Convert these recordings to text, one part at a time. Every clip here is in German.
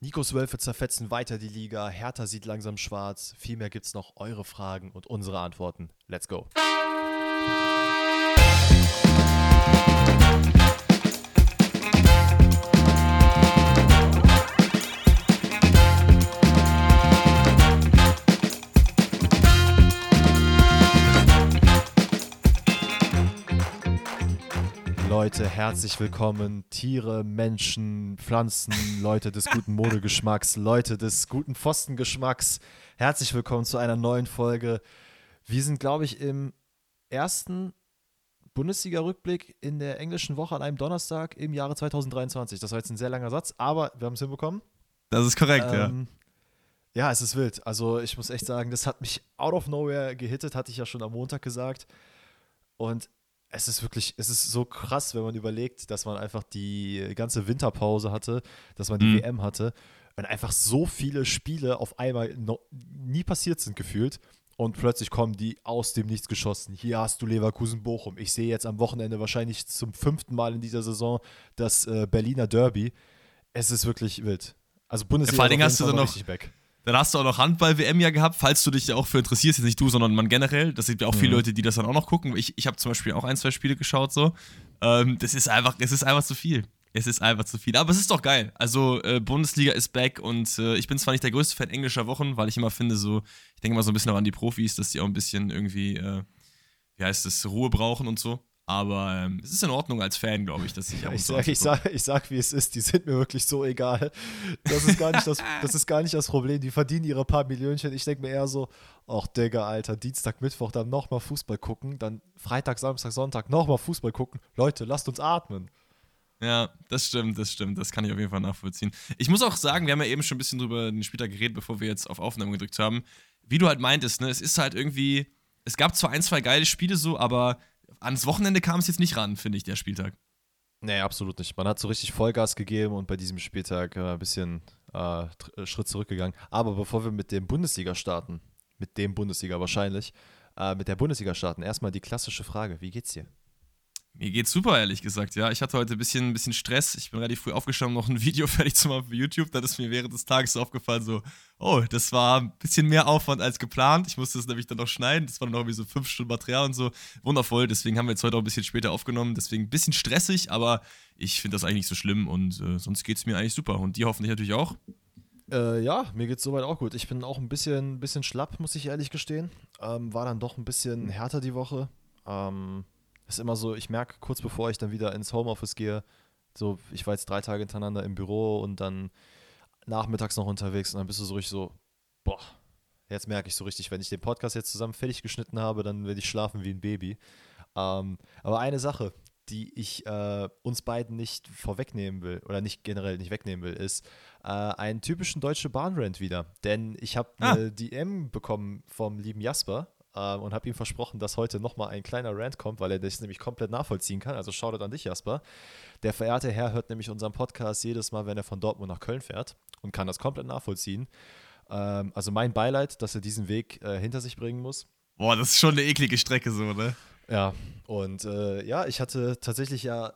Nikos Wölfe zerfetzen weiter die Liga, Hertha sieht langsam schwarz. Vielmehr gibt's noch eure Fragen und unsere Antworten. Let's go. Leute, herzlich willkommen. Tiere, Menschen, Pflanzen, Leute des guten Modegeschmacks, Leute des guten Pfostengeschmacks. Herzlich willkommen zu einer neuen Folge. Wir sind, glaube ich, im ersten Bundesliga-Rückblick in der englischen Woche an einem Donnerstag im Jahre 2023. Das war jetzt ein sehr langer Satz, aber wir haben es hinbekommen. Das ist korrekt, ähm, ja. Ja, es ist wild. Also ich muss echt sagen, das hat mich out of nowhere gehittet, hatte ich ja schon am Montag gesagt. Und es ist wirklich, es ist so krass, wenn man überlegt, dass man einfach die ganze Winterpause hatte, dass man die mhm. WM hatte und einfach so viele Spiele auf einmal noch nie passiert sind gefühlt und plötzlich kommen die aus dem Nichts geschossen. Hier hast du Leverkusen-Bochum. Ich sehe jetzt am Wochenende wahrscheinlich zum fünften Mal in dieser Saison das äh, Berliner Derby. Es ist wirklich wild. Also Bundesliga ja, vor allen Dingen hast du dann noch. Dann hast du auch noch Handball-WM ja gehabt, falls du dich ja auch für interessierst, jetzt nicht du, sondern man generell. Das sind ja auch viele mhm. Leute, die das dann auch noch gucken. Ich, ich habe zum Beispiel auch ein, zwei Spiele geschaut, so. Ähm, das ist einfach, es ist einfach zu viel. Es ist einfach zu viel. Aber es ist doch geil. Also, äh, Bundesliga ist back und äh, ich bin zwar nicht der größte Fan englischer Wochen, weil ich immer finde, so, ich denke mal so ein bisschen auch an die Profis, dass die auch ein bisschen irgendwie, äh, wie heißt das, Ruhe brauchen und so. Aber ähm, es ist in Ordnung als Fan, glaube ich, dass ich ja, ich, sag, ich, sag, ich sag, wie es ist, die sind mir wirklich so egal. Das ist gar nicht das, das, ist gar nicht das Problem. Die verdienen ihre paar Millionchen. Ich denke mir eher so, ach Digga, Alter, Dienstag, Mittwoch dann nochmal Fußball gucken, dann Freitag, Samstag, Sonntag nochmal Fußball gucken. Leute, lasst uns atmen. Ja, das stimmt, das stimmt. Das kann ich auf jeden Fall nachvollziehen. Ich muss auch sagen, wir haben ja eben schon ein bisschen drüber den Spieltag geredet, bevor wir jetzt auf Aufnahme gedrückt haben. Wie du halt meintest, ne, es ist halt irgendwie, es gab zwar ein, zwei geile Spiele so, aber ans Wochenende kam es jetzt nicht ran, finde ich, der Spieltag. Nee, absolut nicht. Man hat so richtig Vollgas gegeben und bei diesem Spieltag äh, ein bisschen äh, äh, Schritt zurückgegangen. Aber bevor wir mit dem Bundesliga starten, mit dem Bundesliga wahrscheinlich, äh, mit der Bundesliga starten, erstmal die klassische Frage: Wie geht's dir? Mir geht's super, ehrlich gesagt, ja. Ich hatte heute ein bisschen, ein bisschen Stress. Ich bin relativ früh aufgestanden, noch ein Video fertig zu machen für YouTube. Dann ist mir während des Tages so aufgefallen, so, oh, das war ein bisschen mehr Aufwand als geplant. Ich musste es nämlich dann noch schneiden. Das war dann noch irgendwie so fünf Stunden Material und so. Wundervoll. Deswegen haben wir jetzt heute auch ein bisschen später aufgenommen. Deswegen ein bisschen stressig, aber ich finde das eigentlich nicht so schlimm und äh, sonst geht's mir eigentlich super. Und die hoffentlich natürlich auch. Äh, ja, mir geht's soweit auch gut. Ich bin auch ein bisschen, bisschen schlapp, muss ich ehrlich gestehen. Ähm, war dann doch ein bisschen härter die Woche. Ähm, ist immer so, ich merke kurz bevor ich dann wieder ins Homeoffice gehe, so, ich war jetzt drei Tage hintereinander im Büro und dann nachmittags noch unterwegs und dann bist du so richtig so, boah, jetzt merke ich so richtig, wenn ich den Podcast jetzt zusammen fertig geschnitten habe, dann werde ich schlafen wie ein Baby. Ähm, aber eine Sache, die ich äh, uns beiden nicht vorwegnehmen will oder nicht generell nicht wegnehmen will, ist äh, einen typischen deutschen Bahnrand wieder. Denn ich habe ah. eine DM bekommen vom lieben Jasper ähm, und habe ihm versprochen, dass heute nochmal ein kleiner Rant kommt, weil er das nämlich komplett nachvollziehen kann. Also Shoutout an dich, Jasper. Der verehrte Herr hört nämlich unseren Podcast jedes Mal, wenn er von Dortmund nach Köln fährt und kann das komplett nachvollziehen. Ähm, also mein Beileid, dass er diesen Weg äh, hinter sich bringen muss. Boah, das ist schon eine eklige Strecke so, ne? Ja, und äh, ja, ich hatte tatsächlich ja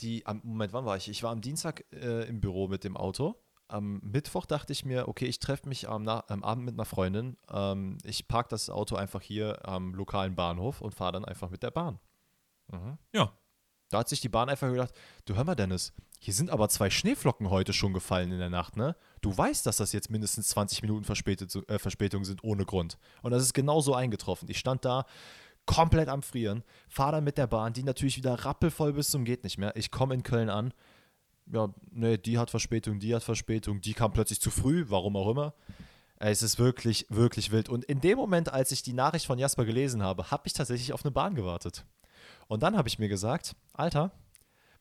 die, am Moment, wann war ich? Ich war am Dienstag äh, im Büro mit dem Auto am Mittwoch dachte ich mir, okay, ich treffe mich am, am, Abend mit einer Freundin. Ähm, ich parke das Auto einfach hier am lokalen Bahnhof und fahre dann einfach mit der Bahn. Mhm. Ja. Da hat sich die Bahn einfach gedacht, du hör mal, Dennis, hier sind aber zwei Schneeflocken heute schon gefallen in der Nacht, ne? Du weißt, dass das jetzt mindestens 20 Minuten äh, Verspätung sind ohne Grund. Und das ist genau so eingetroffen. Ich stand da komplett am Frieren, fahre dann mit der Bahn, die natürlich wieder rappelvoll bis zum geht nicht mehr. Ich komme in Köln an ja, nee, die hat Verspätung, die hat Verspätung, die kam plötzlich zu früh, warum auch immer. Es ist wirklich, wirklich wild. Und in dem Moment, als ich die Nachricht von Jasper gelesen habe, habe ich tatsächlich auf eine Bahn gewartet. Und dann habe ich mir gesagt, Alter,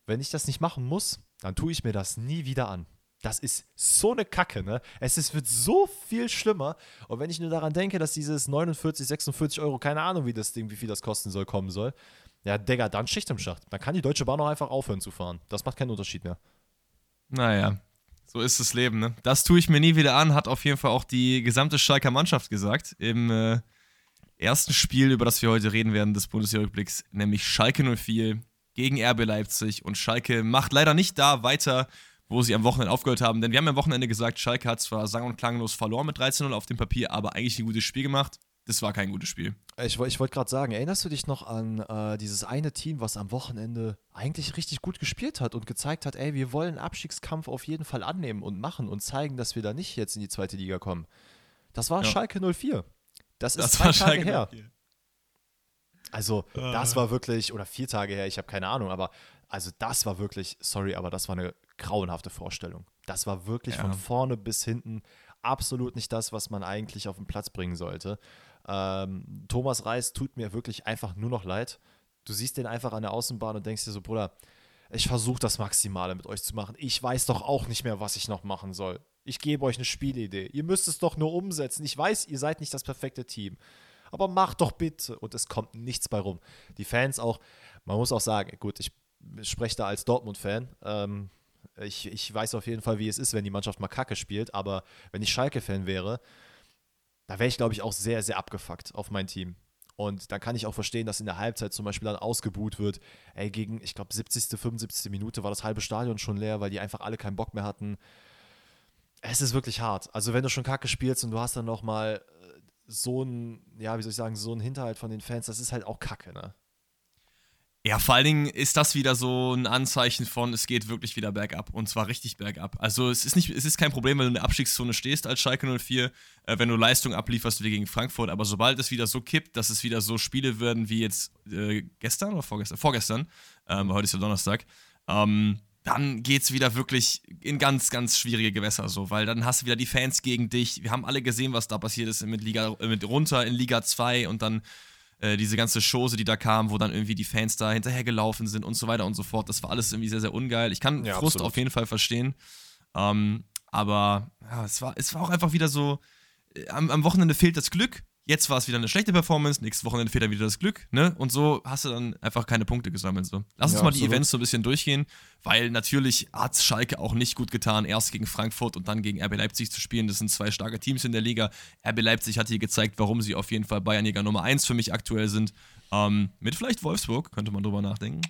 wenn ich das nicht machen muss, dann tue ich mir das nie wieder an. Das ist so eine Kacke, ne? Es ist, wird so viel schlimmer. Und wenn ich nur daran denke, dass dieses 49, 46 Euro, keine Ahnung, wie das Ding, wie viel das kosten soll, kommen soll. Ja, Digga, dann Schicht im Schacht. Dann kann die Deutsche Bahn auch einfach aufhören zu fahren. Das macht keinen Unterschied mehr. Naja, so ist das Leben, ne? Das tue ich mir nie wieder an, hat auf jeden Fall auch die gesamte Schalker Mannschaft gesagt im äh, ersten Spiel, über das wir heute reden werden, des Bundesliga-Rückblicks, nämlich Schalke 04 gegen RB Leipzig. Und Schalke macht leider nicht da weiter, wo sie am Wochenende aufgehört haben. Denn wir haben am Wochenende gesagt, Schalke hat zwar sang- und klanglos verloren mit 13-0 auf dem Papier, aber eigentlich ein gutes Spiel gemacht. Das war kein gutes Spiel. Ich, ich wollte gerade sagen, erinnerst du dich noch an äh, dieses eine Team, was am Wochenende eigentlich richtig gut gespielt hat und gezeigt hat, ey, wir wollen Abstiegskampf auf jeden Fall annehmen und machen und zeigen, dass wir da nicht jetzt in die zweite Liga kommen. Das war ja. Schalke 04. Das ist das zwei Tage Schalke her. 04. Also, uh. das war wirklich, oder vier Tage her, ich habe keine Ahnung, aber also das war wirklich, sorry, aber das war eine grauenhafte Vorstellung. Das war wirklich ja. von vorne bis hinten absolut nicht das, was man eigentlich auf den Platz bringen sollte. Ähm, Thomas Reis tut mir wirklich einfach nur noch leid. Du siehst den einfach an der Außenbahn und denkst dir so, Bruder, ich versuche das Maximale mit euch zu machen. Ich weiß doch auch nicht mehr, was ich noch machen soll. Ich gebe euch eine Spielidee. Ihr müsst es doch nur umsetzen. Ich weiß, ihr seid nicht das perfekte Team. Aber macht doch bitte. Und es kommt nichts bei rum. Die Fans auch, man muss auch sagen, gut, ich spreche da als Dortmund-Fan. Ähm, ich, ich weiß auf jeden Fall, wie es ist, wenn die Mannschaft mal Kacke spielt. Aber wenn ich Schalke-Fan wäre, da wäre ich, glaube ich, auch sehr, sehr abgefuckt auf mein Team. Und dann kann ich auch verstehen, dass in der Halbzeit zum Beispiel dann ausgebuht wird. Ey, gegen, ich glaube, 70., 75. Minute war das halbe Stadion schon leer, weil die einfach alle keinen Bock mehr hatten. Es ist wirklich hart. Also, wenn du schon Kacke spielst und du hast dann nochmal äh, so ein, ja, wie soll ich sagen, so ein Hinterhalt von den Fans, das ist halt auch Kacke, ne? Ja, vor allen Dingen ist das wieder so ein Anzeichen von, es geht wirklich wieder bergab und zwar richtig bergab. Also es ist nicht, es ist kein Problem, wenn du in der Abstiegszone stehst als Schalke 04, äh, wenn du Leistung ablieferst wie gegen Frankfurt, aber sobald es wieder so kippt, dass es wieder so Spiele werden wie jetzt äh, gestern oder vorgestern, vorgestern, ähm, heute ist ja Donnerstag, ähm, dann geht es wieder wirklich in ganz, ganz schwierige Gewässer so, weil dann hast du wieder die Fans gegen dich. Wir haben alle gesehen, was da passiert ist mit Liga, mit runter in Liga 2 und dann äh, diese ganze Chose, die da kam, wo dann irgendwie die Fans da hinterhergelaufen sind und so weiter und so fort. Das war alles irgendwie sehr, sehr ungeil. Ich kann ja, Frust absolut. auf jeden Fall verstehen. Ähm, aber ja, es war, es war auch einfach wieder so, äh, am, am Wochenende fehlt das Glück jetzt war es wieder eine schlechte Performance, nächstes Wochenende fehlt dann wieder das Glück, ne? Und so hast du dann einfach keine Punkte gesammelt. So. Lass uns ja, mal absolut. die Events so ein bisschen durchgehen, weil natürlich hat Schalke auch nicht gut getan, erst gegen Frankfurt und dann gegen RB Leipzig zu spielen. Das sind zwei starke Teams in der Liga. RB Leipzig hat hier gezeigt, warum sie auf jeden Fall Bayernjäger Nummer 1 für mich aktuell sind. Ähm, mit vielleicht Wolfsburg, könnte man drüber nachdenken.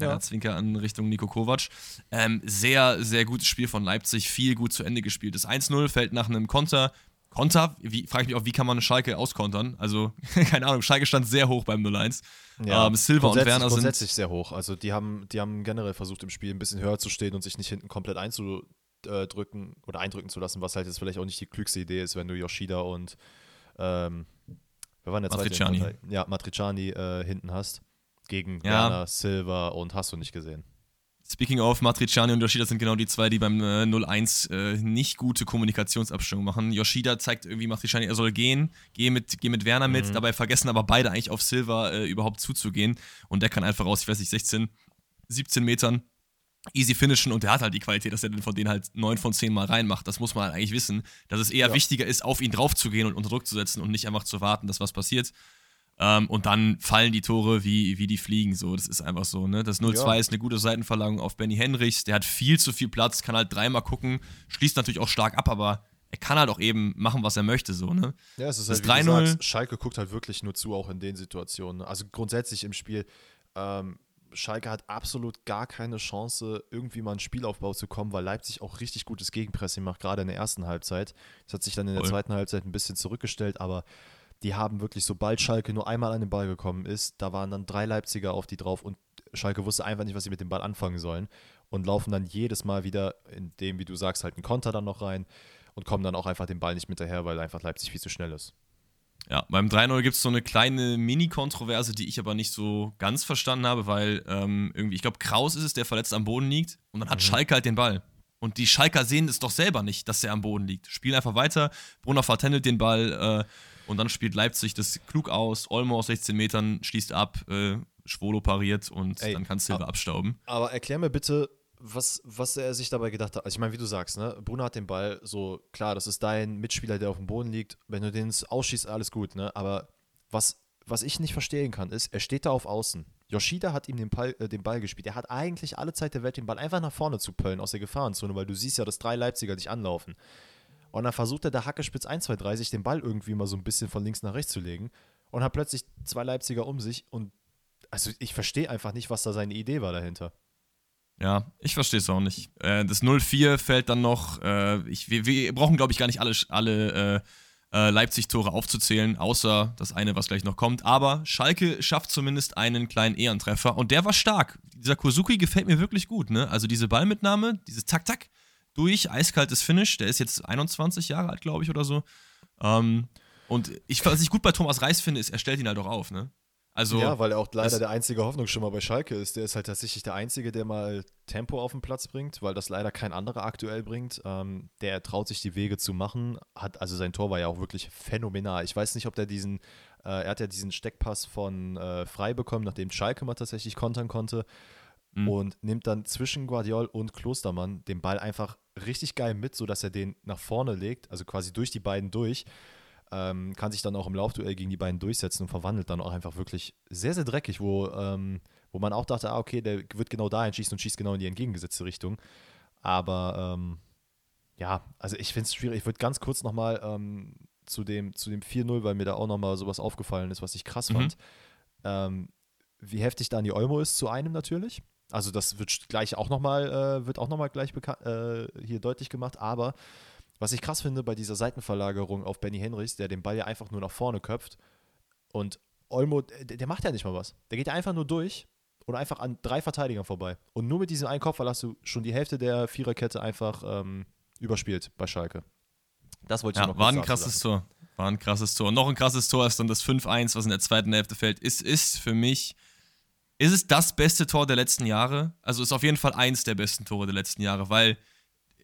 Ja. Zwinker an Richtung Nico Kovac. Ähm, sehr, sehr gutes Spiel von Leipzig, viel gut zu Ende gespielt. Das 1-0 fällt nach einem Konter Konter, frage ich mich auch, wie kann man eine Schalke auskontern? Also, keine Ahnung, Schalke stand sehr hoch beim 0-1. Ja, ähm, Silva und Werner sind. Grundsätzlich sehr hoch. Also, die haben, die haben generell versucht, im Spiel ein bisschen höher zu stehen und sich nicht hinten komplett einzudrücken oder eindrücken zu lassen, was halt jetzt vielleicht auch nicht die klügste Idee ist, wenn du Yoshida und ähm, wer war denn der Matriciani. Ja, Matriciani äh, hinten hast. Gegen ja. Werner, Silva und hast du nicht gesehen. Speaking of, Matriciani und Yoshida sind genau die zwei, die beim äh, 0-1 äh, nicht gute Kommunikationsabstimmung machen. Yoshida zeigt irgendwie Matriciani, er soll gehen, geh mit, geh mit Werner mit, mhm. dabei vergessen aber beide eigentlich auf Silva äh, überhaupt zuzugehen. Und der kann einfach aus, ich weiß nicht, 16, 17 Metern easy finishen und der hat halt die Qualität, dass er dann von denen halt 9 von 10 Mal reinmacht. Das muss man halt eigentlich wissen, dass es eher ja. wichtiger ist, auf ihn draufzugehen und unter Druck zu setzen und nicht einfach zu warten, dass was passiert. Ähm, und dann fallen die Tore wie, wie die fliegen. So, das ist einfach so. Ne? Das 0-2 ja. ist eine gute Seitenverlagerung auf Benny Henrichs. Der hat viel zu viel Platz, kann halt dreimal gucken, schließt natürlich auch stark ab, aber er kann halt auch eben machen, was er möchte. So, ne? Ja, es ist das halt, wie du sagst, Schalke guckt halt wirklich nur zu, auch in den Situationen. Also grundsätzlich im Spiel. Ähm, Schalke hat absolut gar keine Chance, irgendwie mal einen Spielaufbau zu kommen, weil Leipzig auch richtig gutes Gegenpressing macht, gerade in der ersten Halbzeit. Das hat sich dann in der Voll. zweiten Halbzeit ein bisschen zurückgestellt, aber die haben wirklich, sobald Schalke nur einmal an den Ball gekommen ist, da waren dann drei Leipziger auf die drauf und Schalke wusste einfach nicht, was sie mit dem Ball anfangen sollen und laufen dann jedes Mal wieder in dem, wie du sagst, halt einen Konter dann noch rein und kommen dann auch einfach den Ball nicht mit daher, weil einfach Leipzig viel zu schnell ist. Ja, beim 3-0 gibt es so eine kleine Mini-Kontroverse, die ich aber nicht so ganz verstanden habe, weil ähm, irgendwie, ich glaube, Kraus ist es, der verletzt am Boden liegt und dann hat mhm. Schalke halt den Ball. Und die Schalker sehen es doch selber nicht, dass er am Boden liegt. Spielen einfach weiter, Brunner vertändelt den Ball, äh, und dann spielt Leipzig das klug aus. Olmo aus 16 Metern schließt ab, äh, Schwolo pariert und Ey, dann kann Silva abstauben. Aber erklär mir bitte, was, was er sich dabei gedacht hat. Also ich meine, wie du sagst, ne? Bruno hat den Ball, so klar, das ist dein Mitspieler, der auf dem Boden liegt. Wenn du den ausschießt, alles gut, ne? Aber was, was ich nicht verstehen kann, ist, er steht da auf Außen. Yoshida hat ihm den Ball, äh, den Ball gespielt. Er hat eigentlich alle Zeit der Welt, den Ball einfach nach vorne zu pöllen aus der Gefahrenzone, weil du siehst ja, dass drei Leipziger dich anlaufen. Und dann versucht er der Hackespitz 1, 2, 3 sich den Ball irgendwie mal so ein bisschen von links nach rechts zu legen und hat plötzlich zwei Leipziger um sich und also ich verstehe einfach nicht, was da seine Idee war dahinter. Ja, ich verstehe es auch nicht. Äh, das 0-4 fällt dann noch. Äh, ich, wir, brauchen, glaube ich, gar nicht alle, alle äh, Leipzig-Tore aufzuzählen, außer das eine, was gleich noch kommt. Aber Schalke schafft zumindest einen kleinen Ehrentreffer und der war stark. Dieser Kosuki gefällt mir wirklich gut. Ne? Also diese Ballmitnahme, dieses Tak-Tak durch, eiskaltes Finish. Der ist jetzt 21 Jahre alt, glaube ich, oder so. Ähm, und ich, was ich gut bei Thomas Reis finde, ist, er stellt ihn halt auch auf. Ne? Also, ja, weil er auch leider der einzige Hoffnungsschimmer bei Schalke ist. Der ist halt tatsächlich der Einzige, der mal Tempo auf den Platz bringt, weil das leider kein anderer aktuell bringt. Ähm, der traut sich die Wege zu machen. Hat, also sein Tor war ja auch wirklich phänomenal. Ich weiß nicht, ob der diesen, äh, er hat ja diesen Steckpass von äh, Frei bekommen, nachdem Schalke mal tatsächlich kontern konnte. Mhm. Und nimmt dann zwischen Guardiol und Klostermann den Ball einfach richtig geil mit, sodass er den nach vorne legt, also quasi durch die beiden durch ähm, kann sich dann auch im Laufduell gegen die beiden durchsetzen und verwandelt dann auch einfach wirklich sehr, sehr dreckig, wo, ähm, wo man auch dachte, ah, okay, der wird genau dahin schießen und schießt genau in die entgegengesetzte Richtung. Aber ähm, ja, also ich finde es schwierig. Ich würde ganz kurz nochmal ähm, zu dem, zu dem 4-0, weil mir da auch nochmal sowas aufgefallen ist, was ich krass mhm. fand. Ähm, wie heftig Dani Olmo ist zu einem natürlich. Also das wird gleich auch nochmal, äh, wird auch nochmal gleich äh, hier deutlich gemacht, aber was ich krass finde bei dieser Seitenverlagerung auf Benny Henrichs, der den Ball ja einfach nur nach vorne köpft und Olmo, der, der macht ja nicht mal was. Der geht ja einfach nur durch und einfach an drei Verteidigern vorbei. Und nur mit diesem einen Kopfball hast du schon die Hälfte der Viererkette einfach ähm, überspielt bei Schalke. Das wollte ich ja, noch War ein krasses. Tor. War ein krasses Tor. Und noch ein krasses Tor ist dann das 5-1, was in der zweiten Hälfte fällt. Ist, ist für mich, ist es das beste Tor der letzten Jahre? Also ist auf jeden Fall eins der besten Tore der letzten Jahre, weil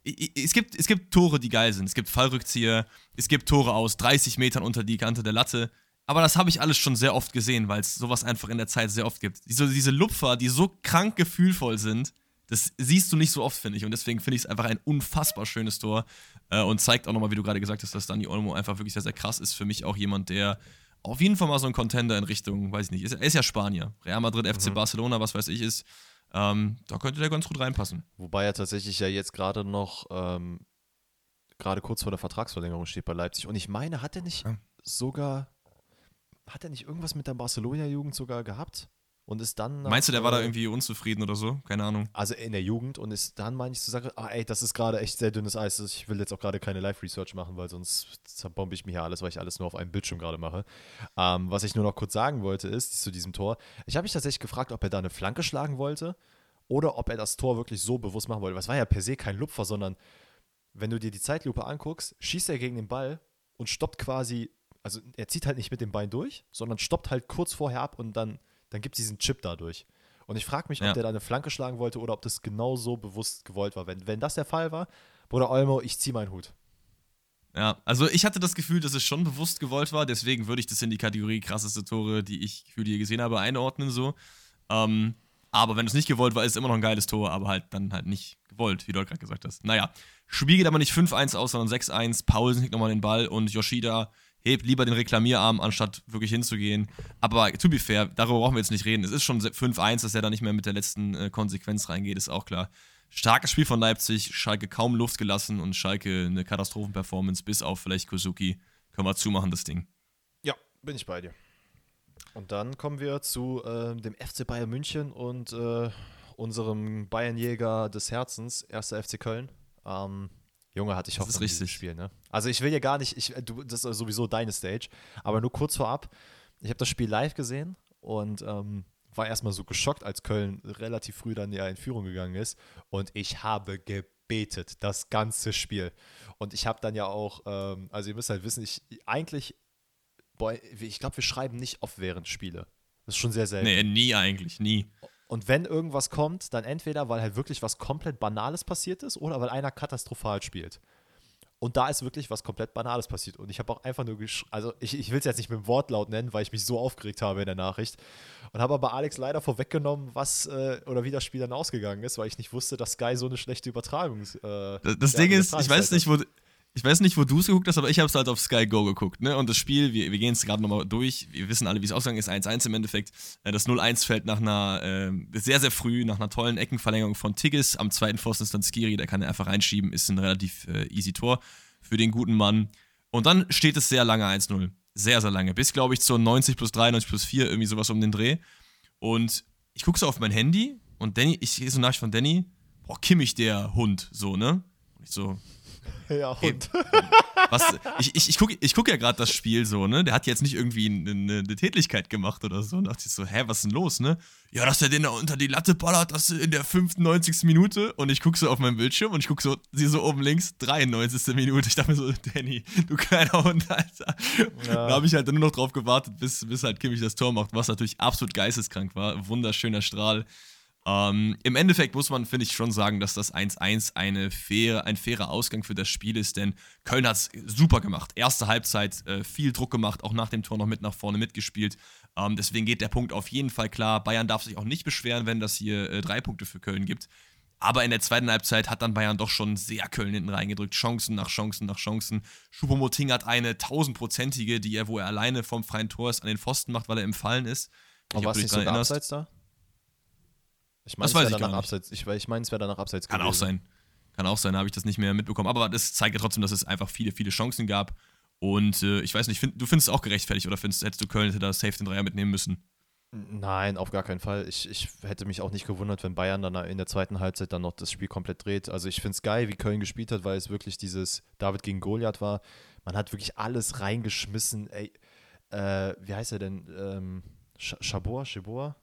es gibt, es gibt Tore, die geil sind. Es gibt Fallrückzieher, es gibt Tore aus 30 Metern unter die Kante der Latte. Aber das habe ich alles schon sehr oft gesehen, weil es sowas einfach in der Zeit sehr oft gibt. Diese, diese Lupfer, die so krank gefühlvoll sind, das siehst du nicht so oft, finde ich. Und deswegen finde ich es einfach ein unfassbar schönes Tor äh, und zeigt auch nochmal, wie du gerade gesagt hast, dass Dani Olmo einfach wirklich sehr, sehr krass ist. Für mich auch jemand, der auf jeden Fall mal so ein Contender in Richtung, weiß ich nicht, ist, er ist ja Spanier. Real Madrid, FC mhm. Barcelona, was weiß ich, ist. Ähm, da könnte der ganz gut reinpassen. Wobei er tatsächlich ja jetzt gerade noch ähm, gerade kurz vor der Vertragsverlängerung steht bei Leipzig. Und ich meine, hat er nicht ja. sogar, hat er nicht irgendwas mit der Barcelona-Jugend sogar gehabt? Und ist dann. Meinst du, der war da irgendwie unzufrieden oder so? Keine Ahnung. Also in der Jugend und ist dann, meine ich, zu sagen, ah, ey, das ist gerade echt sehr dünnes Eis. Ich will jetzt auch gerade keine Live-Research machen, weil sonst zerbombe ich mir hier alles, weil ich alles nur auf einem Bildschirm gerade mache. Ähm, was ich nur noch kurz sagen wollte, ist zu diesem Tor. Ich habe mich tatsächlich gefragt, ob er da eine Flanke schlagen wollte oder ob er das Tor wirklich so bewusst machen wollte. Was war ja per se kein Lupfer, sondern wenn du dir die Zeitlupe anguckst, schießt er gegen den Ball und stoppt quasi, also er zieht halt nicht mit dem Bein durch, sondern stoppt halt kurz vorher ab und dann dann gibt es diesen Chip dadurch. Und ich frage mich, ob ja. der da eine Flanke schlagen wollte oder ob das genau so bewusst gewollt war. Wenn, wenn das der Fall war, Bruder Olmo, ich ziehe meinen Hut. Ja, also ich hatte das Gefühl, dass es schon bewusst gewollt war, deswegen würde ich das in die Kategorie krasseste Tore, die ich für die gesehen habe, einordnen so. Ähm, aber wenn es nicht gewollt war, ist es immer noch ein geiles Tor, aber halt dann halt nicht gewollt, wie du halt gerade gesagt hast. Naja, Spiel geht aber nicht 5-1 aus, sondern 6-1. Paulsen kriegt nochmal den Ball und Yoshida hebt lieber den Reklamierarm, anstatt wirklich hinzugehen. Aber to be fair, darüber brauchen wir jetzt nicht reden. Es ist schon 5-1, dass er da nicht mehr mit der letzten äh, Konsequenz reingeht, ist auch klar. Starkes Spiel von Leipzig, Schalke kaum Luft gelassen und Schalke eine Katastrophenperformance, bis auf vielleicht Kosuki. Können wir zumachen, das Ding. Ja, bin ich bei dir. Und dann kommen wir zu äh, dem FC Bayern München und äh, unserem Bayernjäger des Herzens, 1. FC Köln. Ähm, Junge, hatte ich Hoffnung das ist richtig. Spiel, ne? Also ich will ja gar nicht, ich, du, das ist sowieso deine Stage, aber nur kurz vorab, ich habe das Spiel live gesehen und ähm, war erstmal so geschockt, als Köln relativ früh dann ja in Führung gegangen ist und ich habe gebetet, das ganze Spiel. Und ich habe dann ja auch, ähm, also ihr müsst halt wissen, ich eigentlich, boah, ich glaube, wir schreiben nicht oft während Spiele. Das ist schon sehr selten. Nee, nie eigentlich, nie. Und wenn irgendwas kommt, dann entweder, weil halt wirklich was komplett Banales passiert ist oder weil einer katastrophal spielt. Und da ist wirklich was komplett Banales passiert. Und ich habe auch einfach nur, also ich, ich will es jetzt nicht mit dem Wortlaut nennen, weil ich mich so aufgeregt habe in der Nachricht. Und habe aber Alex leider vorweggenommen, was äh, oder wie das Spiel dann ausgegangen ist, weil ich nicht wusste, dass Sky so eine schlechte Übertragung. Äh, das, das Ding ist, ich weiß nicht, wo, ich weiß nicht, wo du es geguckt hast, aber ich habe es halt auf Sky Go geguckt. Ne? Und das Spiel, wir, wir gehen es gerade nochmal durch. Wir wissen alle, wie es ausgegangen ist. 1-1 im Endeffekt. Äh, das 0-1 fällt nach einer, äh, sehr, sehr früh, nach einer tollen Eckenverlängerung von Tigges. Am zweiten Pfosten ist dann Skiri, der kann er einfach reinschieben. Ist ein relativ äh, easy Tor für den guten Mann. Und dann steht es sehr lange 1-0. Sehr, sehr lange. Bis, glaube ich, zur 90 plus 3, 90 plus 4, irgendwie sowas um den Dreh. Und ich gucke so auf mein Handy und Danny, ich sehe so Nachricht von Danny, boah, Kimmich der Hund, so, ne? Und ich so, ja, Hund. Was, ich ich, ich gucke ich guck ja gerade das Spiel so, ne? Der hat jetzt nicht irgendwie eine, eine Tätigkeit gemacht oder so. Und dachte ich so, hä, was ist denn los, ne? Ja, dass der den da unter die Latte ballert, das in der 95. Minute. Und ich gucke so auf meinen Bildschirm und ich gucke so, sie so oben links, 93. Minute. Ich dachte mir so, Danny, du kleiner Hund, Alter. Ja. Da habe ich halt nur noch drauf gewartet, bis, bis halt Kimmich das Tor macht, was natürlich absolut geisteskrank war. Wunderschöner Strahl. Ähm, Im Endeffekt muss man, finde ich, schon sagen, dass das 1-1 eine faire, ein fairer Ausgang für das Spiel ist, denn Köln hat es super gemacht. Erste Halbzeit äh, viel Druck gemacht, auch nach dem Tor noch mit nach vorne mitgespielt. Ähm, deswegen geht der Punkt auf jeden Fall klar. Bayern darf sich auch nicht beschweren, wenn das hier äh, drei Punkte für Köln gibt. Aber in der zweiten Halbzeit hat dann Bayern doch schon sehr Köln hinten reingedrückt. Chancen nach Chancen nach Chancen. Schupomoting hat eine tausendprozentige, die er, wo er alleine vom freien Tor ist, an den Pfosten macht, weil er im Fallen ist. Ich Aber was nicht so abseits da? Ich meine, es wäre danach abseits. Ich, ich meine, es wäre danach abseits Kann gewesen. auch sein. Kann auch sein, habe ich das nicht mehr mitbekommen. Aber das zeigt ja trotzdem, dass es einfach viele, viele Chancen gab. Und äh, ich weiß nicht, find, du findest es auch gerechtfertigt oder findest, hättest du Köln hätte da safe den Dreier mitnehmen müssen? Nein, auf gar keinen Fall. Ich, ich hätte mich auch nicht gewundert, wenn Bayern dann in der zweiten Halbzeit dann noch das Spiel komplett dreht. Also ich finde es geil, wie Köln gespielt hat, weil es wirklich dieses David gegen Goliath war. Man hat wirklich alles reingeschmissen. Ey, äh, wie heißt er denn? Ähm, Chabot? Chabot?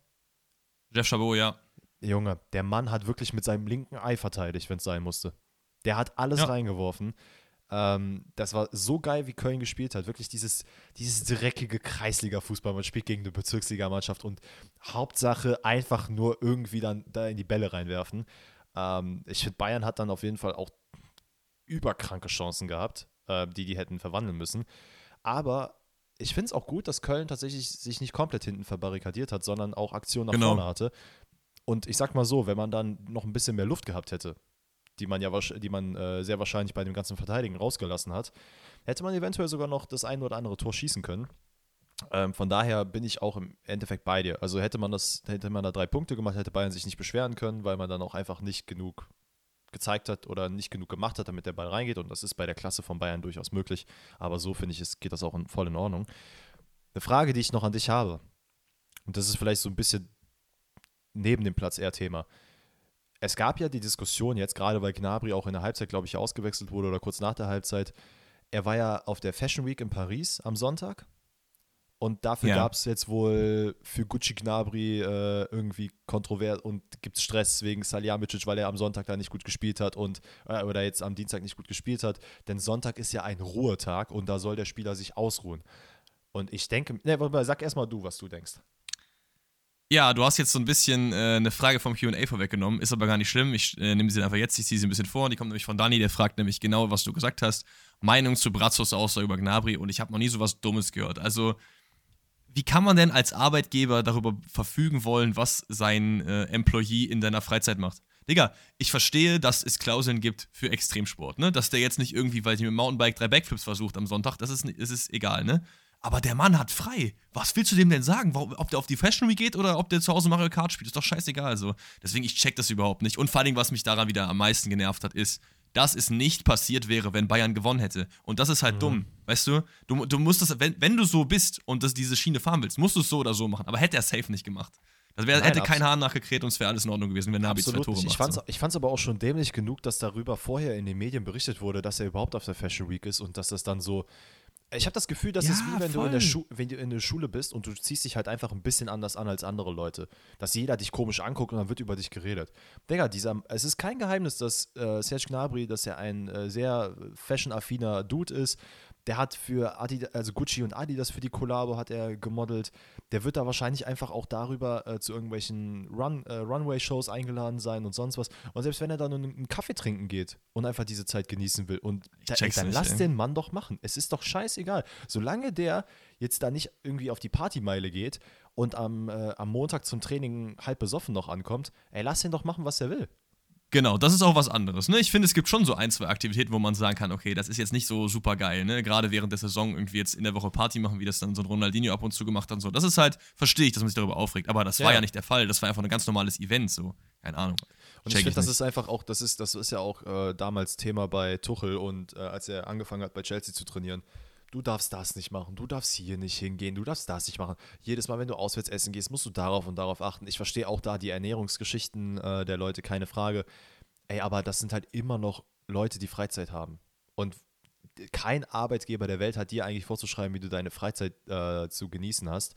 Jeff Chabot, ja. Junge, der Mann hat wirklich mit seinem linken Ei verteidigt, wenn es sein musste. Der hat alles ja. reingeworfen. Ähm, das war so geil, wie Köln gespielt hat. Wirklich dieses, dieses dreckige Kreisliga-Fußball. Man spielt gegen eine Bezirksligamannschaft und Hauptsache einfach nur irgendwie dann da in die Bälle reinwerfen. Ähm, ich finde, Bayern hat dann auf jeden Fall auch überkranke Chancen gehabt, äh, die die hätten verwandeln müssen. Aber ich finde es auch gut, dass Köln tatsächlich sich nicht komplett hinten verbarrikadiert hat, sondern auch Aktionen nach genau. vorne hatte. Und ich sag mal so, wenn man dann noch ein bisschen mehr Luft gehabt hätte, die man ja die man äh, sehr wahrscheinlich bei dem ganzen Verteidigen rausgelassen hat, hätte man eventuell sogar noch das ein oder andere Tor schießen können. Ähm, von daher bin ich auch im Endeffekt bei dir. Also hätte man das, hätte man da drei Punkte gemacht, hätte Bayern sich nicht beschweren können, weil man dann auch einfach nicht genug gezeigt hat oder nicht genug gemacht hat, damit der Ball reingeht. Und das ist bei der Klasse von Bayern durchaus möglich. Aber so finde ich, es geht das auch in, voll in Ordnung. Eine Frage, die ich noch an dich habe, und das ist vielleicht so ein bisschen neben dem Platz eher Thema. Es gab ja die Diskussion jetzt, gerade weil Gnabry auch in der Halbzeit, glaube ich, ausgewechselt wurde oder kurz nach der Halbzeit. Er war ja auf der Fashion Week in Paris am Sonntag. Und dafür ja. gab es jetzt wohl für Gucci Gnabry äh, irgendwie kontrovers und gibt es Stress wegen Salihamidzic, weil er am Sonntag da nicht gut gespielt hat und äh, oder jetzt am Dienstag nicht gut gespielt hat. Denn Sonntag ist ja ein Ruhetag und da soll der Spieler sich ausruhen. Und ich denke, ne, sag erstmal du, was du denkst. Ja, du hast jetzt so ein bisschen äh, eine Frage vom QA vorweggenommen, ist aber gar nicht schlimm. Ich äh, nehme sie einfach jetzt, ich ziehe sie ein bisschen vor. Die kommt nämlich von Dani, der fragt nämlich genau, was du gesagt hast. Meinung zu Brazzos Aussage über Gnabri und ich habe noch nie so was Dummes gehört. Also, wie kann man denn als Arbeitgeber darüber verfügen wollen, was sein äh, Employee in deiner Freizeit macht? Digga, ich verstehe, dass es Klauseln gibt für Extremsport, ne? Dass der jetzt nicht irgendwie, weil sie mit dem Mountainbike drei Backflips versucht am Sonntag, das ist, das ist egal, ne? Aber der Mann hat frei. Was willst du dem denn sagen? Ob der auf die Fashion Week geht oder ob der zu Hause Mario Kart spielt? Ist doch scheißegal. Also. Deswegen, ich check das überhaupt nicht. Und vor allem, was mich daran wieder am meisten genervt hat, ist, dass es nicht passiert wäre, wenn Bayern gewonnen hätte. Und das ist halt mhm. dumm. Weißt du? Du, du musst das, wenn, wenn du so bist und das, diese Schiene fahren willst, musst du es so oder so machen. Aber hätte er safe nicht gemacht. Das wär, Nein, hätte kein Hahn nachgekräht und es wäre alles in Ordnung gewesen, wenn Nabi zwei Tore macht. Ich fand's, so. ich fand's aber auch schon dämlich genug, dass darüber vorher in den Medien berichtet wurde, dass er überhaupt auf der Fashion Week ist und dass das dann so ich habe das Gefühl, dass ja, es wie wenn du, in der wenn du in der Schule bist und du ziehst dich halt einfach ein bisschen anders an als andere Leute. Dass jeder dich komisch anguckt und dann wird über dich geredet. Digga, dieser, es ist kein Geheimnis, dass äh, Serge Gnabry, dass er ein äh, sehr fashion-affiner Dude ist, der hat für Adidas, also Gucci und Adidas für die Kollabo hat er gemodelt. Der wird da wahrscheinlich einfach auch darüber äh, zu irgendwelchen Run, äh, Runway-Shows eingeladen sein und sonst was. Und selbst wenn er da nur einen Kaffee trinken geht und einfach diese Zeit genießen will, und da, dann nicht, lass ey. den Mann doch machen. Es ist doch scheißegal. Solange der jetzt da nicht irgendwie auf die Partymeile geht und am, äh, am Montag zum Training halb besoffen noch ankommt, ey, lass ihn doch machen, was er will. Genau, das ist auch was anderes. Ne? Ich finde, es gibt schon so ein, zwei Aktivitäten, wo man sagen kann, okay, das ist jetzt nicht so super geil. Ne? Gerade während der Saison irgendwie jetzt in der Woche Party machen, wie das dann so ein Ronaldinho ab und zu gemacht hat und so. Das ist halt, verstehe ich, dass man sich darüber aufregt. Aber das ja. war ja nicht der Fall. Das war einfach ein ganz normales Event, so. Keine Ahnung. Und Check ich finde, das ist einfach auch, das ist, das ist ja auch äh, damals Thema bei Tuchel und äh, als er angefangen hat, bei Chelsea zu trainieren du darfst das nicht machen, du darfst hier nicht hingehen, du darfst das nicht machen. Jedes Mal, wenn du auswärts essen gehst, musst du darauf und darauf achten. Ich verstehe auch da die Ernährungsgeschichten äh, der Leute, keine Frage. Ey, aber das sind halt immer noch Leute, die Freizeit haben. Und kein Arbeitgeber der Welt hat dir eigentlich vorzuschreiben, wie du deine Freizeit äh, zu genießen hast.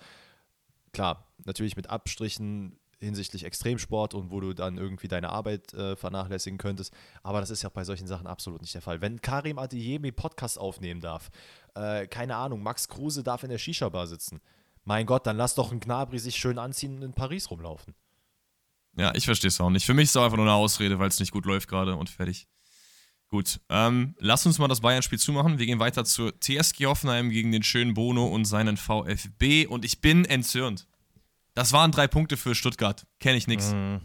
Klar, natürlich mit Abstrichen hinsichtlich Extremsport und wo du dann irgendwie deine Arbeit äh, vernachlässigen könntest. Aber das ist ja bei solchen Sachen absolut nicht der Fall. Wenn Karim Adeyemi Podcast aufnehmen darf, äh, keine Ahnung, Max Kruse darf in der Shisha-Bar sitzen. Mein Gott, dann lass doch ein Gnabri sich schön anziehen und in Paris rumlaufen. Ja, ich verstehe es auch nicht. Für mich ist es auch einfach nur eine Ausrede, weil es nicht gut läuft gerade und fertig. Gut, ähm, lass uns mal das Bayern-Spiel zumachen. Wir gehen weiter zur TSG Hoffenheim gegen den schönen Bono und seinen VfB und ich bin entzürnt. Das waren drei Punkte für Stuttgart. Kenne ich nichts. Mhm.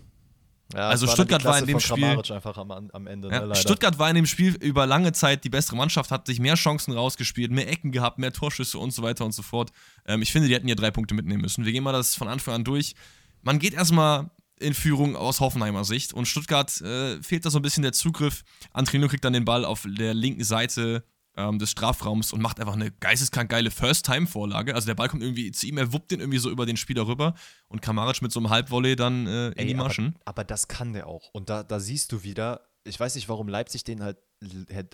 Ja, also Stuttgart war in dem Spiel am, am Ende, ja, ne, Stuttgart war in dem Spiel über lange Zeit die bessere Mannschaft, hat sich mehr Chancen rausgespielt, mehr Ecken gehabt, mehr Torschüsse und so weiter und so fort. Ähm, ich finde, die hätten hier drei Punkte mitnehmen müssen. Wir gehen mal das von Anfang an durch. Man geht erstmal in Führung aus Hoffenheimer Sicht und Stuttgart äh, fehlt da so ein bisschen der Zugriff. Antrino kriegt dann den Ball auf der linken Seite ähm, des Strafraums und macht einfach eine geisteskrank geile First-Time-Vorlage. Also der Ball kommt irgendwie zu ihm, er wuppt den irgendwie so über den Spieler rüber und Kamaric mit so einem Halbvolley dann äh, in Ey, die Maschen. Aber, aber, das kann der auch. Und da, da siehst du wieder, ich weiß nicht, warum Leipzig den halt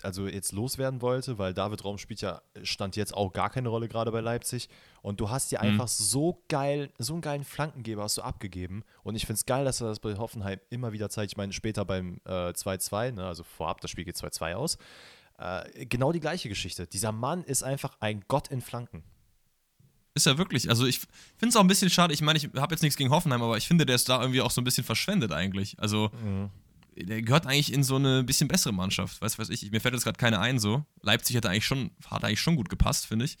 also jetzt loswerden wollte, weil David Raum spielt ja, stand jetzt auch gar keine Rolle gerade bei Leipzig. Und du hast dir mhm. einfach so geil, so einen geilen Flankengeber hast du abgegeben. Und ich finde es geil, dass er das bei Hoffenheim immer wieder zeigt. Ich meine, später beim 2-2, äh, ne, also vorab, das Spiel geht 2-2 aus. Äh, genau die gleiche Geschichte. Dieser Mann ist einfach ein Gott in Flanken. Ist er wirklich. Also ich finde es auch ein bisschen schade. Ich meine, ich habe jetzt nichts gegen Hoffenheim, aber ich finde, der ist da irgendwie auch so ein bisschen verschwendet eigentlich. Also mhm. der gehört eigentlich in so eine bisschen bessere Mannschaft. Weiß weiß ich. Mir fällt jetzt gerade keine ein so. Leipzig hat eigentlich schon, hat eigentlich schon gut gepasst, finde ich.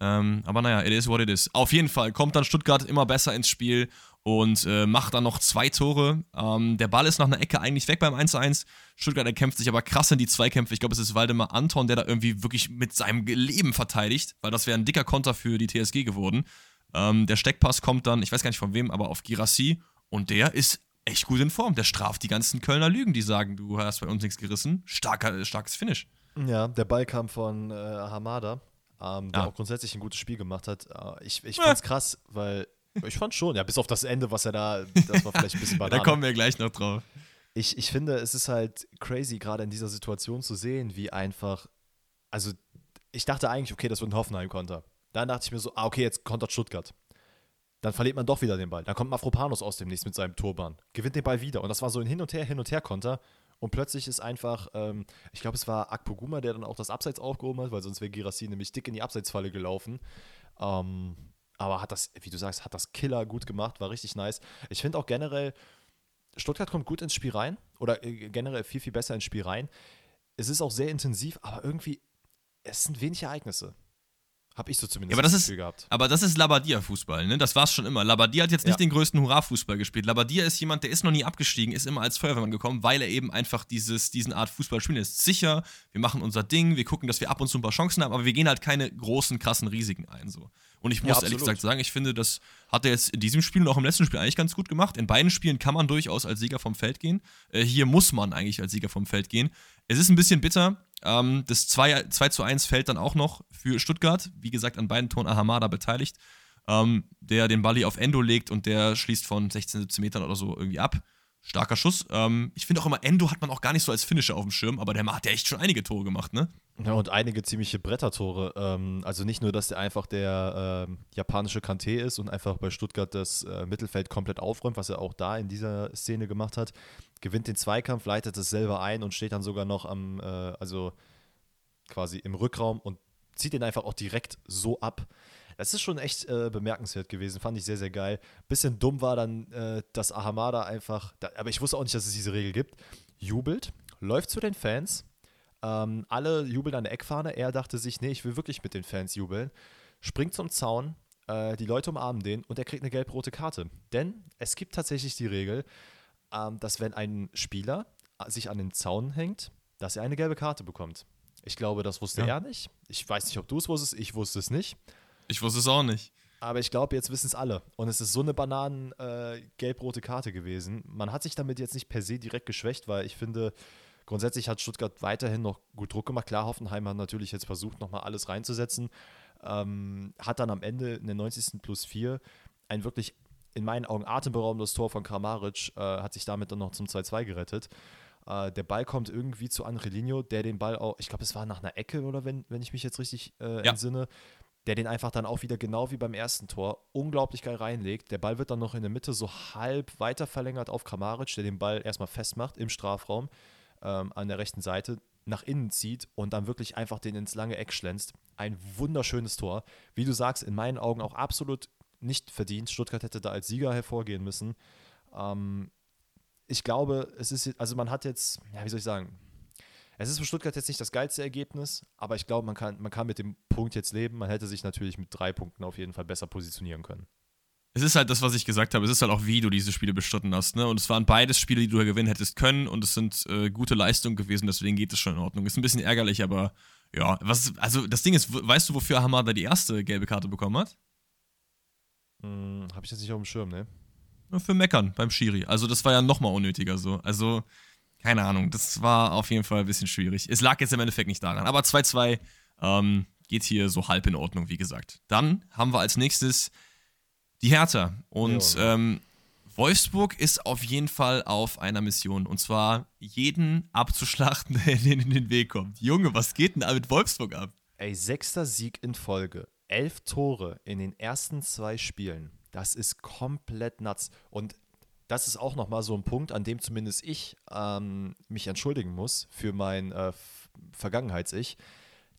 Ähm, aber naja, it is what it is. Auf jeden Fall kommt dann Stuttgart immer besser ins Spiel und äh, macht dann noch zwei Tore. Ähm, der Ball ist nach einer Ecke eigentlich weg beim 1-1. Stuttgart erkämpft sich aber krass in die Zweikämpfe. Ich glaube, es ist Waldemar Anton, der da irgendwie wirklich mit seinem Leben verteidigt, weil das wäre ein dicker Konter für die TSG geworden. Ähm, der Steckpass kommt dann, ich weiß gar nicht von wem, aber auf Girassi und der ist echt gut in Form. Der straft die ganzen Kölner Lügen, die sagen, du hast bei uns nichts gerissen. Starker, starkes Finish. Ja, der Ball kam von äh, Hamada, ähm, der ja. auch grundsätzlich ein gutes Spiel gemacht hat. Äh, ich ich fand's krass, weil ich fand schon, ja, bis auf das Ende, was er da, das war vielleicht ein bisschen Banane. da kommen wir gleich noch drauf. Ich, ich finde, es ist halt crazy, gerade in dieser Situation zu sehen, wie einfach, also ich dachte eigentlich, okay, das wird ein Hoffenheim-Konter. Dann dachte ich mir so, ah, okay, jetzt kontert Stuttgart. Dann verliert man doch wieder den Ball. Dann kommt Mafropanos aus dem Nichts mit seinem Turban, gewinnt den Ball wieder. Und das war so ein Hin und Her, Hin und Her Konter. Und plötzlich ist einfach, ähm, ich glaube, es war Akpoguma, der dann auch das Abseits aufgehoben hat, weil sonst wäre Girassi nämlich dick in die Abseitsfalle gelaufen. Ähm, aber hat das, wie du sagst, hat das Killer gut gemacht, war richtig nice. Ich finde auch generell, Stuttgart kommt gut ins Spiel rein oder äh, generell viel, viel besser ins Spiel rein. Es ist auch sehr intensiv, aber irgendwie, es sind wenig Ereignisse. Habe ich so zumindest ja, aber das, das Gefühl gehabt. Aber das ist Labadia-Fußball, ne? Das war es schon immer. Labadia hat jetzt nicht ja. den größten Hurra-Fußball gespielt. Labadia ist jemand, der ist noch nie abgestiegen, ist immer als Feuerwehrmann gekommen, weil er eben einfach dieses, diesen Art Fußball spielt. Er ist sicher, wir machen unser Ding, wir gucken, dass wir ab und zu ein paar Chancen haben, aber wir gehen halt keine großen, krassen Risiken ein. So. Und ich muss ja, ehrlich gesagt sagen, ich finde, das hat er jetzt in diesem Spiel und auch im letzten Spiel eigentlich ganz gut gemacht. In beiden Spielen kann man durchaus als Sieger vom Feld gehen. Äh, hier muss man eigentlich als Sieger vom Feld gehen. Es ist ein bisschen bitter. Ähm, das 2, 2 zu 1 fällt dann auch noch für Stuttgart. Wie gesagt, an beiden Toren Ahamada beteiligt. Ähm, der den Ball auf Endo legt und der schließt von 16, 17 Metern oder so irgendwie ab. Starker Schuss. Ähm, ich finde auch immer, Endo hat man auch gar nicht so als Finisher auf dem Schirm, aber der hat ja echt schon einige Tore gemacht, ne? Ja, und einige ziemliche Brettertore. Ähm, also nicht nur, dass der einfach der ähm, japanische Kante ist und einfach bei Stuttgart das äh, Mittelfeld komplett aufräumt, was er auch da in dieser Szene gemacht hat. Gewinnt den Zweikampf, leitet es selber ein und steht dann sogar noch am, äh, also quasi im Rückraum und zieht den einfach auch direkt so ab. Das ist schon echt äh, bemerkenswert gewesen, fand ich sehr, sehr geil. Bisschen dumm war dann, äh, dass Ahamada einfach, da, aber ich wusste auch nicht, dass es diese Regel gibt, jubelt, läuft zu den Fans, ähm, alle jubeln an der Eckfahne. Er dachte sich, nee, ich will wirklich mit den Fans jubeln. Springt zum Zaun, äh, die Leute umarmen den und er kriegt eine gelb-rote Karte. Denn es gibt tatsächlich die Regel, ähm, dass wenn ein Spieler sich an den Zaun hängt, dass er eine gelbe Karte bekommt. Ich glaube, das wusste ja. er nicht. Ich weiß nicht, ob du es wusstest. Ich wusste es nicht. Ich wusste es auch nicht. Aber ich glaube, jetzt wissen es alle. Und es ist so eine bananen äh, gelb-rote Karte gewesen. Man hat sich damit jetzt nicht per se direkt geschwächt, weil ich finde, grundsätzlich hat Stuttgart weiterhin noch gut Druck gemacht. Klar, Hoffenheim hat natürlich jetzt versucht, nochmal alles reinzusetzen. Ähm, hat dann am Ende in der 90. plus 4 ein wirklich in meinen Augen atemberaubendes Tor von Kramaric, äh, hat sich damit dann noch zum 2-2 gerettet. Äh, der Ball kommt irgendwie zu Andrelinho, der den Ball auch, ich glaube, es war nach einer Ecke oder wenn, wenn ich mich jetzt richtig äh, ja. entsinne, der den einfach dann auch wieder genau wie beim ersten Tor unglaublich geil reinlegt. Der Ball wird dann noch in der Mitte so halb weiter verlängert auf Kramaric, der den Ball erstmal festmacht im Strafraum ähm, an der rechten Seite, nach innen zieht und dann wirklich einfach den ins lange Eck schlänzt. Ein wunderschönes Tor. Wie du sagst, in meinen Augen auch absolut nicht verdient. Stuttgart hätte da als Sieger hervorgehen müssen. Ähm, ich glaube, es ist, also man hat jetzt, ja, wie soll ich sagen, es ist für Stuttgart jetzt nicht das geilste Ergebnis, aber ich glaube, man kann, man kann mit dem Punkt jetzt leben. Man hätte sich natürlich mit drei Punkten auf jeden Fall besser positionieren können. Es ist halt das, was ich gesagt habe. Es ist halt auch, wie du diese Spiele bestritten hast. Ne? Und es waren beides Spiele, die du gewinnen hättest können. Und es sind äh, gute Leistungen gewesen. Deswegen geht es schon in Ordnung. Ist ein bisschen ärgerlich, aber ja. Was, also das Ding ist, weißt du, wofür Hamada die erste gelbe Karte bekommen hat? Hm, Habe ich jetzt nicht auf dem Schirm, ne? Für Meckern beim Schiri. Also das war ja nochmal unnötiger so. Also, keine Ahnung, das war auf jeden Fall ein bisschen schwierig. Es lag jetzt im Endeffekt nicht daran. Aber 2-2 ähm, geht hier so halb in Ordnung, wie gesagt. Dann haben wir als nächstes die Hertha. Und ja. ähm, Wolfsburg ist auf jeden Fall auf einer Mission. Und zwar jeden abzuschlachten, der ihnen in den Weg kommt. Junge, was geht denn da mit Wolfsburg ab? Ey, sechster Sieg in Folge elf Tore in den ersten zwei Spielen. Das ist komplett nuts. Und das ist auch nochmal so ein Punkt, an dem zumindest ich ähm, mich entschuldigen muss für mein äh, Vergangenheits-Ich.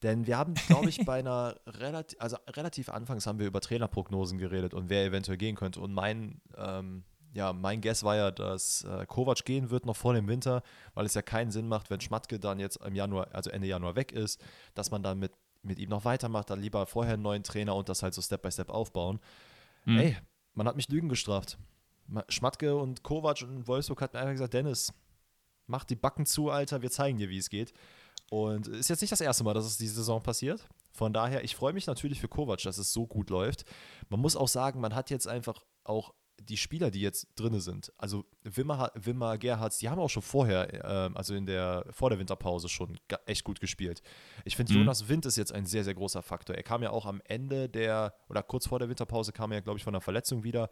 Denn wir haben, glaube ich, bei einer relativ, also relativ anfangs haben wir über Trainerprognosen geredet und wer eventuell gehen könnte. Und mein, ähm, ja, mein Guess war ja, dass äh, Kovac gehen wird noch vor dem Winter, weil es ja keinen Sinn macht, wenn Schmatke dann jetzt im Januar, also Ende Januar weg ist, dass man dann mit mit ihm noch weitermacht, dann lieber vorher einen neuen Trainer und das halt so Step by Step aufbauen. Mhm. Ey, man hat mich Lügen gestraft. Schmatke und Kovac und Wolfsburg hatten einfach gesagt, Dennis, mach die Backen zu, Alter, wir zeigen dir, wie es geht. Und ist jetzt nicht das erste Mal, dass es diese Saison passiert. Von daher, ich freue mich natürlich für Kovac, dass es so gut läuft. Man muss auch sagen, man hat jetzt einfach auch die Spieler, die jetzt drin sind, also Wimmer, Wimmer Gerhards, die haben auch schon vorher, äh, also in der, vor der Winterpause schon echt gut gespielt. Ich finde, mhm. Jonas Wind ist jetzt ein sehr, sehr großer Faktor. Er kam ja auch am Ende der, oder kurz vor der Winterpause kam er, glaube ich, von einer Verletzung wieder,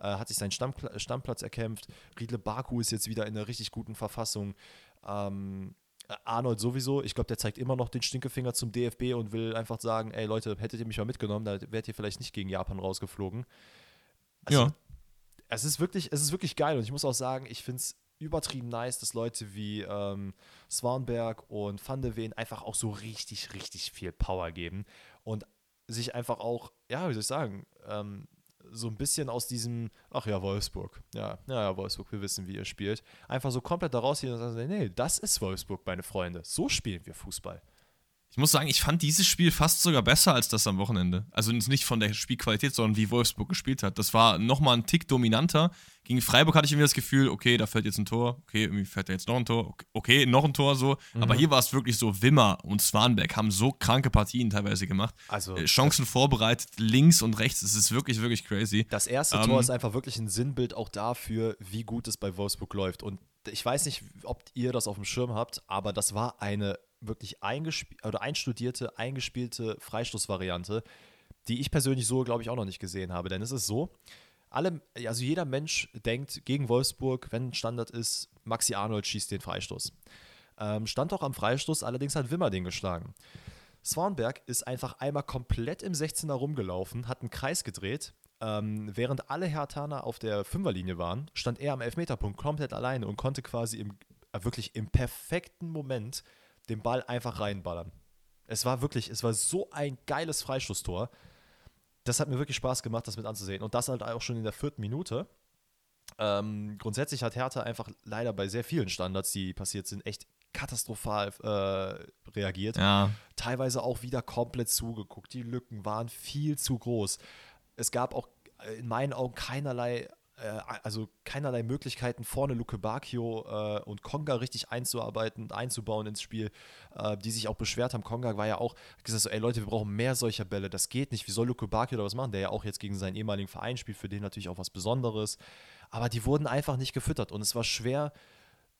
äh, hat sich seinen Stammpla Stammplatz erkämpft. Riedle Baku ist jetzt wieder in einer richtig guten Verfassung. Ähm, Arnold sowieso, ich glaube, der zeigt immer noch den Stinkefinger zum DFB und will einfach sagen, ey Leute, hättet ihr mich mal mitgenommen, da wärt ihr vielleicht nicht gegen Japan rausgeflogen. Also, ja es ist wirklich, es ist wirklich geil und ich muss auch sagen, ich finde es übertrieben nice, dass Leute wie ähm, Swanberg und Van de Ven einfach auch so richtig, richtig viel Power geben und sich einfach auch, ja, wie soll ich sagen, ähm, so ein bisschen aus diesem, ach ja, Wolfsburg, ja, ja, Wolfsburg, wir wissen, wie ihr spielt, einfach so komplett da rausgehen und sagen, nee, das ist Wolfsburg, meine Freunde, so spielen wir Fußball. Ich muss sagen, ich fand dieses Spiel fast sogar besser als das am Wochenende. Also nicht von der Spielqualität, sondern wie Wolfsburg gespielt hat. Das war nochmal ein Tick dominanter. Gegen Freiburg hatte ich irgendwie das Gefühl, okay, da fällt jetzt ein Tor, okay, irgendwie fällt da jetzt noch ein Tor, okay, noch ein Tor so. Mhm. Aber hier war es wirklich so, Wimmer und Swanberg haben so kranke Partien teilweise gemacht. Also, äh, Chancen vorbereitet, links und rechts. Es ist wirklich, wirklich crazy. Das erste ähm, Tor ist einfach wirklich ein Sinnbild auch dafür, wie gut es bei Wolfsburg läuft. Und ich weiß nicht, ob ihr das auf dem Schirm habt, aber das war eine wirklich oder einstudierte, eingespielte Freistoßvariante, die ich persönlich so, glaube ich, auch noch nicht gesehen habe. Denn es ist so, alle, also jeder Mensch denkt gegen Wolfsburg, wenn Standard ist, Maxi Arnold schießt den Freistoß. Ähm, stand auch am Freistoß, allerdings hat Wimmer den geschlagen. Swanberg ist einfach einmal komplett im 16er rumgelaufen, hat einen Kreis gedreht. Ähm, während alle Hertaner auf der Fünferlinie waren, stand er am Elfmeterpunkt komplett alleine und konnte quasi im, äh, wirklich im perfekten Moment den Ball einfach reinballern. Es war wirklich, es war so ein geiles Freistoßtor. Das hat mir wirklich Spaß gemacht, das mit anzusehen. Und das halt auch schon in der vierten Minute. Ähm, grundsätzlich hat Hertha einfach leider bei sehr vielen Standards, die passiert sind, echt katastrophal äh, reagiert. Ja. Teilweise auch wieder komplett zugeguckt. Die Lücken waren viel zu groß. Es gab auch in meinen Augen keinerlei äh, also keinerlei Möglichkeiten, vorne Luke Bacchio äh, und Konga richtig einzuarbeiten und einzubauen ins Spiel, äh, die sich auch beschwert haben. Konga war ja auch gesagt so, ey Leute, wir brauchen mehr solcher Bälle, das geht nicht. Wie soll Luke Bacchio da was machen? Der ja auch jetzt gegen seinen ehemaligen Verein spielt, für den natürlich auch was Besonderes. Aber die wurden einfach nicht gefüttert und es war schwer,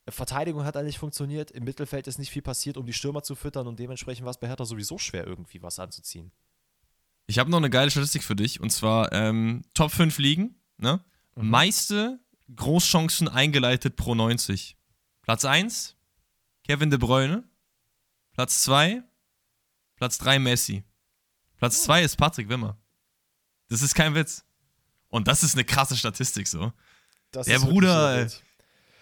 Verteidigung hat eigentlich funktioniert, im Mittelfeld ist nicht viel passiert, um die Stürmer zu füttern und dementsprechend war es bei Hertha sowieso schwer, irgendwie was anzuziehen. Ich habe noch eine geile Statistik für dich und zwar ähm, Top 5 Ligen, ne? Mhm. Meiste Großchancen eingeleitet pro 90. Platz 1, Kevin De Bruyne. Platz 2, Platz 3 Messi. Platz 2 ist Patrick Wimmer. Das ist kein Witz. Und das ist eine krasse Statistik so. Das der Bruder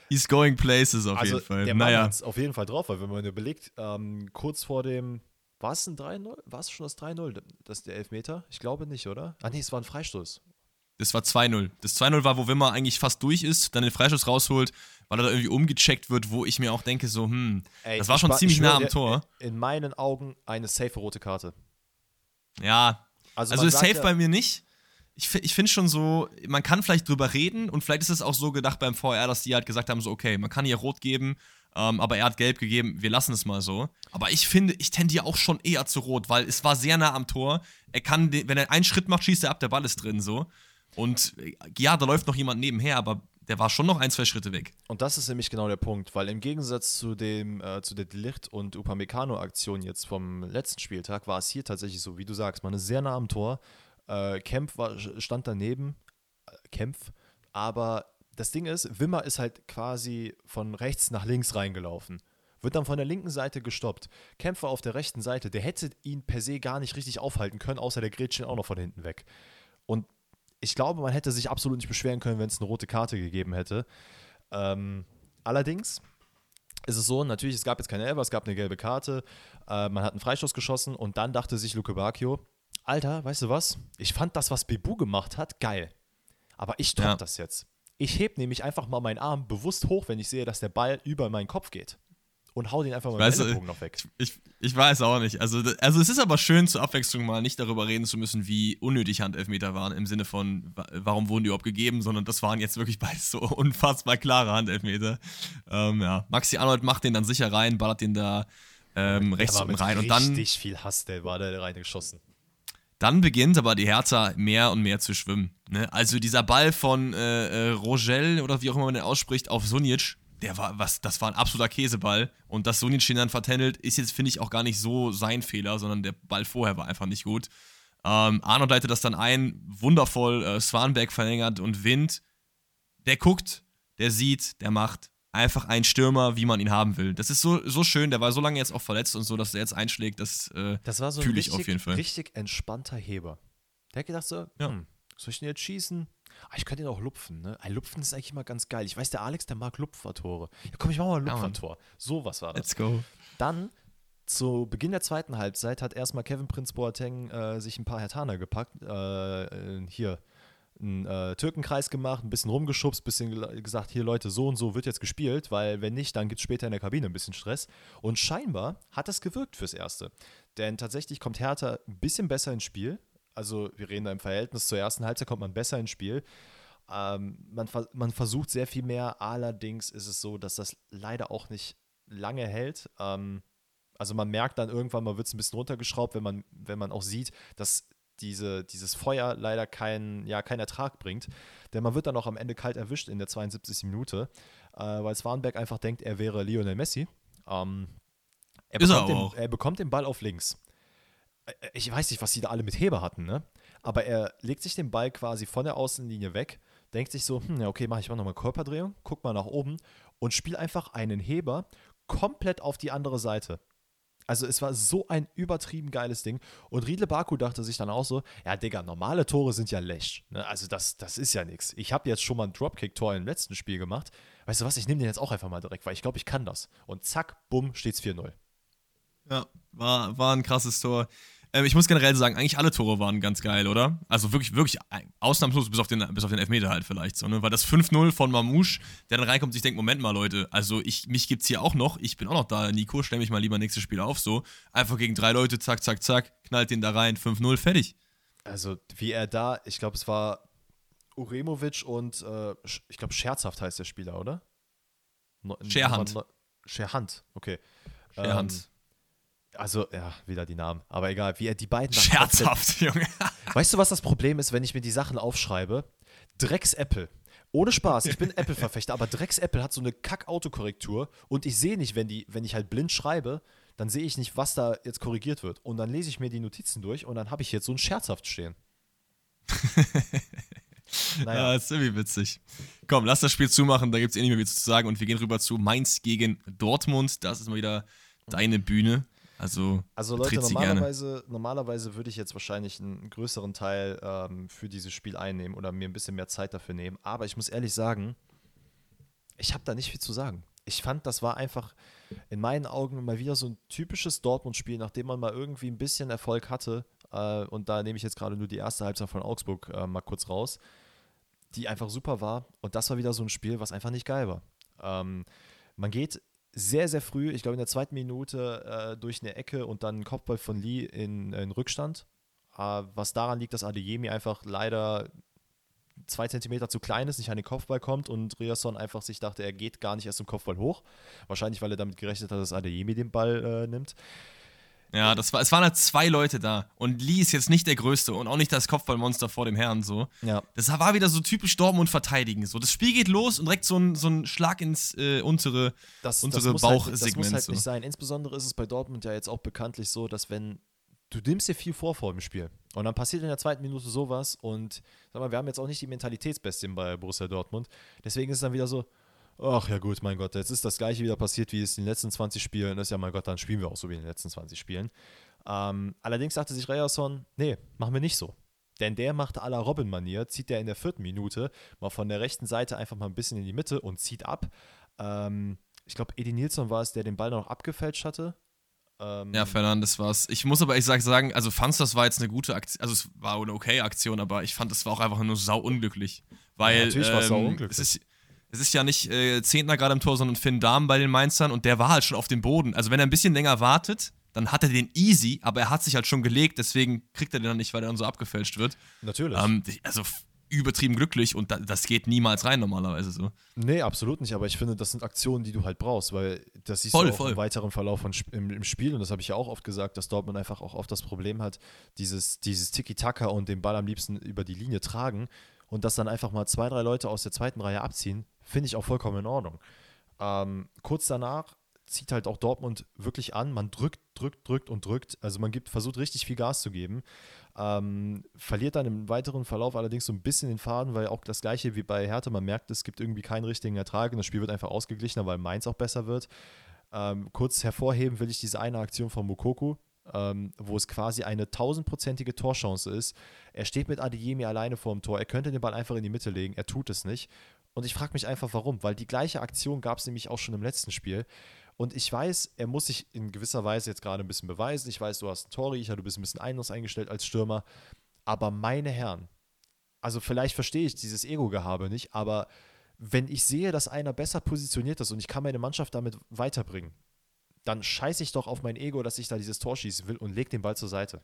ist going places auf also jeden Fall. Der Mann naja. hat auf jeden Fall drauf, weil wenn man überlegt, ähm, kurz vor dem, war es ein 3-0? War es schon das 3-0, das der Elfmeter? Ich glaube nicht, oder? Ah nee, es war ein Freistoß. Das war 2-0. Das 2-0 war, wo Wimmer eigentlich fast durch ist, dann den Freistoß rausholt, weil er da irgendwie umgecheckt wird, wo ich mir auch denke, so, hm, Ey, das war schon war, ziemlich nah am Tor. In meinen Augen eine safe rote Karte. Ja. Also, also ist safe ja, bei mir nicht ich, ich finde schon so, man kann vielleicht drüber reden und vielleicht ist es auch so gedacht beim VR, dass die halt gesagt haben, so, okay, man kann hier rot geben, ähm, aber er hat gelb gegeben, wir lassen es mal so. Aber ich finde, ich tendiere auch schon eher zu rot, weil es war sehr nah am Tor. Er kann, wenn er einen Schritt macht, schießt er ab, der Ball ist drin, so. Und ja, da läuft noch jemand nebenher, aber der war schon noch ein, zwei Schritte weg. Und das ist nämlich genau der Punkt, weil im Gegensatz zu dem äh, zu der Delicht und Upamecano Aktion jetzt vom letzten Spieltag war es hier tatsächlich so, wie du sagst, man ist sehr nah am Tor äh, Kempf war, stand daneben, äh, Kempf, aber das Ding ist, Wimmer ist halt quasi von rechts nach links reingelaufen. Wird dann von der linken Seite gestoppt. Kempf war auf der rechten Seite. Der hätte ihn per se gar nicht richtig aufhalten können, außer der Gretchen auch noch von hinten weg. Und ich glaube, man hätte sich absolut nicht beschweren können, wenn es eine rote Karte gegeben hätte. Ähm, allerdings ist es so, natürlich, es gab jetzt keine Elber, es gab eine gelbe Karte, äh, man hat einen Freistoß geschossen und dann dachte sich Luke Bacchio, Alter, weißt du was? Ich fand das, was Bebu gemacht hat, geil. Aber ich top ja. das jetzt. Ich heb nämlich einfach mal meinen Arm bewusst hoch, wenn ich sehe, dass der Ball über meinen Kopf geht. Und hau den einfach mal mit dem Ellenbogen noch weg. Ich, ich weiß auch nicht. Also, also es ist aber schön zur Abwechslung mal nicht darüber reden zu müssen, wie unnötig Handelfmeter waren, im Sinne von, warum wurden die überhaupt gegeben, sondern das waren jetzt wirklich beides so unfassbar klare Handelfmeter. Ähm, ja. Maxi Arnold macht den dann sicher rein, ballert den da ähm, rechts oben rein. Und dann. Richtig viel Hass, der war da reingeschossen. Dann beginnt aber die Hertha mehr und mehr zu schwimmen. Ne? Also dieser Ball von äh, äh, Rogel oder wie auch immer man den ausspricht auf Sunic, der war was, das war ein absoluter Käseball und dass Sunic ihn dann vertändelt, ist jetzt finde ich auch gar nicht so sein Fehler, sondern der Ball vorher war einfach nicht gut. Ähm, Arnold leitet das dann ein, wundervoll, äh, Swanberg verlängert und Wind, der guckt, der sieht, der macht einfach ein Stürmer, wie man ihn haben will. Das ist so, so schön, der war so lange jetzt auch verletzt und so, dass er jetzt einschlägt, das, äh, das war so fühle ich auf jeden Fall. richtig entspannter Heber. Der hat gedacht so, ja. hm, soll ich den jetzt schießen? Ah, ich könnte ihn auch lupfen, ne? Ein Lupfen ist eigentlich immer ganz geil. Ich weiß, der Alex, der mag Lupfertore. Ja, komm, ich mach mal ein Lupfertor. So was war das. Let's go. Dann zu Beginn der zweiten Halbzeit hat erstmal Kevin Prinz Boateng äh, sich ein paar Hertaner gepackt. Äh, äh hier, einen äh, Türkenkreis gemacht, ein bisschen rumgeschubst, ein bisschen gesagt, hier Leute, so und so wird jetzt gespielt, weil wenn nicht, dann gibt es später in der Kabine ein bisschen Stress. Und scheinbar hat das gewirkt fürs Erste. Denn tatsächlich kommt Hertha ein bisschen besser ins Spiel. Also wir reden da im Verhältnis zur ersten Halbzeit, kommt man besser ins Spiel. Ähm, man, man versucht sehr viel mehr, allerdings ist es so, dass das leider auch nicht lange hält. Ähm, also man merkt dann irgendwann, man wird es ein bisschen runtergeschraubt, wenn man, wenn man auch sieht, dass diese, dieses Feuer leider keinen ja, kein Ertrag bringt. Denn man wird dann auch am Ende kalt erwischt in der 72. Minute, äh, weil Swanberg einfach denkt, er wäre Lionel Messi. Ähm, er, bekommt den, er bekommt den Ball auf links. Äh, ich weiß nicht, was sie da alle mit Heber hatten, ne? Aber er legt sich den Ball quasi von der Außenlinie weg, denkt sich so, hm, ja, okay, mache ich mal nochmal Körperdrehung, guck mal nach oben und spiele einfach einen Heber komplett auf die andere Seite. Also es war so ein übertrieben geiles Ding. Und Riedle Baku dachte sich dann auch so, ja Digga, normale Tore sind ja läsch. Ne? Also das, das ist ja nichts. Ich habe jetzt schon mal ein Dropkick-Tor im letzten Spiel gemacht. Weißt du was, ich nehme den jetzt auch einfach mal direkt, weil ich glaube, ich kann das. Und zack, bumm, steht's 4-0. Ja, war, war ein krasses Tor. Ähm, ich muss generell sagen, eigentlich alle Tore waren ganz geil, oder? Also wirklich, wirklich ausnahmslos, bis auf den, bis auf den Elfmeter halt vielleicht so, ne? Weil das 5-0 von Mamouche, der dann reinkommt, sich denkt, Moment mal, Leute, also ich, mich gibt's hier auch noch, ich bin auch noch da, Nico, stell mich mal lieber nächstes Spiel auf, so. Einfach gegen drei Leute, zack, zack, zack, knallt den da rein, 5-0, fertig. Also, wie er da, ich glaube, es war Uremovic und äh, ich glaube, Scherzhaft heißt der Spieler, oder? No, Scherhand. Scherhand, okay. Scherhand. Ähm, also, ja, wieder die Namen. Aber egal, wie er die beiden. Scherzhaft, Junge. weißt du, was das Problem ist, wenn ich mir die Sachen aufschreibe? Drecks Apple. Ohne Spaß, ich bin Apple-Verfechter, aber Drecks Apple hat so eine Kack-Autokorrektur und ich sehe nicht, wenn, die, wenn ich halt blind schreibe, dann sehe ich nicht, was da jetzt korrigiert wird. Und dann lese ich mir die Notizen durch und dann habe ich jetzt so ein Scherzhaft stehen. naja. Ja, ist irgendwie witzig. Komm, lass das Spiel zumachen, da gibt es eh nicht mehr viel zu sagen und wir gehen rüber zu Mainz gegen Dortmund. Das ist mal wieder deine Bühne. Also, also Leute, normalerweise, normalerweise würde ich jetzt wahrscheinlich einen größeren Teil ähm, für dieses Spiel einnehmen oder mir ein bisschen mehr Zeit dafür nehmen. Aber ich muss ehrlich sagen, ich habe da nicht viel zu sagen. Ich fand, das war einfach in meinen Augen mal wieder so ein typisches Dortmund-Spiel, nachdem man mal irgendwie ein bisschen Erfolg hatte. Äh, und da nehme ich jetzt gerade nur die erste Halbzeit von Augsburg äh, mal kurz raus, die einfach super war. Und das war wieder so ein Spiel, was einfach nicht geil war. Ähm, man geht sehr, sehr früh, ich glaube in der zweiten Minute, äh, durch eine Ecke und dann ein Kopfball von Lee in, in Rückstand. Äh, was daran liegt, dass Adeyemi einfach leider zwei Zentimeter zu klein ist, nicht an den Kopfball kommt und Riasson einfach sich dachte, er geht gar nicht erst zum Kopfball hoch. Wahrscheinlich, weil er damit gerechnet hat, dass Adeyemi den Ball äh, nimmt. Ja, das war, es waren halt zwei Leute da. Und Lee ist jetzt nicht der Größte und auch nicht das Kopfballmonster vor dem Herrn so. Ja. Das war wieder so typisch Dortmund verteidigen. So, das Spiel geht los und direkt so ein, so ein Schlag ins äh, untere, das, untere das Bauchsegment. Halt, das muss halt so. nicht sein. Insbesondere ist es bei Dortmund ja jetzt auch bekanntlich so, dass wenn du nimmst dir viel vor vor dem Spiel und dann passiert in der zweiten Minute sowas und sag mal, wir haben jetzt auch nicht die Mentalitätsbestien bei Borussia Dortmund. Deswegen ist es dann wieder so, ach ja gut, mein Gott, jetzt ist das gleiche wieder passiert, wie es in den letzten 20 Spielen ist. Ja, mein Gott, dann spielen wir auch so wie in den letzten 20 Spielen. Ähm, allerdings sagte sich Reyerson, nee, machen wir nicht so. Denn der macht à la Robin-Manier, zieht der in der vierten Minute mal von der rechten Seite einfach mal ein bisschen in die Mitte und zieht ab. Ähm, ich glaube, Edi Nilsson war es, der den Ball noch abgefälscht hatte. Ähm, ja, Fernandes war es. Ich muss aber ehrlich sagen, also fand's, das war jetzt eine gute Aktion, also es war eine okay Aktion, aber ich fand, das war auch einfach nur sau unglücklich. Weil ja, natürlich war es sau ähm, unglücklich. Es ist, es ist ja nicht äh, Zehntner gerade im Tor, sondern Finn Dahm bei den Mainzern und der war halt schon auf dem Boden. Also wenn er ein bisschen länger wartet, dann hat er den easy, aber er hat sich halt schon gelegt, deswegen kriegt er den dann nicht, weil er dann so abgefälscht wird. Natürlich. Ähm, also übertrieben glücklich und das geht niemals rein normalerweise so. Nee, absolut nicht, aber ich finde, das sind Aktionen, die du halt brauchst, weil das siehst voll, du auch voll. im weiteren Verlauf von, im, im Spiel und das habe ich ja auch oft gesagt, dass Dortmund einfach auch oft das Problem hat, dieses, dieses Tiki-Taka und den Ball am liebsten über die Linie tragen und dass dann einfach mal zwei, drei Leute aus der zweiten Reihe abziehen, finde ich auch vollkommen in Ordnung. Ähm, kurz danach zieht halt auch Dortmund wirklich an. Man drückt, drückt, drückt und drückt. Also man gibt, versucht richtig viel Gas zu geben. Ähm, verliert dann im weiteren Verlauf allerdings so ein bisschen den Faden, weil auch das gleiche wie bei Hertha, man merkt, es gibt irgendwie keinen richtigen Ertrag und das Spiel wird einfach ausgeglichener, weil Mainz auch besser wird. Ähm, kurz hervorheben will ich diese eine Aktion von Mukoku, ähm, wo es quasi eine tausendprozentige Torchance ist. Er steht mit Adeyemi alleine vor dem Tor. Er könnte den Ball einfach in die Mitte legen. Er tut es nicht. Und ich frage mich einfach, warum. Weil die gleiche Aktion gab es nämlich auch schon im letzten Spiel. Und ich weiß, er muss sich in gewisser Weise jetzt gerade ein bisschen beweisen. Ich weiß, du hast einen Torriecher, du bist ein bisschen anders eingestellt als Stürmer. Aber meine Herren, also vielleicht verstehe ich dieses Ego-Gehabe nicht, aber wenn ich sehe, dass einer besser positioniert ist und ich kann meine Mannschaft damit weiterbringen, dann scheiße ich doch auf mein Ego, dass ich da dieses Tor schießen will und leg den Ball zur Seite.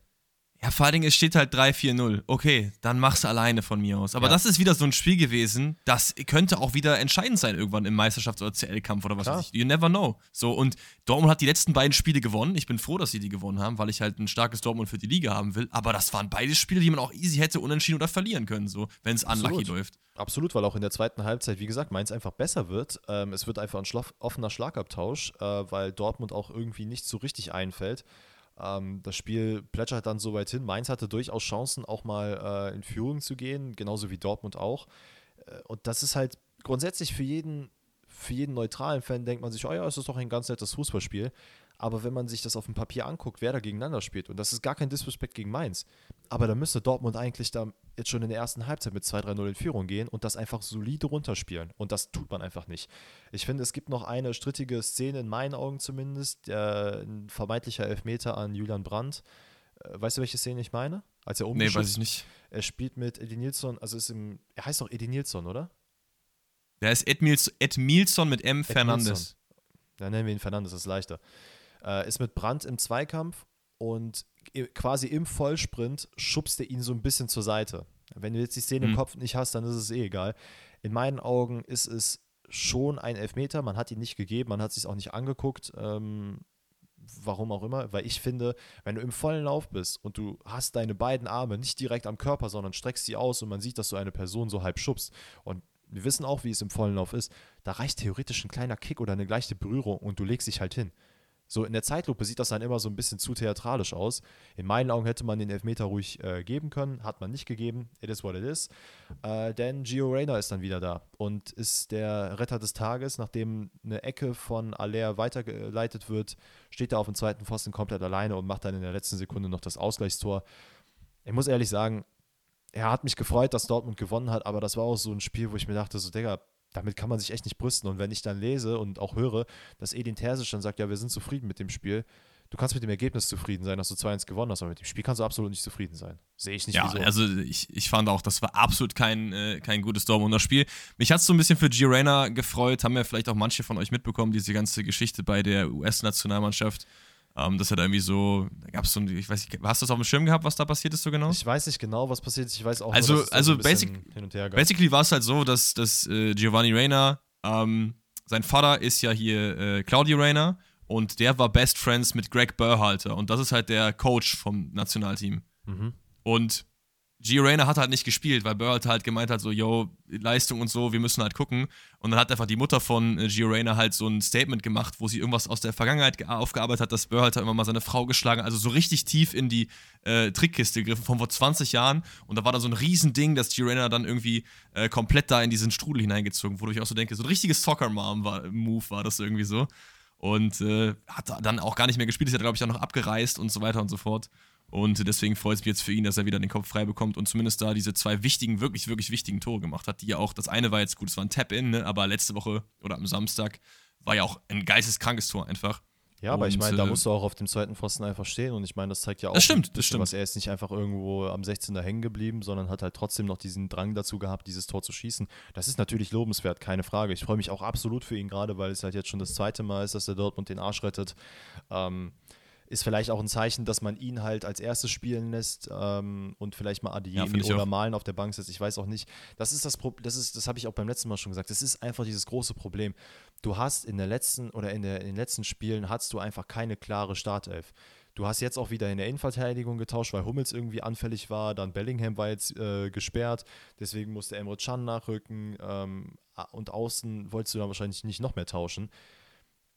Ja, vor allen Dingen, es steht halt 3-4-0. Okay, dann mach's alleine von mir aus. Aber ja. das ist wieder so ein Spiel gewesen, das könnte auch wieder entscheidend sein irgendwann im Meisterschafts- oder CL-Kampf oder was Klar. weiß ich. You never know. So, und Dortmund hat die letzten beiden Spiele gewonnen. Ich bin froh, dass sie die gewonnen haben, weil ich halt ein starkes Dortmund für die Liga haben will. Aber das waren beide Spiele, die man auch easy hätte unentschieden oder verlieren können, so, wenn es unlucky läuft. Absolut, weil auch in der zweiten Halbzeit, wie gesagt, Mainz einfach besser wird. Ähm, es wird einfach ein offener Schlagabtausch, äh, weil Dortmund auch irgendwie nicht so richtig einfällt. Ähm, das Spiel plätschert dann so weit hin. Mainz hatte durchaus Chancen, auch mal äh, in Führung zu gehen, genauso wie Dortmund auch. Äh, und das ist halt grundsätzlich für jeden, für jeden neutralen Fan, denkt man sich, oh ja, es ist doch ein ganz nettes Fußballspiel. Aber wenn man sich das auf dem Papier anguckt, wer da gegeneinander spielt, und das ist gar kein Disrespect gegen Mainz, aber da müsste Dortmund eigentlich da jetzt schon in der ersten Halbzeit mit 2-3-0 in Führung gehen und das einfach solide runterspielen. Und das tut man einfach nicht. Ich finde, es gibt noch eine strittige Szene, in meinen Augen zumindest, der, ein vermeintlicher Elfmeter an Julian Brandt. Äh, weißt du, welche Szene ich meine? Als er Nee, weiß ich nicht. Er spielt mit Eddie Nilsson, also ist im, er heißt doch Eddie Nilsson, oder? Der ist Ed, Mils, Ed Milson mit M. Ed Fernandes. Ja, nennen wir ihn Fernandes, das ist leichter äh, ist mit Brandt im Zweikampf und quasi im Vollsprint schubst er ihn so ein bisschen zur Seite. Wenn du jetzt die Szene mhm. im Kopf nicht hast, dann ist es eh egal. In meinen Augen ist es schon ein Elfmeter. Man hat ihn nicht gegeben, man hat sich auch nicht angeguckt. Ähm, warum auch immer, weil ich finde, wenn du im vollen Lauf bist und du hast deine beiden Arme nicht direkt am Körper, sondern streckst sie aus und man sieht, dass du eine Person so halb schubst und wir wissen auch, wie es im vollen Lauf ist, da reicht theoretisch ein kleiner Kick oder eine leichte Berührung und du legst dich halt hin. So in der Zeitlupe sieht das dann immer so ein bisschen zu theatralisch aus. In meinen Augen hätte man den Elfmeter ruhig äh, geben können, hat man nicht gegeben. It is what it is. Äh, denn Gio Reyna ist dann wieder da und ist der Retter des Tages. Nachdem eine Ecke von Aller weitergeleitet wird, steht er auf dem zweiten Pfosten komplett alleine und macht dann in der letzten Sekunde noch das Ausgleichstor. Ich muss ehrlich sagen, er hat mich gefreut, dass Dortmund gewonnen hat, aber das war auch so ein Spiel, wo ich mir dachte, so, Digga, damit kann man sich echt nicht brüsten. Und wenn ich dann lese und auch höre, dass Edin Terzic dann sagt, ja, wir sind zufrieden mit dem Spiel, du kannst mit dem Ergebnis zufrieden sein, dass du 2-1 gewonnen hast, aber mit dem Spiel kannst du absolut nicht zufrieden sein. Sehe ich nicht ja, wieso. also ich, ich fand auch, das war absolut kein, äh, kein gutes Dortmunder Spiel. Mich hat es so ein bisschen für Girena gefreut, haben ja vielleicht auch manche von euch mitbekommen, diese ganze Geschichte bei der US-Nationalmannschaft. Ähm, das hat irgendwie so, da gab es so, ich weiß nicht, hast du das auf dem Schirm gehabt, was da passiert ist so genau? Ich weiß nicht genau, was passiert ist. Ich weiß auch also, nur, dass also so basic, hin und her gab. Basically war es halt so, dass, dass äh, Giovanni Reina, ähm, sein Vater ist ja hier äh, Claudio Reina und der war Best Friends mit Greg Burhalter und das ist halt der Coach vom Nationalteam. Mhm. Und Gio Reyna hat halt nicht gespielt, weil Burr halt gemeint hat, so, yo, Leistung und so, wir müssen halt gucken. Und dann hat einfach die Mutter von äh, Gio Reyna halt so ein Statement gemacht, wo sie irgendwas aus der Vergangenheit aufgearbeitet hat, dass Burr halt immer mal seine Frau geschlagen also so richtig tief in die äh, Trickkiste gegriffen von vor 20 Jahren. Und da war dann so ein Riesending, dass Gio Reyna dann irgendwie äh, komplett da in diesen Strudel hineingezogen wurde, ich auch so denke, so ein richtiges Soccer-Mom-Move war das irgendwie so. Und äh, hat dann auch gar nicht mehr gespielt, ist ja, glaube ich, auch noch abgereist und so weiter und so fort. Und deswegen freut es mich jetzt für ihn, dass er wieder den Kopf frei bekommt und zumindest da diese zwei wichtigen, wirklich, wirklich wichtigen Tore gemacht hat, die ja auch, das eine war jetzt gut, es war ein Tap-In, ne, aber letzte Woche oder am Samstag war ja auch ein geisteskrankes Tor einfach. Ja, aber und, ich meine, da äh, musst du auch auf dem zweiten Pfosten einfach stehen und ich meine, das zeigt ja auch, das stimmt, bisschen, das stimmt. was er ist nicht einfach irgendwo am 16. er hängen geblieben, sondern hat halt trotzdem noch diesen Drang dazu gehabt, dieses Tor zu schießen. Das ist natürlich lobenswert, keine Frage. Ich freue mich auch absolut für ihn gerade, weil es halt jetzt schon das zweite Mal ist, dass er Dortmund den Arsch rettet. Ähm, ist vielleicht auch ein Zeichen, dass man ihn halt als erstes spielen lässt ähm, und vielleicht mal Adeyemi ja, oder auch. Malen auf der Bank setzt. Ich weiß auch nicht. Das ist das Problem, das ist, das habe ich auch beim letzten Mal schon gesagt. Das ist einfach dieses große Problem. Du hast in der letzten oder in, der, in den letzten Spielen hast du einfach keine klare Startelf. Du hast jetzt auch wieder in der Innenverteidigung getauscht, weil Hummels irgendwie anfällig war. Dann Bellingham war jetzt äh, gesperrt. Deswegen musste Emre Can nachrücken. Ähm, und außen wolltest du dann wahrscheinlich nicht noch mehr tauschen.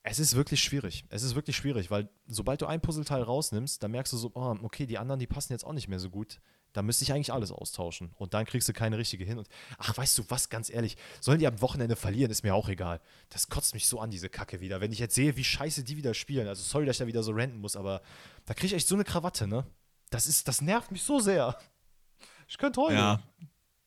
Es ist wirklich schwierig. Es ist wirklich schwierig, weil sobald du ein Puzzleteil rausnimmst, dann merkst du so, oh, okay, die anderen, die passen jetzt auch nicht mehr so gut. Da müsste ich eigentlich alles austauschen. Und dann kriegst du keine richtige hin. Und ach, weißt du was, ganz ehrlich, sollen die am Wochenende verlieren, ist mir auch egal. Das kotzt mich so an, diese Kacke wieder. Wenn ich jetzt sehe, wie scheiße die wieder spielen, also sorry, dass ich da wieder so renten muss, aber da kriege ich echt so eine Krawatte, ne? Das ist, das nervt mich so sehr. Ich könnte heulen. Ja,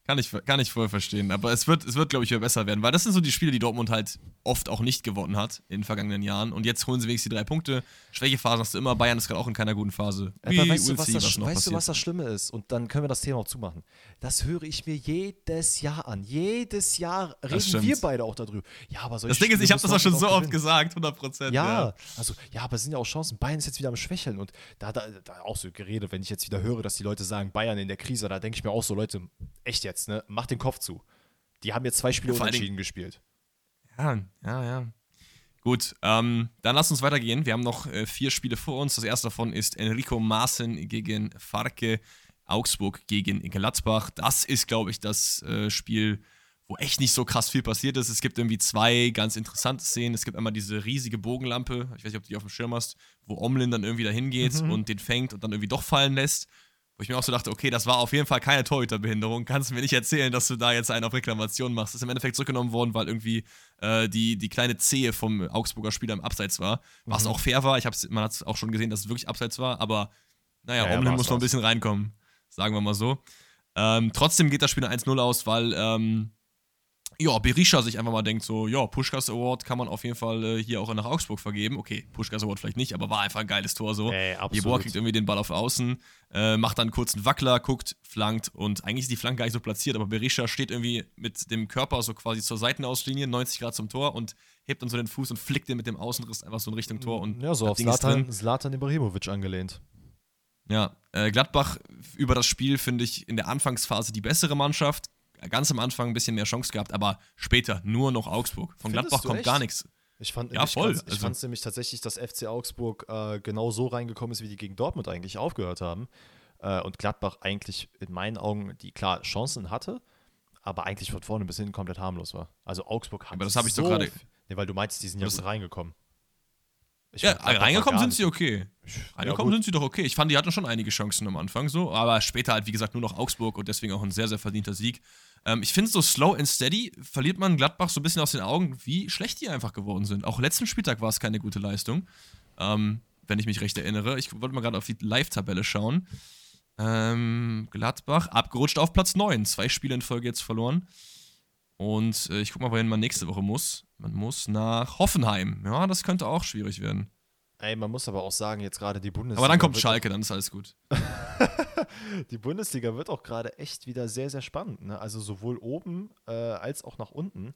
kann ich, kann ich voll verstehen. Aber es wird, es wird glaube ich, wieder besser werden, weil das sind so die Spiele, die Dortmund halt oft auch nicht gewonnen hat in den vergangenen Jahren. Und jetzt holen sie wenigstens die drei Punkte. Schwächephase hast du immer. Bayern ist gerade auch in keiner guten Phase. Aber weißt, du, was, see, das, was weißt du, was das Schlimme ist? Und dann können wir das Thema auch zumachen. Das höre ich mir jedes Jahr an. Jedes Jahr reden wir beide auch darüber. Ja, aber Das Ding ist, ich habe das auch schon so oft gesagt, 100 Prozent. Ja, ja, also, ja, aber es sind ja auch Chancen. Bayern ist jetzt wieder am Schwächeln. Und da, da, da auch so geredet, wenn ich jetzt wieder höre, dass die Leute sagen, Bayern in der Krise, da denke ich mir auch so, Leute, echt jetzt, ne? Mach den Kopf Kopf zu. Die haben jetzt zwei Spiele ja, unentschieden gespielt. Ja, ja, ja. Gut, ähm, dann lass uns weitergehen. Wir haben noch äh, vier Spiele vor uns. Das erste davon ist Enrico Maaßen gegen Farke, Augsburg gegen Gladbach. Das ist, glaube ich, das äh, Spiel, wo echt nicht so krass viel passiert ist. Es gibt irgendwie zwei ganz interessante Szenen. Es gibt einmal diese riesige Bogenlampe, ich weiß nicht, ob du die auf dem Schirm hast, wo Omlin dann irgendwie dahin geht mhm. und den fängt und dann irgendwie doch fallen lässt. Wo ich mir auch so dachte, okay, das war auf jeden Fall keine Torhüterbehinderung. Kannst du mir nicht erzählen, dass du da jetzt einen auf Reklamation machst. Das ist im Endeffekt zurückgenommen worden, weil irgendwie äh, die, die kleine Zehe vom Augsburger Spieler im Abseits war. Was mhm. auch fair war. Ich hab's, man hat es auch schon gesehen, dass es wirklich Abseits war. Aber naja, ja, Omlin muss noch ein bisschen reinkommen. Sagen wir mal so. Ähm, trotzdem geht das Spiel 1-0 aus, weil ähm, ja, Berisha sich einfach mal denkt, so, ja, Pushkas Award kann man auf jeden Fall äh, hier auch nach Augsburg vergeben. Okay, Pushkas Award vielleicht nicht, aber war einfach ein geiles Tor so. Ey, Jeboa kriegt irgendwie den Ball auf Außen, äh, macht dann kurz einen Wackler, guckt, flankt und eigentlich ist die Flanke gar nicht so platziert, aber Berisha steht irgendwie mit dem Körper so quasi zur Seitenauslinie, 90 Grad zum Tor und hebt dann so den Fuß und flickt den mit dem Außenriss einfach so in Richtung Tor. Und ja, so auf Zlatan, Zlatan Ibrahimovic angelehnt. Ja, äh, Gladbach über das Spiel finde ich in der Anfangsphase die bessere Mannschaft, ganz am Anfang ein bisschen mehr Chance gehabt, aber später nur noch Augsburg. Von Findest Gladbach kommt echt? gar nichts. Ich fand ja, voll. Ganz, ich also, fand nämlich tatsächlich, dass FC Augsburg äh, genau so reingekommen ist, wie die gegen Dortmund eigentlich aufgehört haben. Äh, und Gladbach eigentlich in meinen Augen die klar Chancen hatte, aber eigentlich von vorne bis hinten komplett harmlos war. Also Augsburg hat Aber das habe ich so doch gerade. Nee, weil du meinst, die sind ja gut reingekommen. Ich Ja, reingekommen sind sie okay. Ja, Reingekommen gut. sind sie doch okay. Ich fand, die hatten schon einige Chancen am Anfang so, aber später halt, wie gesagt, nur noch Augsburg und deswegen auch ein sehr, sehr verdienter Sieg. Ähm, ich finde, so slow and steady verliert man Gladbach so ein bisschen aus den Augen, wie schlecht die einfach geworden sind. Auch letzten Spieltag war es keine gute Leistung, ähm, wenn ich mich recht erinnere. Ich wollte mal gerade auf die Live-Tabelle schauen. Ähm, Gladbach abgerutscht auf Platz 9. Zwei Spiele in Folge jetzt verloren. Und äh, ich guck mal, wohin man nächste Woche muss. Man muss nach Hoffenheim. Ja, das könnte auch schwierig werden. Ey, man muss aber auch sagen, jetzt gerade die Bundesliga. Aber dann kommt Schalke, dann ist alles gut. Die Bundesliga wird auch gerade echt wieder sehr, sehr spannend. Ne? Also sowohl oben äh, als auch nach unten.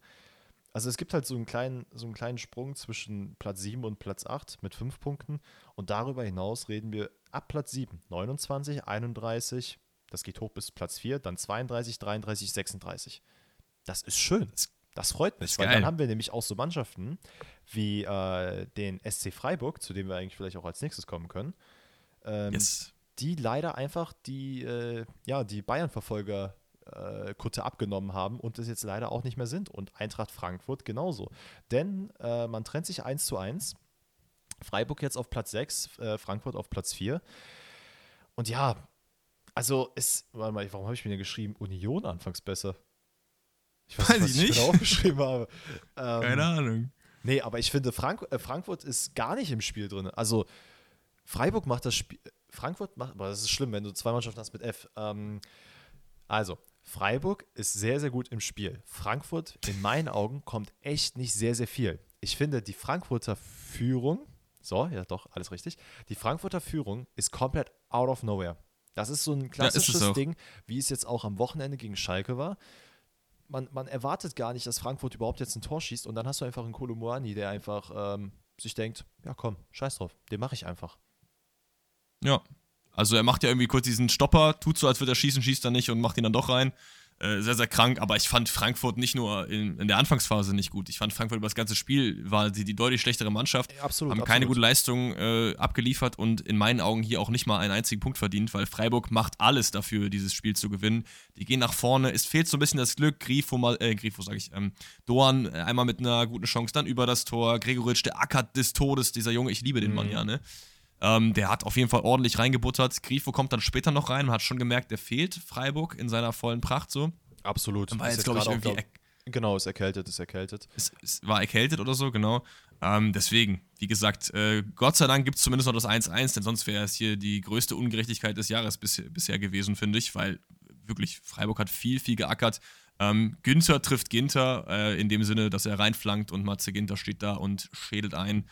Also es gibt halt so einen kleinen, so einen kleinen Sprung zwischen Platz 7 und Platz 8 mit 5 Punkten. Und darüber hinaus reden wir ab Platz 7, 29, 31, das geht hoch bis Platz 4, dann 32, 33, 36. Das ist schön. Das freut mich, ist weil geil. dann haben wir nämlich auch so Mannschaften wie äh, den SC Freiburg, zu dem wir eigentlich vielleicht auch als nächstes kommen können, ähm, Yes. die leider einfach die, äh, ja, die Bayern-Verfolger äh, Kutte abgenommen haben und es jetzt leider auch nicht mehr sind. Und Eintracht Frankfurt genauso. Denn äh, man trennt sich 1 zu 1. Freiburg jetzt auf Platz 6, äh, Frankfurt auf Platz 4. Und ja, also es, warte mal, warum habe ich mir denn geschrieben, Union anfangs besser? Ich Weiß was ich nicht. da aufgeschrieben habe. Ähm, Keine Ahnung. Nee, aber ich finde, Frank äh, Frankfurt ist gar nicht im Spiel drin. Also, Freiburg macht das Spiel. Frankfurt macht, aber das ist schlimm, wenn du zwei Mannschaften hast mit F. Ähm, also, Freiburg ist sehr, sehr gut im Spiel. Frankfurt, in meinen Augen, kommt echt nicht sehr, sehr viel. Ich finde, die Frankfurter Führung, so, ja doch, alles richtig. Die Frankfurter Führung ist komplett out of nowhere. Das ist so ein klassisches auch. Ding, wie es jetzt auch am Wochenende gegen Schalke war man, man erwartet gar nicht, dass Frankfurt überhaupt jetzt ein Tor schießt und dann hast du einfach einen Kolomuani, der einfach ähm, sich denkt, ja komm, scheiß drauf, den mache ich einfach. Ja. Also er macht ja irgendwie kurz diesen Stopper, tut so, als würde er schießen, schießt er nicht und macht ihn dann doch rein. Äh, sehr, sehr krank, aber ich fand Frankfurt nicht nur in, in der Anfangsphase nicht gut. Ich fand Frankfurt über das ganze Spiel war sie die deutlich schlechtere Mannschaft. Absolut. haben keine gute Leistung äh, abgeliefert und in meinen Augen hier auch nicht mal einen einzigen Punkt verdient, weil Freiburg macht alles dafür, dieses Spiel zu gewinnen. Die gehen nach vorne, es fehlt so ein bisschen das Glück, Grifo mal, äh, Grifo sage ich, ähm, Doan äh, einmal mit einer guten Chance, dann über das Tor, Gregoritsch, der ackert des Todes, dieser Junge, ich liebe den Mann Mhm. ja, ne? Ähm, der hat auf jeden Fall ordentlich reingebuttert. Grifo kommt dann später noch rein, man hat schon gemerkt, der fehlt Freiburg in seiner vollen Pracht so. Absolut. War Ist jetzt, glaube ich, irgendwie glaub- Genau, ist erkältet, ist erkältet. es, es war erkältet oder so, genau. Ähm, deswegen, wie gesagt, äh, Gott sei Dank gibt es zumindest noch das 1-1, denn sonst wäre es hier die größte Ungerechtigkeit des Jahres bis, bisher gewesen, finde ich, weil wirklich Freiburg hat viel, viel geackert. Ähm, Günther trifft Ginter äh, in dem Sinne, dass er reinflankt und Matze Ginter steht da und schädelt ein.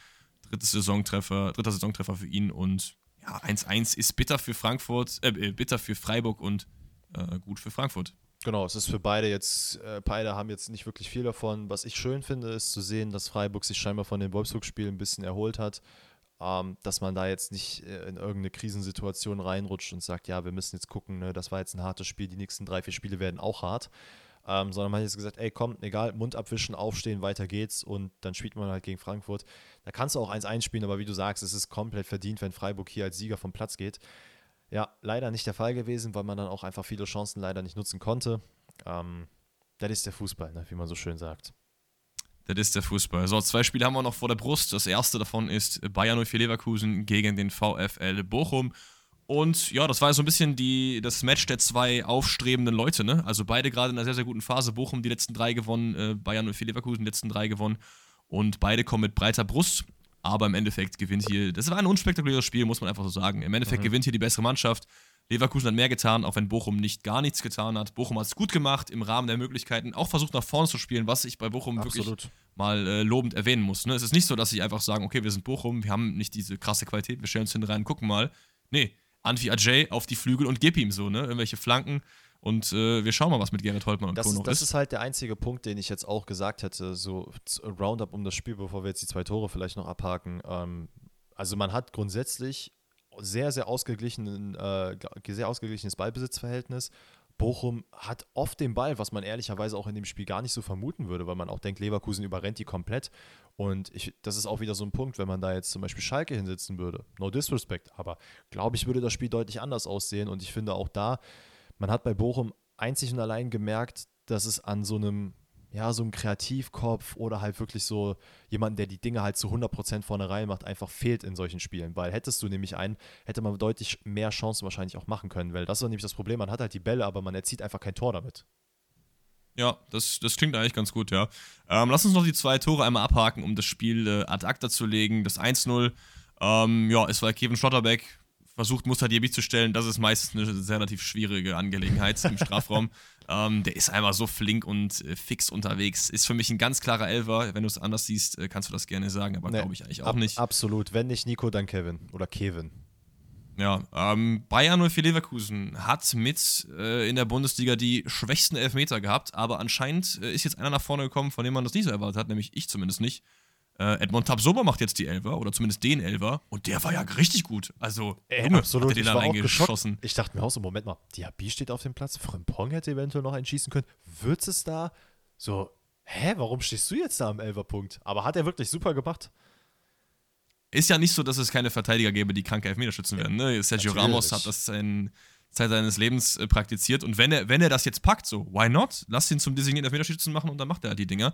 Drittes Saisontreffer, dritter Saisontreffer für ihn und ja, 1-1 ist bitter für Frankfurt, äh, äh, bitter für Freiburg und äh, gut für Frankfurt. Genau, es ist für beide jetzt, äh, beide haben jetzt nicht wirklich viel davon. Was ich schön finde, ist zu sehen, dass Freiburg sich scheinbar von dem Wolfsburg-Spiel ein bisschen erholt hat. Ähm, dass man da jetzt nicht äh, in irgendeine Krisensituation reinrutscht und sagt, ja, wir müssen jetzt gucken, ne, das war jetzt ein hartes Spiel, die nächsten drei, vier Spiele werden auch hart. Ähm, sondern man hat jetzt gesagt, ey, komm, egal, Mund abwischen, aufstehen, weiter geht's und dann spielt man halt gegen Frankfurt. Da kannst du auch 1-1 spielen, aber wie du sagst, es ist komplett verdient, wenn Freiburg hier als Sieger vom Platz geht. Ja, leider nicht der Fall gewesen, weil man dann auch einfach viele Chancen leider nicht nutzen konnte. Ähm, das ist der Fußball, ne, wie man so schön sagt. Das ist der Fußball. So, zwei Spiele haben wir noch vor der Brust. Das erste davon ist Bayern 04 Leverkusen gegen den VfL Bochum. Und ja, das war so ein bisschen die, das Match der zwei aufstrebenden Leute, ne? Also beide gerade in einer sehr, sehr guten Phase. Bochum die letzten drei gewonnen, äh, Bayern 04 Leverkusen die letzten drei gewonnen. Und beide kommen mit breiter Brust. Aber im Endeffekt gewinnt hier, das war ein unspektakuläres Spiel, muss man einfach so sagen. Im Endeffekt Mhm. gewinnt hier die bessere Mannschaft. Leverkusen hat mehr getan, auch wenn Bochum nicht gar nichts getan hat. Bochum hat es gut gemacht, im Rahmen der Möglichkeiten, auch versucht nach vorne zu spielen, was ich bei Bochum wirklich mal äh, lobend erwähnen muss. Ne? Es ist nicht so, dass sie einfach sagen, okay, wir sind Bochum, wir haben nicht diese krasse Qualität, wir stellen uns hinten rein und gucken mal. Nee, Anfi Ajay auf die Flügel und gib ihm so, ne? Irgendwelche Flanken und äh, wir schauen mal, was mit Gerrit Holtmann und Das, Co. ist, noch das ist. ist halt der einzige Punkt, den ich jetzt auch gesagt hätte, so Roundup um das Spiel, bevor wir jetzt die zwei Tore vielleicht noch abhaken. Ähm, also man hat grundsätzlich sehr, sehr, ausgeglichenen, äh, sehr ausgeglichenes Ballbesitzverhältnis. Bochum hat oft den Ball, was man ehrlicherweise auch in dem Spiel gar nicht so vermuten würde, weil man auch denkt, Leverkusen überrennt die komplett. Und ich, das ist auch wieder so ein Punkt, wenn man da jetzt zum Beispiel Schalke hinsitzen würde. No disrespect, aber glaube ich, würde das Spiel deutlich anders aussehen. Und ich finde auch da, man hat bei Bochum einzig und allein gemerkt, dass es an so einem, ja, so einem Kreativkopf oder halt wirklich so jemanden, der die Dinge halt zu 100% vorne rein macht, einfach fehlt in solchen Spielen. Weil hättest du nämlich einen, hätte man deutlich mehr Chancen wahrscheinlich auch machen können. Weil das war nämlich das Problem, man hat halt die Bälle, aber man erzielt einfach kein Tor damit. Ja, das, das klingt eigentlich ganz gut, ja. Ähm, lass uns noch die zwei Tore einmal abhaken, um das Spiel äh, ad acta zu legen. Das 1-0, ähm, ja, es war Kevin Schlotterbeck, versucht Mustadjebi zu stellen. Das ist meistens eine sehr relativ schwierige Angelegenheit im Strafraum. Ähm, der ist einmal so flink und äh, fix unterwegs. Ist für mich ein ganz klarer Elfer. Wenn du es anders siehst, äh, kannst du das gerne sagen, aber nee, glaube ich eigentlich auch ab, nicht. Absolut. Wenn nicht Nico, dann Kevin oder Kevin. Ja, ähm, Bayern 04 Leverkusen hat mit äh, in der Bundesliga die schwächsten Elfmeter gehabt, aber anscheinend äh, ist jetzt einer nach vorne gekommen, von dem man das nicht so erwartet hat, nämlich ich zumindest nicht. Äh, Edmond Tabsoba macht jetzt die Elfer oder zumindest den Elfer und der war ja richtig gut. Also, Ey, Junge, absolut. Hat den ich da reingeschossen. Ich dachte mir auch so, Moment mal, Diaby steht auf dem Platz, Frimpong hätte eventuell noch einen schießen können. Wird es da so, hä, warum stehst du jetzt da am Elferpunkt? Aber hat er wirklich super gemacht. Ist ja nicht so, dass es keine Verteidiger gäbe, die kranke Elfmeterschützen werden. Ne? Sergio Natürlich. Ramos hat das in Zeit seines Lebens äh, praktiziert und wenn er, wenn er das jetzt packt, so, why not? Lass ihn zum designierten Elfmeterschützen machen und dann macht er halt die Dinger.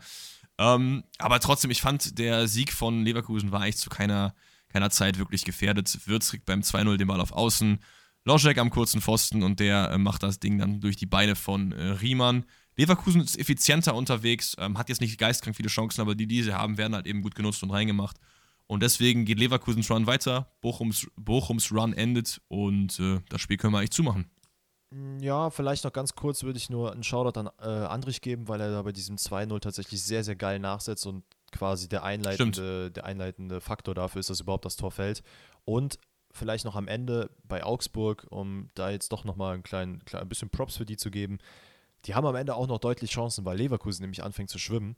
Ähm, aber trotzdem, ich fand, der Sieg von Leverkusen war eigentlich zu keiner, keiner Zeit wirklich gefährdet. Würzig beim 2-0 den Ball auf Außen, Loschek am kurzen Pfosten und der äh, macht das Ding dann durch die Beine von äh, Riemann. Leverkusen ist effizienter unterwegs, ähm, hat jetzt nicht geistkrank viele Chancen, aber die, die sie haben, werden halt eben gut genutzt und reingemacht. Und deswegen geht Leverkusens Run weiter, Bochums, Bochums Run endet und äh, das Spiel können wir eigentlich zumachen. Mm, ja, vielleicht noch ganz kurz würde ich nur einen Shoutout an äh, Andrich geben, weil er da bei diesem 2-0 tatsächlich sehr, sehr geil nachsetzt und quasi der einleitende, der einleitende Faktor dafür ist, dass überhaupt das Tor fällt. Und vielleicht noch am Ende bei Augsburg, um da jetzt doch nochmal ein klein, klein, ein bisschen Props für die zu geben. Die haben am Ende auch noch deutlich Chancen, weil Leverkusen nämlich anfängt zu schwimmen.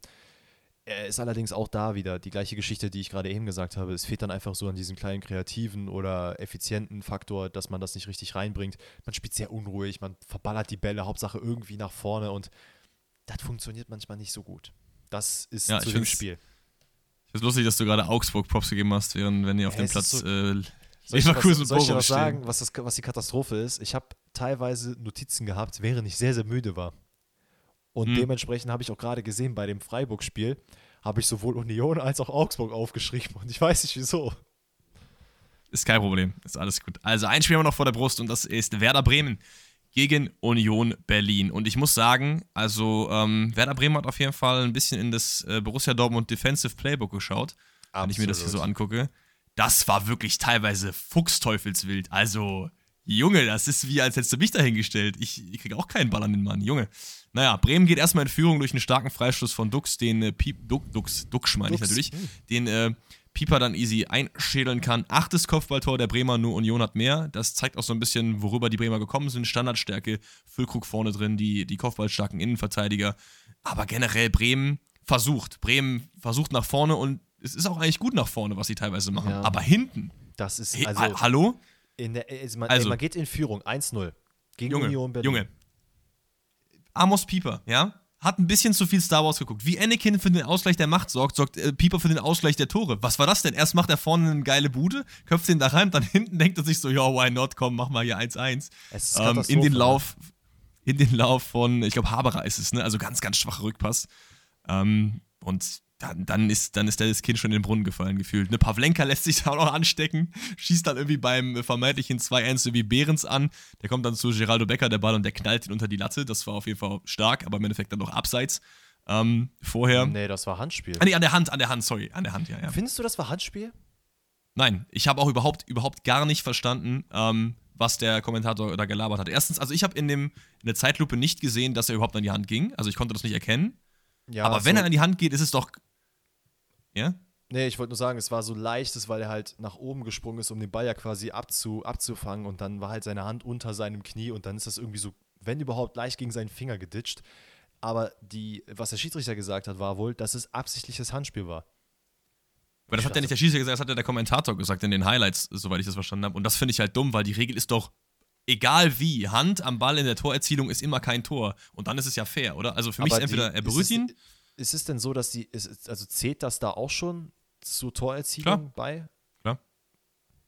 Er ist allerdings auch da wieder die gleiche Geschichte, die ich gerade eben gesagt habe. Es fehlt dann einfach so an diesem kleinen kreativen oder effizienten Faktor, dass man das nicht richtig reinbringt. Man spielt sehr unruhig, man verballert die Bälle, Hauptsache irgendwie nach vorne und das funktioniert manchmal nicht so gut. Das ist ja, zu dem Spiel. Ich es lustig, dass du gerade Augsburg Props gegeben hast, während wenn ihr auf ja, dem Platz so, äh, Leverkusen was, soll ich was sagen, was, das, was die Katastrophe ist? Ich habe teilweise Notizen gehabt, während ich sehr, sehr müde war. Und hm. dementsprechend habe ich auch gerade gesehen bei dem Freiburg-Spiel, habe ich sowohl Union als auch Augsburg aufgeschrieben. Und ich weiß nicht wieso. Ist kein Problem, ist alles gut. Also ein Spiel haben wir noch vor der Brust und das ist Werder Bremen gegen Union Berlin. Und ich muss sagen, also ähm, Werder Bremen hat auf jeden Fall ein bisschen in das äh, Borussia Dortmund Defensive Playbook geschaut, Absolut. wenn ich mir das hier so angucke. Das war wirklich teilweise fuchsteufelswild. Also, Junge, das ist wie, als hättest du mich dahingestellt. Ich, ich kriege auch keinen Ball an den Mann, Junge. Naja, Bremen geht erstmal in Führung durch einen starken Freistoß von Dux, den äh, Piep, Dux, Dux, Dux meine ich natürlich, hm. den äh, Pieper dann easy einschädeln kann. Achtes Kopfballtor der Bremer, nur Union hat mehr. Das zeigt auch so ein bisschen, worüber die Bremer gekommen sind. Standardstärke, Füllkrug vorne drin, die, die kopfballstarken Innenverteidiger. Aber generell Bremen versucht. Bremen versucht nach vorne und es ist auch eigentlich gut nach vorne, was sie teilweise machen. Ja. Aber hinten. Das ist also. Hey, hallo? Der, also man, also, ey, man geht in Führung 1-0 gegen Junge, Union Berlin. Junge, Amos Pieper, ja, hat ein bisschen zu viel Star Wars geguckt. Wie Anakin für den Ausgleich der Macht sorgt, sorgt äh, Pieper für den Ausgleich der Tore. Was war das denn? Erst macht er vorne eine geile Bude, köpft den da rein, dann hinten denkt er sich so, ja, why not, komm, mach mal hier 1-1. Ähm, in den Lauf, in den Lauf von, ich glaube, Haberer ist es, ne? Also ganz, ganz schwacher Rückpass. Ähm, und dann, dann, ist, dann ist das Kind schon in den Brunnen gefallen, gefühlt. Ne, Pavlenka lässt sich da auch noch anstecken, schießt dann irgendwie beim vermeintlichen 2-1 irgendwie Behrens an. Der kommt dann zu Geraldo Becker, der Ball, und der knallt ihn unter die Latte. Das war auf jeden Fall stark, aber im Endeffekt dann noch abseits. Ähm, vorher. Nee, das war Handspiel. Ah, nee, an der Hand, an der Hand, sorry. An der Hand, ja, ja. Findest du, das war Handspiel? Nein, ich habe auch überhaupt, überhaupt gar nicht verstanden, ähm, was der Kommentator da gelabert hat. Erstens, also ich habe in, in der Zeitlupe nicht gesehen, dass er überhaupt an die Hand ging. Also ich konnte das nicht erkennen. Ja, aber so wenn er an die Hand geht, ist es doch ja? Nee, ich wollte nur sagen, es war so leichtes, weil er halt nach oben gesprungen ist, um den Ball ja quasi abzu, abzufangen und dann war halt seine Hand unter seinem Knie und dann ist das irgendwie so, wenn überhaupt, leicht gegen seinen Finger geditscht. Aber die, was der Schiedsrichter gesagt hat, war wohl, dass es absichtliches Handspiel war. Aber das hat ja nicht der Schiedsrichter gesagt, das hat ja der Kommentator gesagt in den Highlights, soweit ich das verstanden habe. Und das finde ich halt dumm, weil die Regel ist doch, egal wie, Hand am Ball in der Torerzielung ist immer kein Tor. Und dann ist es ja fair, oder? Also für mich ist entweder, er berührt ihn ist es denn so, dass die, ist, also zählt das da auch schon zur Torerzielung klar. bei? Klar.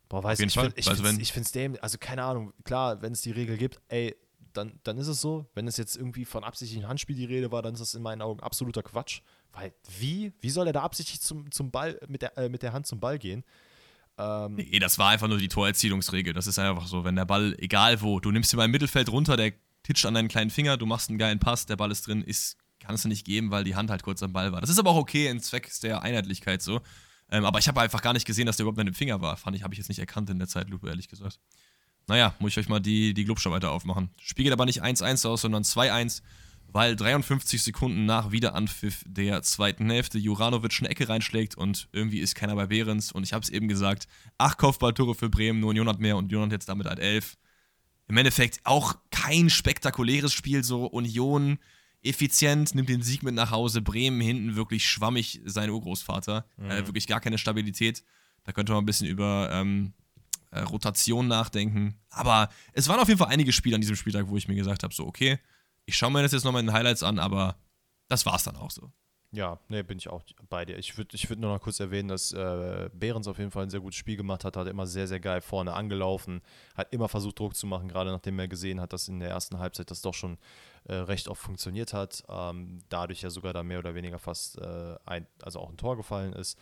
Boah, weiß ich, find, ich, also ich finde es dem, also keine Ahnung, klar, wenn es die Regel gibt, ey, dann, dann ist es so. Wenn es jetzt irgendwie von absichtlichem Handspiel die Rede war, dann ist das in meinen Augen absoluter Quatsch. Weil wie? Wie soll er da absichtlich zum, zum Ball, mit der, äh, mit der Hand zum Ball gehen? Ähm, nee, das war einfach nur die Torerzielungsregel. Das ist einfach so, wenn der Ball, egal wo, du nimmst ihn mal im Mittelfeld runter, der titscht an deinen kleinen Finger, du machst einen geilen Pass, der Ball ist drin, ist, kannst du nicht geben, weil die Hand halt kurz am Ball war. Das ist aber auch okay in Zweck der Einheitlichkeit so. Ähm, aber ich habe einfach gar nicht gesehen, dass der überhaupt an dem Finger war. Fand ich, habe ich jetzt nicht erkannt in der Zeitlupe, ehrlich gesagt. Naja, muss ich euch mal die, die Glubscher weiter aufmachen. Spiegelt aber nicht 1-1 aus, sondern 2-1, weil 53 Sekunden nach Wiederanpfiff der zweiten Hälfte Juranovic eine Ecke reinschlägt und irgendwie ist keiner bei Behrens. Und ich habe es eben gesagt, acht Kopfballtore für Bremen, nur Union hat mehr und Union hat jetzt damit halt elf. Im Endeffekt auch kein spektakuläres Spiel, so Union effizient, nimmt den Sieg mit nach Hause. Bremen hinten wirklich schwammig sein Urgroßvater. Mhm. Äh, wirklich gar keine Stabilität. Da könnte man ein bisschen über ähm, äh, Rotation nachdenken. Aber es waren auf jeden Fall einige Spiele an diesem Spieltag, wo ich mir gesagt habe: so, okay, ich schaue mir das jetzt nochmal in den Highlights an, aber das war es dann auch so. Ja, nee, bin ich auch bei dir. Ich würde ich würd nur noch kurz erwähnen, dass äh, Behrens auf jeden Fall ein sehr gutes Spiel gemacht hat, hat immer sehr, sehr geil vorne angelaufen, hat immer versucht, Druck zu machen, gerade nachdem er gesehen hat, dass in der ersten Halbzeit das doch schon äh, recht oft funktioniert hat. Ähm, dadurch ja sogar da mehr oder weniger fast äh, ein, also auch ein Tor gefallen ist.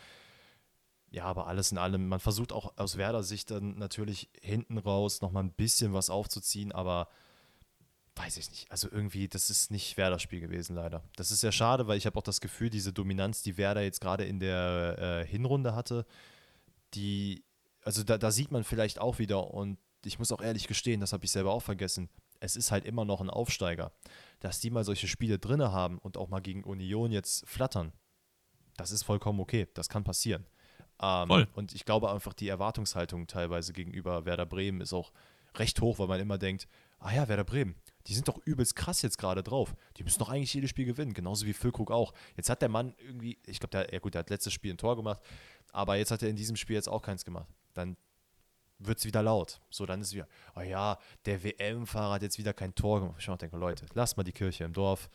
Ja, aber alles in allem, man versucht auch aus Werder-Sicht dann natürlich hinten raus nochmal ein bisschen was aufzuziehen, aber weiß ich nicht. Also irgendwie, das ist nicht Werder-Spiel gewesen, leider. Das ist sehr schade, weil ich habe auch das Gefühl, diese Dominanz, die Werder jetzt gerade in der äh, Hinrunde hatte, die, also da, da sieht man vielleicht auch wieder und ich muss auch ehrlich gestehen, das habe ich selber auch vergessen. Es ist halt immer noch ein Aufsteiger. Dass die mal solche Spiele drin haben und auch mal gegen Union jetzt flattern, das ist vollkommen okay. Das kann passieren. Ähm, Voll. Und ich glaube einfach, die Erwartungshaltung teilweise gegenüber Werder Bremen ist auch recht hoch, weil man immer denkt, ah ja, Werder Bremen, die sind doch übelst krass jetzt gerade drauf. Die müssen doch eigentlich jedes Spiel gewinnen, genauso wie Füllkrug auch. Jetzt hat der Mann irgendwie, ich glaube, der, ja der hat letztes Spiel ein Tor gemacht, aber jetzt hat er in diesem Spiel jetzt auch keins gemacht. Dann wird es wieder laut. So, dann ist es wieder, oh ja, der WM-Fahrer hat jetzt wieder kein Tor gemacht. Ich denke, Leute, lasst mal die Kirche im Dorf.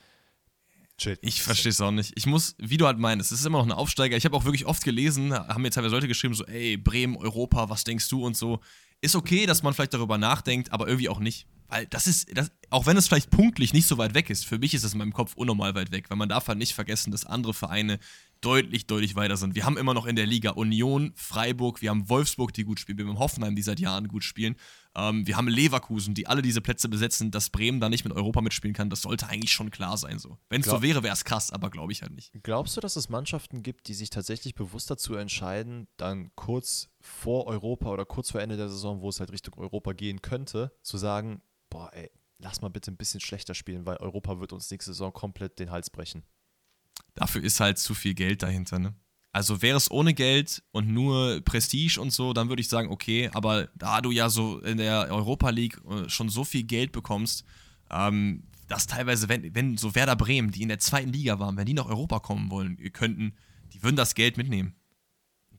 Chillt. Ich verstehe es auch nicht. Ich muss, wie du halt meinst, es ist immer noch ein Aufsteiger. Ich habe auch wirklich oft gelesen, haben mir teilweise Leute geschrieben, so, ey, Bremen, Europa, was denkst du und so. Ist okay, dass man vielleicht darüber nachdenkt, aber irgendwie auch nicht. Weil das ist, das, auch wenn es vielleicht punktlich nicht so weit weg ist, für mich ist es in meinem Kopf unnormal weit weg, weil man darf halt nicht vergessen, dass andere Vereine deutlich, deutlich weiter sind. Wir haben immer noch in der Liga Union, Freiburg, wir haben Wolfsburg, die gut spielen, wir haben Hoffenheim, die seit Jahren gut spielen. Ähm, wir haben Leverkusen, die alle diese Plätze besetzen, dass Bremen da nicht mit Europa mitspielen kann, das sollte eigentlich schon klar sein. So. Wenn es so wäre, wäre es krass, aber glaube ich halt nicht. Glaubst du, dass es Mannschaften gibt, die sich tatsächlich bewusst dazu entscheiden, dann kurz vor Europa oder kurz vor Ende der Saison, wo es halt Richtung Europa gehen könnte, zu sagen, boah, ey, lass mal bitte ein bisschen schlechter spielen, weil Europa wird uns nächste Saison komplett den Hals brechen. Dafür ist halt zu viel Geld dahinter, ne? Also wäre es ohne Geld und nur Prestige und so, dann würde ich sagen, okay, aber da du ja so in der Europa League äh, schon so viel Geld bekommst, ähm, dass teilweise, wenn, wenn so Werder Bremen, die in der zweiten Liga waren, wenn die nach Europa kommen wollen könnten, die würden das Geld mitnehmen.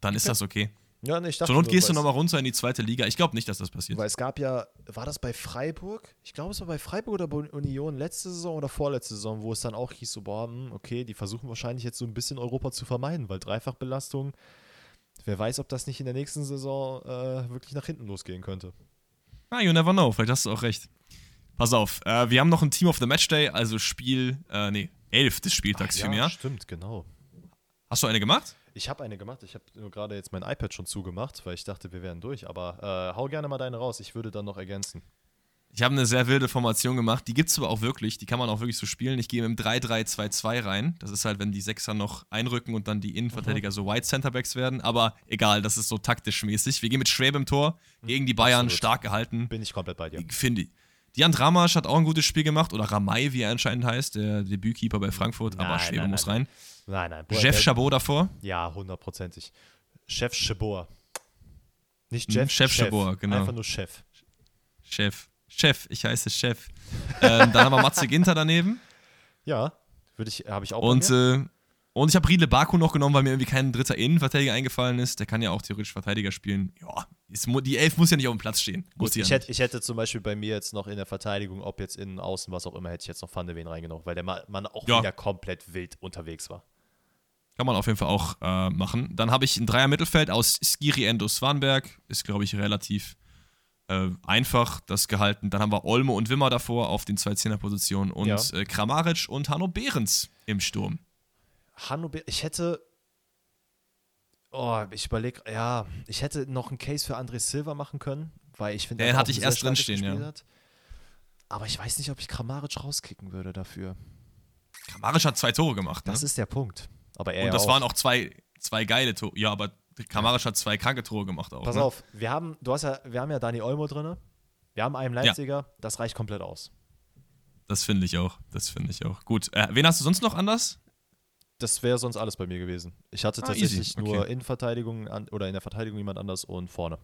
Dann ist das okay. Ja, nee, ich dachte, Zur Not gehst du nochmal runter in die zweite Liga. Ich glaube nicht, dass das passiert. Weil es gab ja, war das bei Freiburg? Ich glaube, es war bei Freiburg oder bei Union letzte Saison oder vorletzte Saison, wo es dann auch hieß, so, boah, hm, okay, die versuchen wahrscheinlich jetzt so ein bisschen Europa zu vermeiden, weil Dreifachbelastung, wer weiß, ob das nicht in der nächsten Saison äh, wirklich nach hinten losgehen könnte. Ah, you never know, vielleicht hast du auch recht. Pass auf, äh, wir haben noch ein Team of the Matchday, also Spiel, äh, nee, elf des Spieltags Ach, ja, vielmehr. stimmt, genau. Hast du eine gemacht? Ich habe eine gemacht. Ich habe nur gerade jetzt mein iPad schon zugemacht, weil ich dachte, wir wären durch. Aber äh, hau gerne mal deine raus. Ich würde dann noch ergänzen. Ich habe eine sehr wilde Formation gemacht. Die gibt es aber auch wirklich. Die kann man auch wirklich so spielen. Ich gehe mit dem 3-3-2-2 rein. Das ist halt, wenn die Sechser noch einrücken und dann die Innenverteidiger mhm. so White Centerbacks werden. Aber egal, das ist so taktisch mäßig. Wir gehen mit Schwäbe im Tor mhm. gegen die Bayern. Absolut. Stark gehalten. Bin ich komplett bei dir. Finde ich. Dian Dramasch hat auch ein gutes Spiel gemacht. Oder Ramay, wie er anscheinend heißt. Der Debütkeeper bei Frankfurt. Nein, aber Schwäbe nein, muss nein. rein. Nein, nein. Boah, Jeff Chabot davor? Ja, hundertprozentig. Chef Chabot. Nicht hm, Jeff, Chef, Chef Chabot, genau. Einfach nur Chef. Chef. Chef, ich heiße Chef. ähm, dann haben wir Matze Ginter daneben. Ja, würde ich, habe ich auch. Und, äh, und ich habe Riedle Baku noch genommen, weil mir irgendwie kein dritter Innenverteidiger eingefallen ist. Der kann ja auch theoretisch Verteidiger spielen. Ja, ist, die Elf muss ja nicht auf dem Platz stehen. Gut, ich, hätte, ich, hätte, zum Beispiel bei mir jetzt noch in der Verteidigung, ob jetzt innen, außen, was auch immer, hätte ich jetzt noch Van de Ven reingenommen, weil der Mann auch ja. wieder komplett wild unterwegs war. Kann man auf jeden Fall auch äh, machen. Dann habe ich ein Dreier-Mittelfeld aus Skiri Endo Swanberg. Ist, glaube ich, relativ äh, einfach das gehalten. Dann haben wir Olmo und Wimmer davor auf den zwei Zehnerpositionen und Ja. äh, Kramaric und Hanno Behrens im Sturm. Hanno, Be- ich hätte. Oh, ich überlege, ja, ich hätte noch einen Case für André Silva machen können, weil ich finde, Den er hatte ich erst drinstehen, Gespiel ja. Hat. Aber ich weiß nicht, ob ich Kramaric rauskicken würde dafür. Kramaric hat zwei Tore gemacht. Ne? Das ist der Punkt. Aber er und ja das auch. waren auch zwei, zwei geile Tore. Ja, aber Kramaric hat zwei kranke Tore gemacht auch. Pass ne? auf, wir haben, du hast ja, wir haben ja Dani Olmo drin. Wir haben einen Leipziger, das reicht komplett aus. Das finde ich auch. Das finde ich auch. Gut. Äh, wen hast du sonst noch anders? Das wäre sonst alles bei mir gewesen. Ich hatte Ah, tatsächlich easy. nur Okay. in Verteidigung an, oder in der Verteidigung jemand anders und vorne.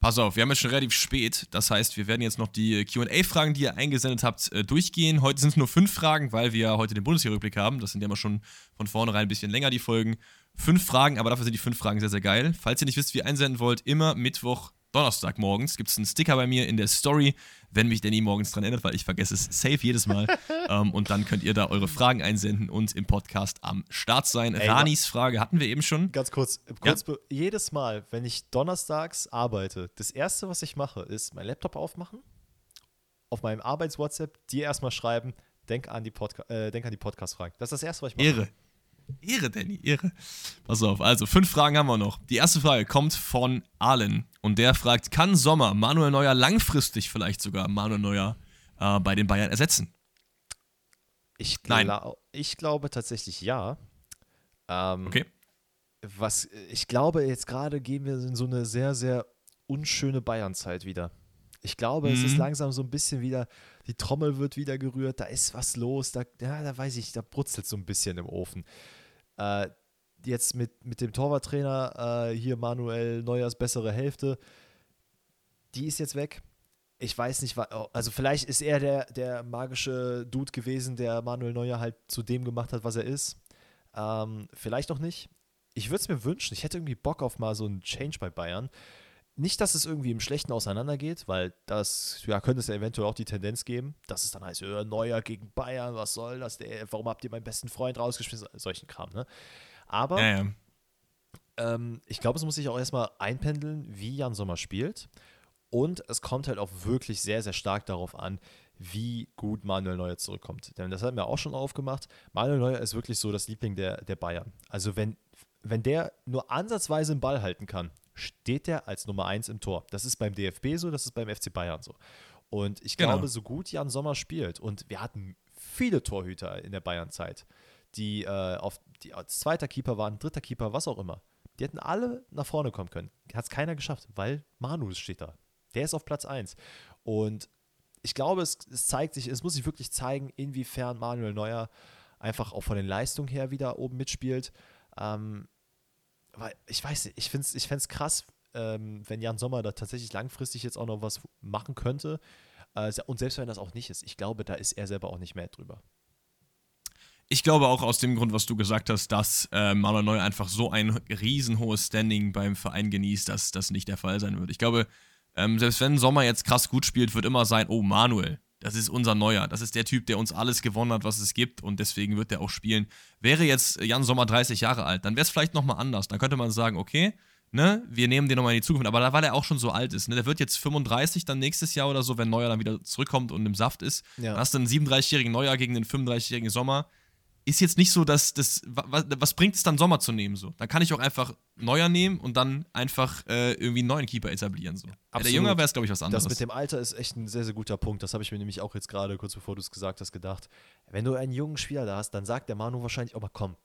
Pass auf, wir haben jetzt schon relativ spät. Das heißt, wir werden jetzt noch die QA-Fragen, die ihr eingesendet habt, äh, durchgehen. Heute sind es nur fünf Fragen, weil wir heute den Bundesliga-Rückblick haben. Das sind ja immer schon von vornherein ein bisschen länger, die Folgen. Fünf Fragen, aber dafür sind die fünf Fragen sehr, sehr geil. Falls ihr nicht wisst, wie ihr einsenden wollt, immer Mittwoch, Donnerstag morgens gibt es einen Sticker bei mir in der Story, wenn mich Danny morgens dran erinnert, weil ich vergesse es safe jedes Mal. ähm, und dann könnt ihr da eure Fragen einsenden und im Podcast am Start sein. Ey, Ranis Frage hatten wir eben schon. Ganz kurz, kurz be- jedes Mal, wenn ich donnerstags arbeite, das erste, was ich mache, ist mein Laptop aufmachen, auf meinem Arbeits-WhatsApp dir erstmal schreiben, denk an die, Podca äh, denk an die Podcast-Fragen. Das ist das erste, was ich mache. Ehre. Ehre, Danny, Ehre. Pass auf, also fünf Fragen haben wir noch. Die erste Frage kommt von Allen und der fragt, kann Sommer Manuel Neuer langfristig vielleicht sogar Manuel Neuer äh, bei den Bayern ersetzen? Ich, Nein. gla ich glaube tatsächlich ja. Ähm, Okay. Was, ich glaube, jetzt gerade gehen wir in so eine sehr, sehr unschöne Bayern-Zeit wieder. Ich glaube, es ist Mhm. langsam so ein bisschen wieder, die Trommel wird wieder gerührt, da ist was los, da, ja, da weiß ich, da brutzelt so ein bisschen im Ofen. Äh, jetzt mit, mit dem Torwarttrainer, äh, hier Manuel Neuers bessere Hälfte, die ist jetzt weg. Ich weiß nicht, wa- also vielleicht ist er der, der magische Dude gewesen, der Manuel Neuer halt zu dem gemacht hat, was er ist. Ähm, vielleicht auch nicht. Ich würde es mir wünschen. Ich hätte irgendwie Bock auf mal so einen Change bei Bayern. Nicht, dass es irgendwie im Schlechten auseinandergeht, weil das, ja, könnte es ja eventuell auch die Tendenz geben, dass es dann heißt, äh, Neuer gegen Bayern, was soll das? Der, warum habt ihr meinen besten Freund rausgeschmissen? Solchen Kram, ne? Aber Ja, ja. ähm, ich glaube, es muss sich auch erstmal einpendeln, wie Jan Sommer spielt. Und es kommt halt auch wirklich sehr, sehr stark darauf an, wie gut Manuel Neuer zurückkommt. Denn das haben wir auch schon aufgemacht. Manuel Neuer ist wirklich so das Liebling der, der Bayern. Also wenn, wenn der nur ansatzweise einen Ball halten kann, steht der als Nummer 1 im Tor. Das ist beim DFB so, das ist beim FC Bayern so. Und ich Genau. glaube, so gut Jan Sommer spielt, und wir hatten viele Torhüter in der Bayern-Zeit, die äh, auf die als zweiter Keeper waren, dritter Keeper, was auch immer. Die hätten alle nach vorne kommen können. Hat es keiner geschafft, weil Manu steht da. Der ist auf Platz 1. Und ich glaube, es, es zeigt sich, es muss sich wirklich zeigen, inwiefern Manuel Neuer einfach auch von den Leistungen her wieder oben mitspielt. Ähm, weil ich weiß nicht, ich finde es ich find's krass, ähm, wenn Jan Sommer da tatsächlich langfristig jetzt auch noch was machen könnte. Äh, und selbst wenn das auch nicht ist, ich glaube, da ist er selber auch nicht mehr drüber. Ich glaube auch aus dem Grund, was du gesagt hast, dass äh, Manuel Neuer einfach so ein riesenhohes Standing beim Verein genießt, dass das nicht der Fall sein wird. Ich glaube, ähm, selbst wenn Sommer jetzt krass gut spielt, wird immer sein, oh, Manuel, das ist unser Neuer. Das ist der Typ, der uns alles gewonnen hat, was es gibt und deswegen wird er auch spielen. Wäre jetzt Jan Sommer 30 Jahre alt, dann wäre es vielleicht nochmal anders. Dann könnte man sagen, okay, ne, wir nehmen den nochmal in die Zukunft. Aber da, weil er auch schon so alt ist, ne, der wird jetzt 35 dann nächstes Jahr oder so, wenn Neuer dann wieder zurückkommt und im Saft ist. Ja. Dann hast du einen 37-jährigen Neuer gegen den 35-jährigen Sommer ist jetzt nicht so, dass das. Was, was bringt es dann, Sommer zu nehmen? So? Dann kann ich auch einfach Neuer nehmen und dann einfach äh, irgendwie einen neuen Keeper etablieren. So. Wäre der. Jünger wäre es, glaube ich, was anderes. Das mit dem Alter ist echt ein sehr, sehr guter Punkt. Das habe ich mir nämlich auch jetzt gerade, kurz bevor du es gesagt hast, gedacht. Wenn du einen jungen Spieler da hast, dann sagt der Manu wahrscheinlich, oh mal komm,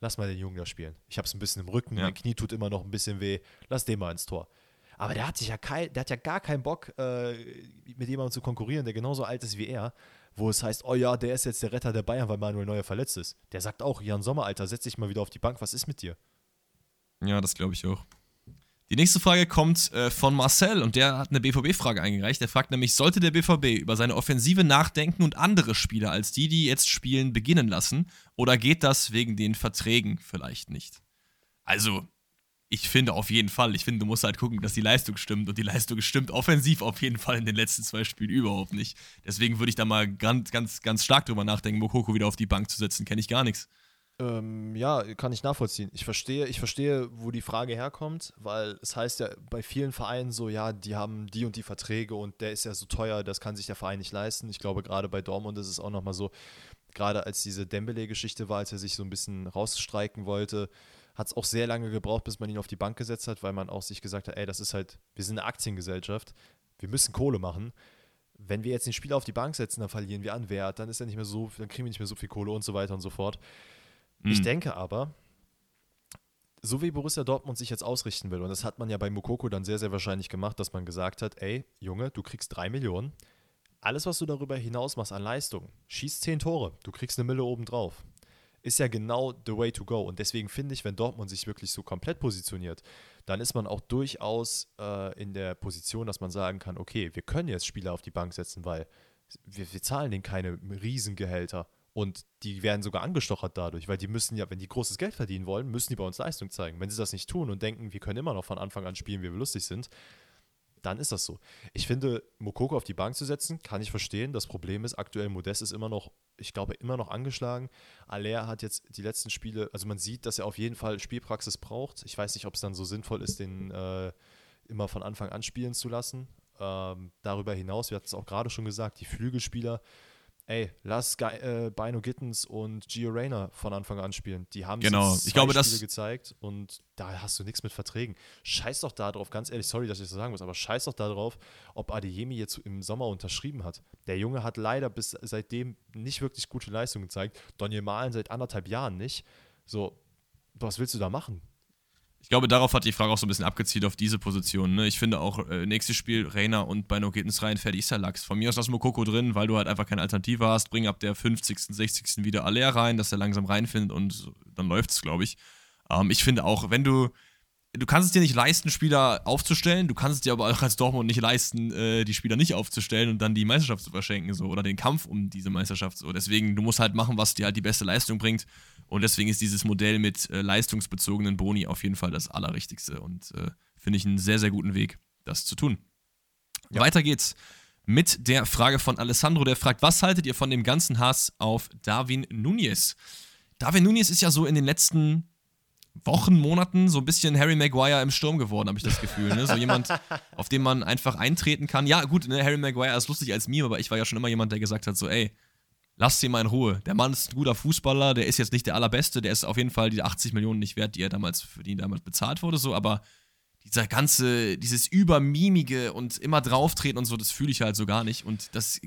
lass mal den Jungen da spielen. Ich habe es ein bisschen im Rücken, Ja. mein Knie tut immer noch ein bisschen weh, lass den mal ins Tor. Aber der hat sich ja kein, der hat ja gar keinen Bock, äh, mit jemandem zu konkurrieren, der genauso alt ist wie er, wo es heißt, oh ja, der ist jetzt der Retter der Bayern, weil Manuel Neuer verletzt ist. Der sagt auch, Jan Sommer, Alter, setz dich mal wieder auf die Bank, was ist mit dir? Ja, das glaube ich auch. Die nächste Frage kommt äh, von Marcel und der hat eine BVB-Frage eingereicht. Der fragt nämlich, sollte der BVB über seine Offensive nachdenken und andere Spieler als die, die jetzt spielen, beginnen lassen? Oder geht das wegen den Verträgen vielleicht nicht? Also, ich finde auf jeden Fall. Ich finde, du musst halt gucken, dass die Leistung stimmt. Und die Leistung stimmt offensiv auf jeden Fall in den letzten zwei Spielen überhaupt nicht. Deswegen würde ich da mal ganz, ganz, ganz stark drüber nachdenken, Mokoko wieder auf die Bank zu setzen. Kenne ich gar nichts. Ähm, ja, kann ich nachvollziehen. Ich verstehe, ich verstehe, wo die Frage herkommt, weil es heißt ja bei vielen Vereinen so, ja, die haben die und die Verträge und der ist ja so teuer, das kann sich der Verein nicht leisten. Ich glaube, gerade bei Dortmund ist es auch nochmal so, gerade als diese Dembele-Geschichte war, als er sich so ein bisschen rausstreiken wollte, hat es auch sehr lange gebraucht, bis man ihn auf die Bank gesetzt hat, weil man auch sich gesagt hat, ey, das ist halt, wir sind eine Aktiengesellschaft, wir müssen Kohle machen. Wenn wir jetzt den Spieler auf die Bank setzen, dann verlieren wir an Wert, dann ist er nicht mehr so, dann kriegen wir nicht mehr so viel Kohle und so weiter und so fort. Mhm. Ich denke aber, so wie Borussia Dortmund sich jetzt ausrichten will, und das hat man ja bei Mukoko dann sehr, sehr wahrscheinlich gemacht, dass man gesagt hat, ey, Junge, du kriegst drei Millionen. Alles, was du darüber hinaus machst an Leistung, schießt zehn Tore, du kriegst eine Mille obendrauf. Ist ja genau the way to go. Und deswegen finde ich, wenn Dortmund sich wirklich so komplett positioniert, dann ist man auch durchaus äh, in der Position, dass man sagen kann, okay, wir können jetzt Spieler auf die Bank setzen, weil wir, wir zahlen denen keine Riesengehälter. Und die werden sogar angestochert dadurch, weil die müssen ja, wenn die großes Geld verdienen wollen, müssen die bei uns Leistung zeigen. Wenn sie das nicht tun und denken, wir können immer noch von Anfang an spielen, wie wir lustig sind, dann ist das so. Ich finde, Mokoko auf die Bank zu setzen, kann ich verstehen. Das Problem ist, aktuell Modest ist immer noch, ich glaube, immer noch angeschlagen. Aller hat jetzt die letzten Spiele, also man sieht, dass er auf jeden Fall Spielpraxis braucht. Ich weiß nicht, ob es dann so sinnvoll ist, den äh, immer von Anfang an spielen zu lassen. Ähm, darüber hinaus, wir hatten es auch gerade schon gesagt, die Flügelspieler ey, lass äh, Bino Gittens und Gio Reyna von Anfang an spielen. Die haben genau. ich glaube, Spiele das gezeigt und da hast du nichts mit Verträgen. Scheiß doch da drauf, ganz ehrlich, sorry, dass ich das sagen muss, aber scheiß doch da drauf, ob Adeyemi jetzt im Sommer unterschrieben hat. Der Junge hat leider bis seitdem nicht wirklich gute Leistungen gezeigt. Daniel Malen seit anderthalb Jahren nicht. So, was willst du da machen? Ich glaube, darauf hat die Frage auch so ein bisschen abgezielt auf diese Position. Ne? Ich finde auch, äh, nächstes Spiel, Reina und Beino geht ins rein, fertig ist der Lachs. Von mir aus lass Mokoko drin, weil du halt einfach keine Alternative hast. Bring ab der 50., 60. wieder Aller rein, dass er langsam reinfindet und dann läuft es, glaube ich. Ähm, ich finde auch, wenn du, du kannst es dir nicht leisten, Spieler aufzustellen, du kannst es dir aber auch als Dortmund nicht leisten, äh, die Spieler nicht aufzustellen und dann die Meisterschaft zu verschenken, so, oder den Kampf um diese Meisterschaft. So. Deswegen, du musst halt machen, was dir halt die beste Leistung bringt. Und deswegen ist dieses Modell mit äh, leistungsbezogenen Boni auf jeden Fall das Allerrichtigste und äh, finde ich einen sehr, sehr guten Weg, das zu tun. Ja. Weiter geht's mit der Frage von Alessandro, der fragt, was haltet ihr von dem ganzen Hass auf Darwin Nunez? Darwin Nunez ist ja so in den letzten Wochen, Monaten so ein bisschen Harry Maguire im Sturm geworden, habe ich das Gefühl. Ne? So jemand, auf den man einfach eintreten kann. Ja, gut, ne, Harry Maguire ist lustig als Meme, aber ich war ja schon immer jemand, der gesagt hat, so, ey, lasst ihn mal in Ruhe. Der Mann ist ein guter Fußballer, der ist jetzt nicht der allerbeste, der ist auf jeden Fall die 80 Millionen nicht wert, die er damals, für die damals bezahlt wurde, so, aber dieser ganze, dieses Übermimige und immer drauftreten und so, das fühle ich halt so gar nicht. Und das,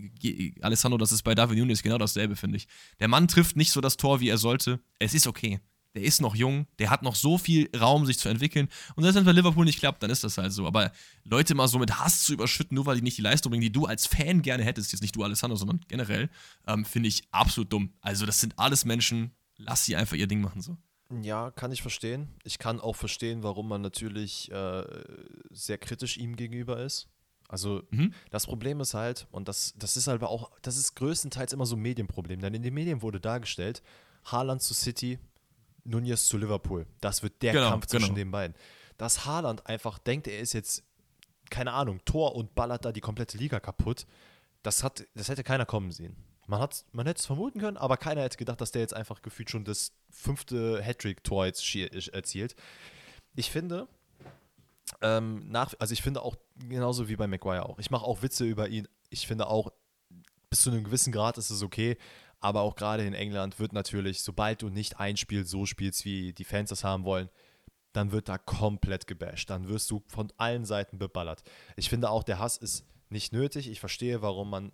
Alessandro, das ist bei David Nunes genau dasselbe, finde ich. Der Mann trifft nicht so das Tor, wie er sollte. Es ist okay der ist noch jung, der hat noch so viel Raum, sich zu entwickeln. Und selbst wenn es bei Liverpool nicht klappt, dann ist das halt so. Aber Leute mal so mit Hass zu überschütten, nur weil die nicht die Leistung bringen, die du als Fan gerne hättest, jetzt nicht du, Alessandro, sondern generell, ähm, finde ich absolut dumm. Also, das sind alles Menschen, lass sie einfach ihr Ding machen so. Ja, kann ich verstehen. Ich kann auch verstehen, warum man natürlich äh, sehr kritisch ihm gegenüber ist. Also mhm. das Problem ist halt, und das, das ist halt auch, das ist größtenteils immer so ein Medienproblem, denn in den Medien wurde dargestellt, Haaland zu City, Nunez zu Liverpool. Das wird der genau, Kampf zwischen genau. den beiden. Dass Haaland einfach denkt, er ist jetzt, keine Ahnung, Tor und ballert da die komplette Liga kaputt, das, hat, das hätte keiner kommen sehen. Man, man hätte es vermuten können, aber keiner hätte gedacht, dass der jetzt einfach gefühlt schon das fünfte Hattrick-Tor jetzt erzielt. Ich finde, ähm, nach, also ich finde auch genauso wie bei Maguire auch. Ich mache auch Witze über ihn. Ich finde auch, bis zu einem gewissen Grad ist es okay, aber auch gerade in England wird natürlich, sobald du nicht ein Spiel so spielst, wie die Fans das haben wollen, dann wird da komplett gebasht. Dann wirst du von allen Seiten beballert. Ich finde auch, der Hass ist nicht nötig. Ich verstehe, warum man,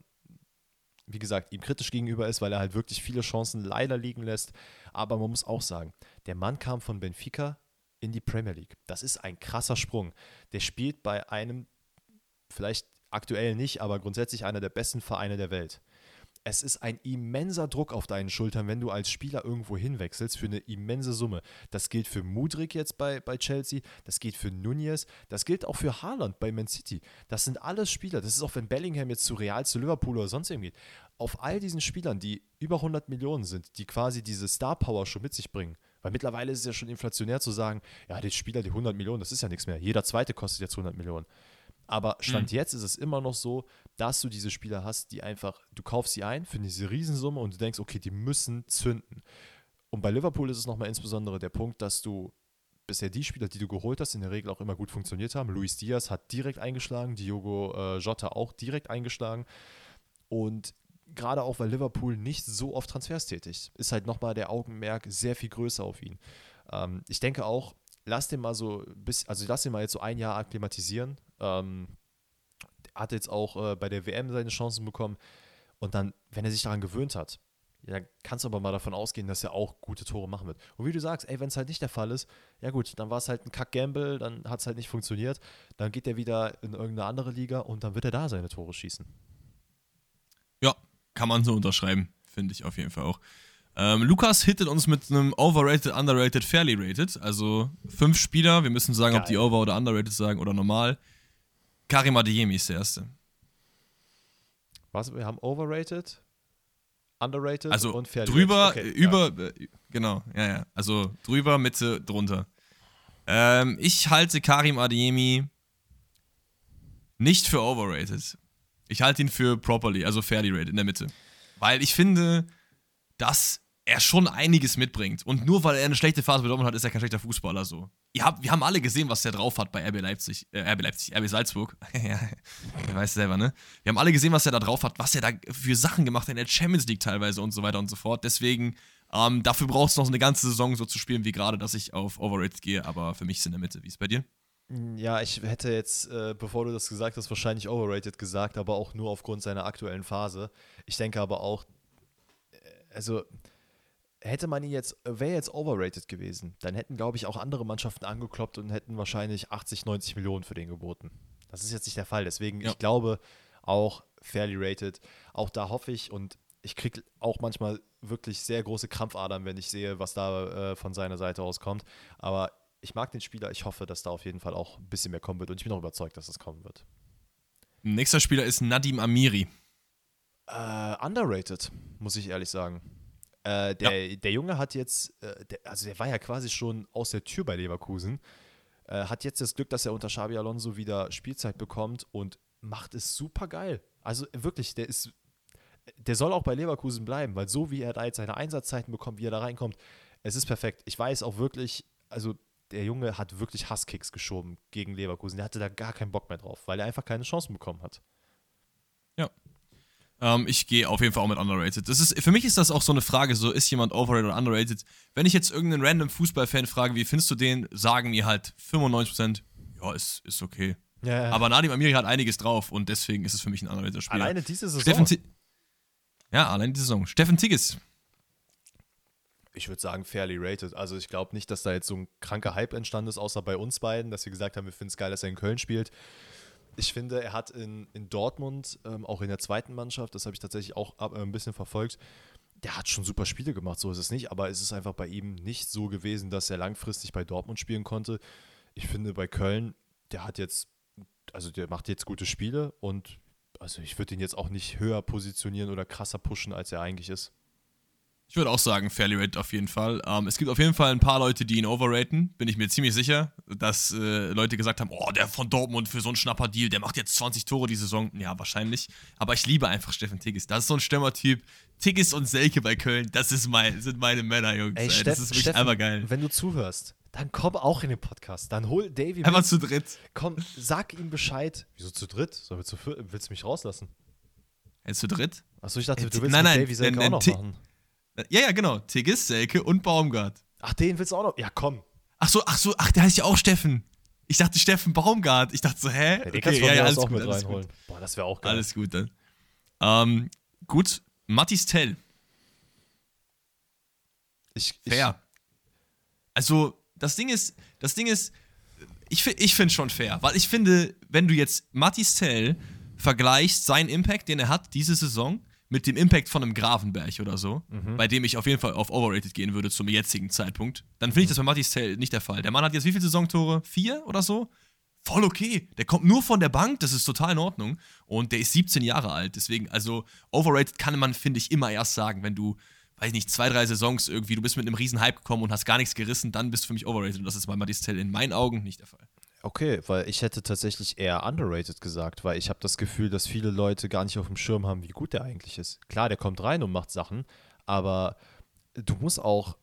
wie gesagt, ihm kritisch gegenüber ist, weil er halt wirklich viele Chancen leider liegen lässt. Aber man muss auch sagen, der Mann kam von Benfica in die Premier League. Das ist ein krasser Sprung. Der spielt bei einem, vielleicht aktuell nicht, aber grundsätzlich einer der besten Vereine der Welt es ist ein immenser Druck auf deinen Schultern, wenn du als Spieler irgendwo hinwechselst für eine immense Summe. Das gilt für Mudrik jetzt bei, bei Chelsea, das gilt für Nunez, das gilt auch für Haaland bei Man City. Das sind alles Spieler. Das ist auch, wenn Bellingham jetzt zu Real, zu Liverpool oder sonst irgendwie geht. Auf all diesen Spielern, die über 100 Millionen sind, die quasi diese Star Power schon mit sich bringen. Weil mittlerweile ist es ja schon inflationär zu sagen, ja, der Spieler, die 100 Millionen, das ist ja nichts mehr. Jeder zweite kostet jetzt 100 Millionen. Aber Stand mhm. jetzt ist es immer noch so, dass du diese Spieler hast, die einfach, du kaufst sie ein für diese Riesensumme und du denkst, okay, die müssen zünden. Und bei Liverpool ist es nochmal insbesondere der Punkt, dass du bisher die Spieler, die du geholt hast, in der Regel auch immer gut funktioniert haben. Luis Diaz hat direkt eingeschlagen, Diogo äh, Jota auch direkt eingeschlagen. Und gerade auch, weil Liverpool nicht so oft Transfers tätigt, ist halt nochmal der Augenmerk sehr viel größer auf ihn. Ähm, ich denke auch, lass den mal so bis, also lass den mal jetzt so ein Jahr akklimatisieren. Ähm, hat jetzt auch äh, bei der WM seine Chancen bekommen. Und dann, wenn er sich daran gewöhnt hat, ja, kannst du aber mal davon ausgehen, dass er auch gute Tore machen wird. Und wie du sagst, ey, wenn es halt nicht der Fall ist, ja gut, dann war es halt ein Kack-Gamble, dann hat es halt nicht funktioniert. Dann geht er wieder in irgendeine andere Liga und dann wird er da seine Tore schießen. Ja, kann man so unterschreiben, finde ich auf jeden Fall auch. Ähm, Lukas hittet uns mit einem Overrated, Underrated, Fairly Rated. Also fünf Spieler, wir müssen sagen, Geil. ob die Over- oder Underrated sagen oder normal. Karim Adeyemi ist der Erste. Was? Wir haben Overrated, Underrated also und Fairly drüber, okay, über, ja. Genau, ja, ja. Also drüber, Mitte, drunter. Ähm, ich halte Karim Adeyemi nicht für overrated. Ich halte ihn für properly, also fairly rated in der Mitte. Weil ich finde, dass er schon einiges mitbringt. Und nur weil er eine schlechte Phase bekommen hat, ist er kein schlechter Fußballer so. Ihr habt, wir haben alle gesehen, was der drauf hat bei RB Leipzig, äh, RB Leipzig, RB Salzburg. ja, weiß selber, ne? Wir haben alle gesehen, was er da drauf hat, was er da für Sachen gemacht hat in der Champions League teilweise und so weiter und so fort. Deswegen, ähm, dafür braucht es noch eine ganze Saison so zu spielen wie gerade, dass ich auf Overrated gehe, aber für mich ist in der Mitte. Wie ist es bei dir? Ja, ich hätte jetzt, äh, bevor du das gesagt hast, wahrscheinlich overrated gesagt, aber auch nur aufgrund seiner aktuellen Phase. Ich denke aber auch, äh, also hätte man ihn jetzt, wäre jetzt overrated gewesen, dann hätten, glaube ich, auch andere Mannschaften angekloppt und hätten wahrscheinlich 80, 90 Millionen für den geboten. Das ist jetzt nicht der Fall. Deswegen, ja. ich glaube, auch fairly rated. Auch da hoffe ich und ich kriege auch manchmal wirklich sehr große Krampfadern, wenn ich sehe, was da äh, von seiner Seite aus kommt. Aber ich mag den Spieler. Ich hoffe, dass da auf jeden Fall auch ein bisschen mehr kommen wird. Und ich bin auch überzeugt, dass das kommen wird. Nächster Spieler ist Nadim Amiri. Äh, underrated, muss ich ehrlich sagen. Äh, der, ja. der Junge hat jetzt, äh, der, also der war ja quasi schon aus der Tür bei Leverkusen, äh, hat jetzt das Glück, dass er unter Xabi Alonso wieder Spielzeit bekommt und macht es super geil. Also wirklich, der ist, der soll auch bei Leverkusen bleiben, weil so wie er da jetzt seine Einsatzzeiten bekommt, wie er da reinkommt, es ist perfekt. Ich weiß auch wirklich, also der Junge hat wirklich Hasskicks geschoben gegen Leverkusen. Der hatte da gar keinen Bock mehr drauf, weil er einfach keine Chancen bekommen hat. Ja, ähm, ich gehe auf jeden Fall auch mit underrated. Das ist, für mich ist das auch so eine Frage, so ist jemand overrated oder underrated? Wenn ich jetzt irgendeinen random Fußballfan frage, wie findest du den, sagen mir halt 95%, ja, ist, ist okay. Ja, ja. Aber Nadim Amiri hat einiges drauf und deswegen ist es für mich ein underrated Spieler. Alleine diese Saison? Steffen ja, alleine diese Saison. Steffen Tigges. Ich würde sagen, fairly rated. Also ich glaube nicht, dass da jetzt so ein kranker Hype entstanden ist, außer bei uns beiden, dass wir gesagt haben, wir finden es geil, dass er in Köln spielt ich finde, er hat in, in Dortmund, ähm, auch in der zweiten Mannschaft, das habe ich tatsächlich auch ab, äh, ein bisschen verfolgt, der hat schon super Spiele gemacht, so ist es nicht, aber es ist einfach bei ihm nicht so gewesen, dass er langfristig bei Dortmund spielen konnte. Ich finde, bei Köln, der hat jetzt, also der macht jetzt gute Spiele und also ich würde ihn jetzt auch nicht höher positionieren oder krasser pushen, als er eigentlich ist. Ich würde auch sagen, fairly rated auf jeden Fall. Ähm, es gibt auf jeden Fall ein paar Leute, die ihn overraten. Bin ich mir ziemlich sicher, dass äh, Leute gesagt haben: Oh, der von Dortmund für so einen Schnapper-Deal, der macht jetzt 20 Tore die Saison. Ja, wahrscheinlich. Aber ich liebe einfach Steffen Tigges. Das ist so ein Stürmertyp. Tigges und Selke bei Köln, das ist mein, sind meine Männer, Jungs. Ey, Steff, das ist wirklich Steffen, einfach geil. Wenn du zuhörst, dann komm auch in den Podcast. Dann hol Davy. Einfach zu dritt. Komm, sag ihm Bescheid. Wieso zu dritt? Sollen wir zu Willst du mich rauslassen? Hey, zu dritt? Achso, ich dachte, du willst nein, nein, Davy Selke auch noch machen. Ja, ja, genau. Tigges, Selke und Baumgart. Ach, den willst du auch noch? Ja, komm. Ach so, ach so, ach, der heißt ja auch Steffen. Ich dachte Steffen Baumgart. Ich dachte so, hä? Ja, den okay, kannst du ja, ja, alles auch gut, mit reinholen. Gut. Boah, das wäre auch geil. Alles gut dann. Ähm, gut, Mattis Tell. Ich, fair. Ich, also, das Ding ist, das Ding ist, ich, ich finde schon fair, weil ich finde, wenn du jetzt Mattis Tell vergleichst, seinen Impact, den er hat diese Saison, mit dem Impact von einem Gravenberg oder so, mhm. bei dem ich auf jeden Fall auf Overrated gehen würde zum jetzigen Zeitpunkt, dann finde ich das bei Mattis Tell nicht der Fall. Der Mann hat jetzt wie viele Saisontore? Vier oder so? Voll okay. Der kommt nur von der Bank, das ist total in Ordnung. Und der ist 17 Jahre alt. Deswegen, also Overrated kann man, finde ich, immer erst sagen, wenn du, weiß nicht, zwei, drei Saisons irgendwie, du bist mit einem riesen Hype gekommen und hast gar nichts gerissen, dann bist du für mich Overrated. Und das ist bei Mattis Tell in meinen Augen nicht der Fall. Okay, weil ich hätte tatsächlich eher underrated gesagt, weil ich habe das Gefühl, dass viele Leute gar nicht auf dem Schirm haben, wie gut der eigentlich ist. Klar, der kommt rein und macht Sachen, aber du musst auch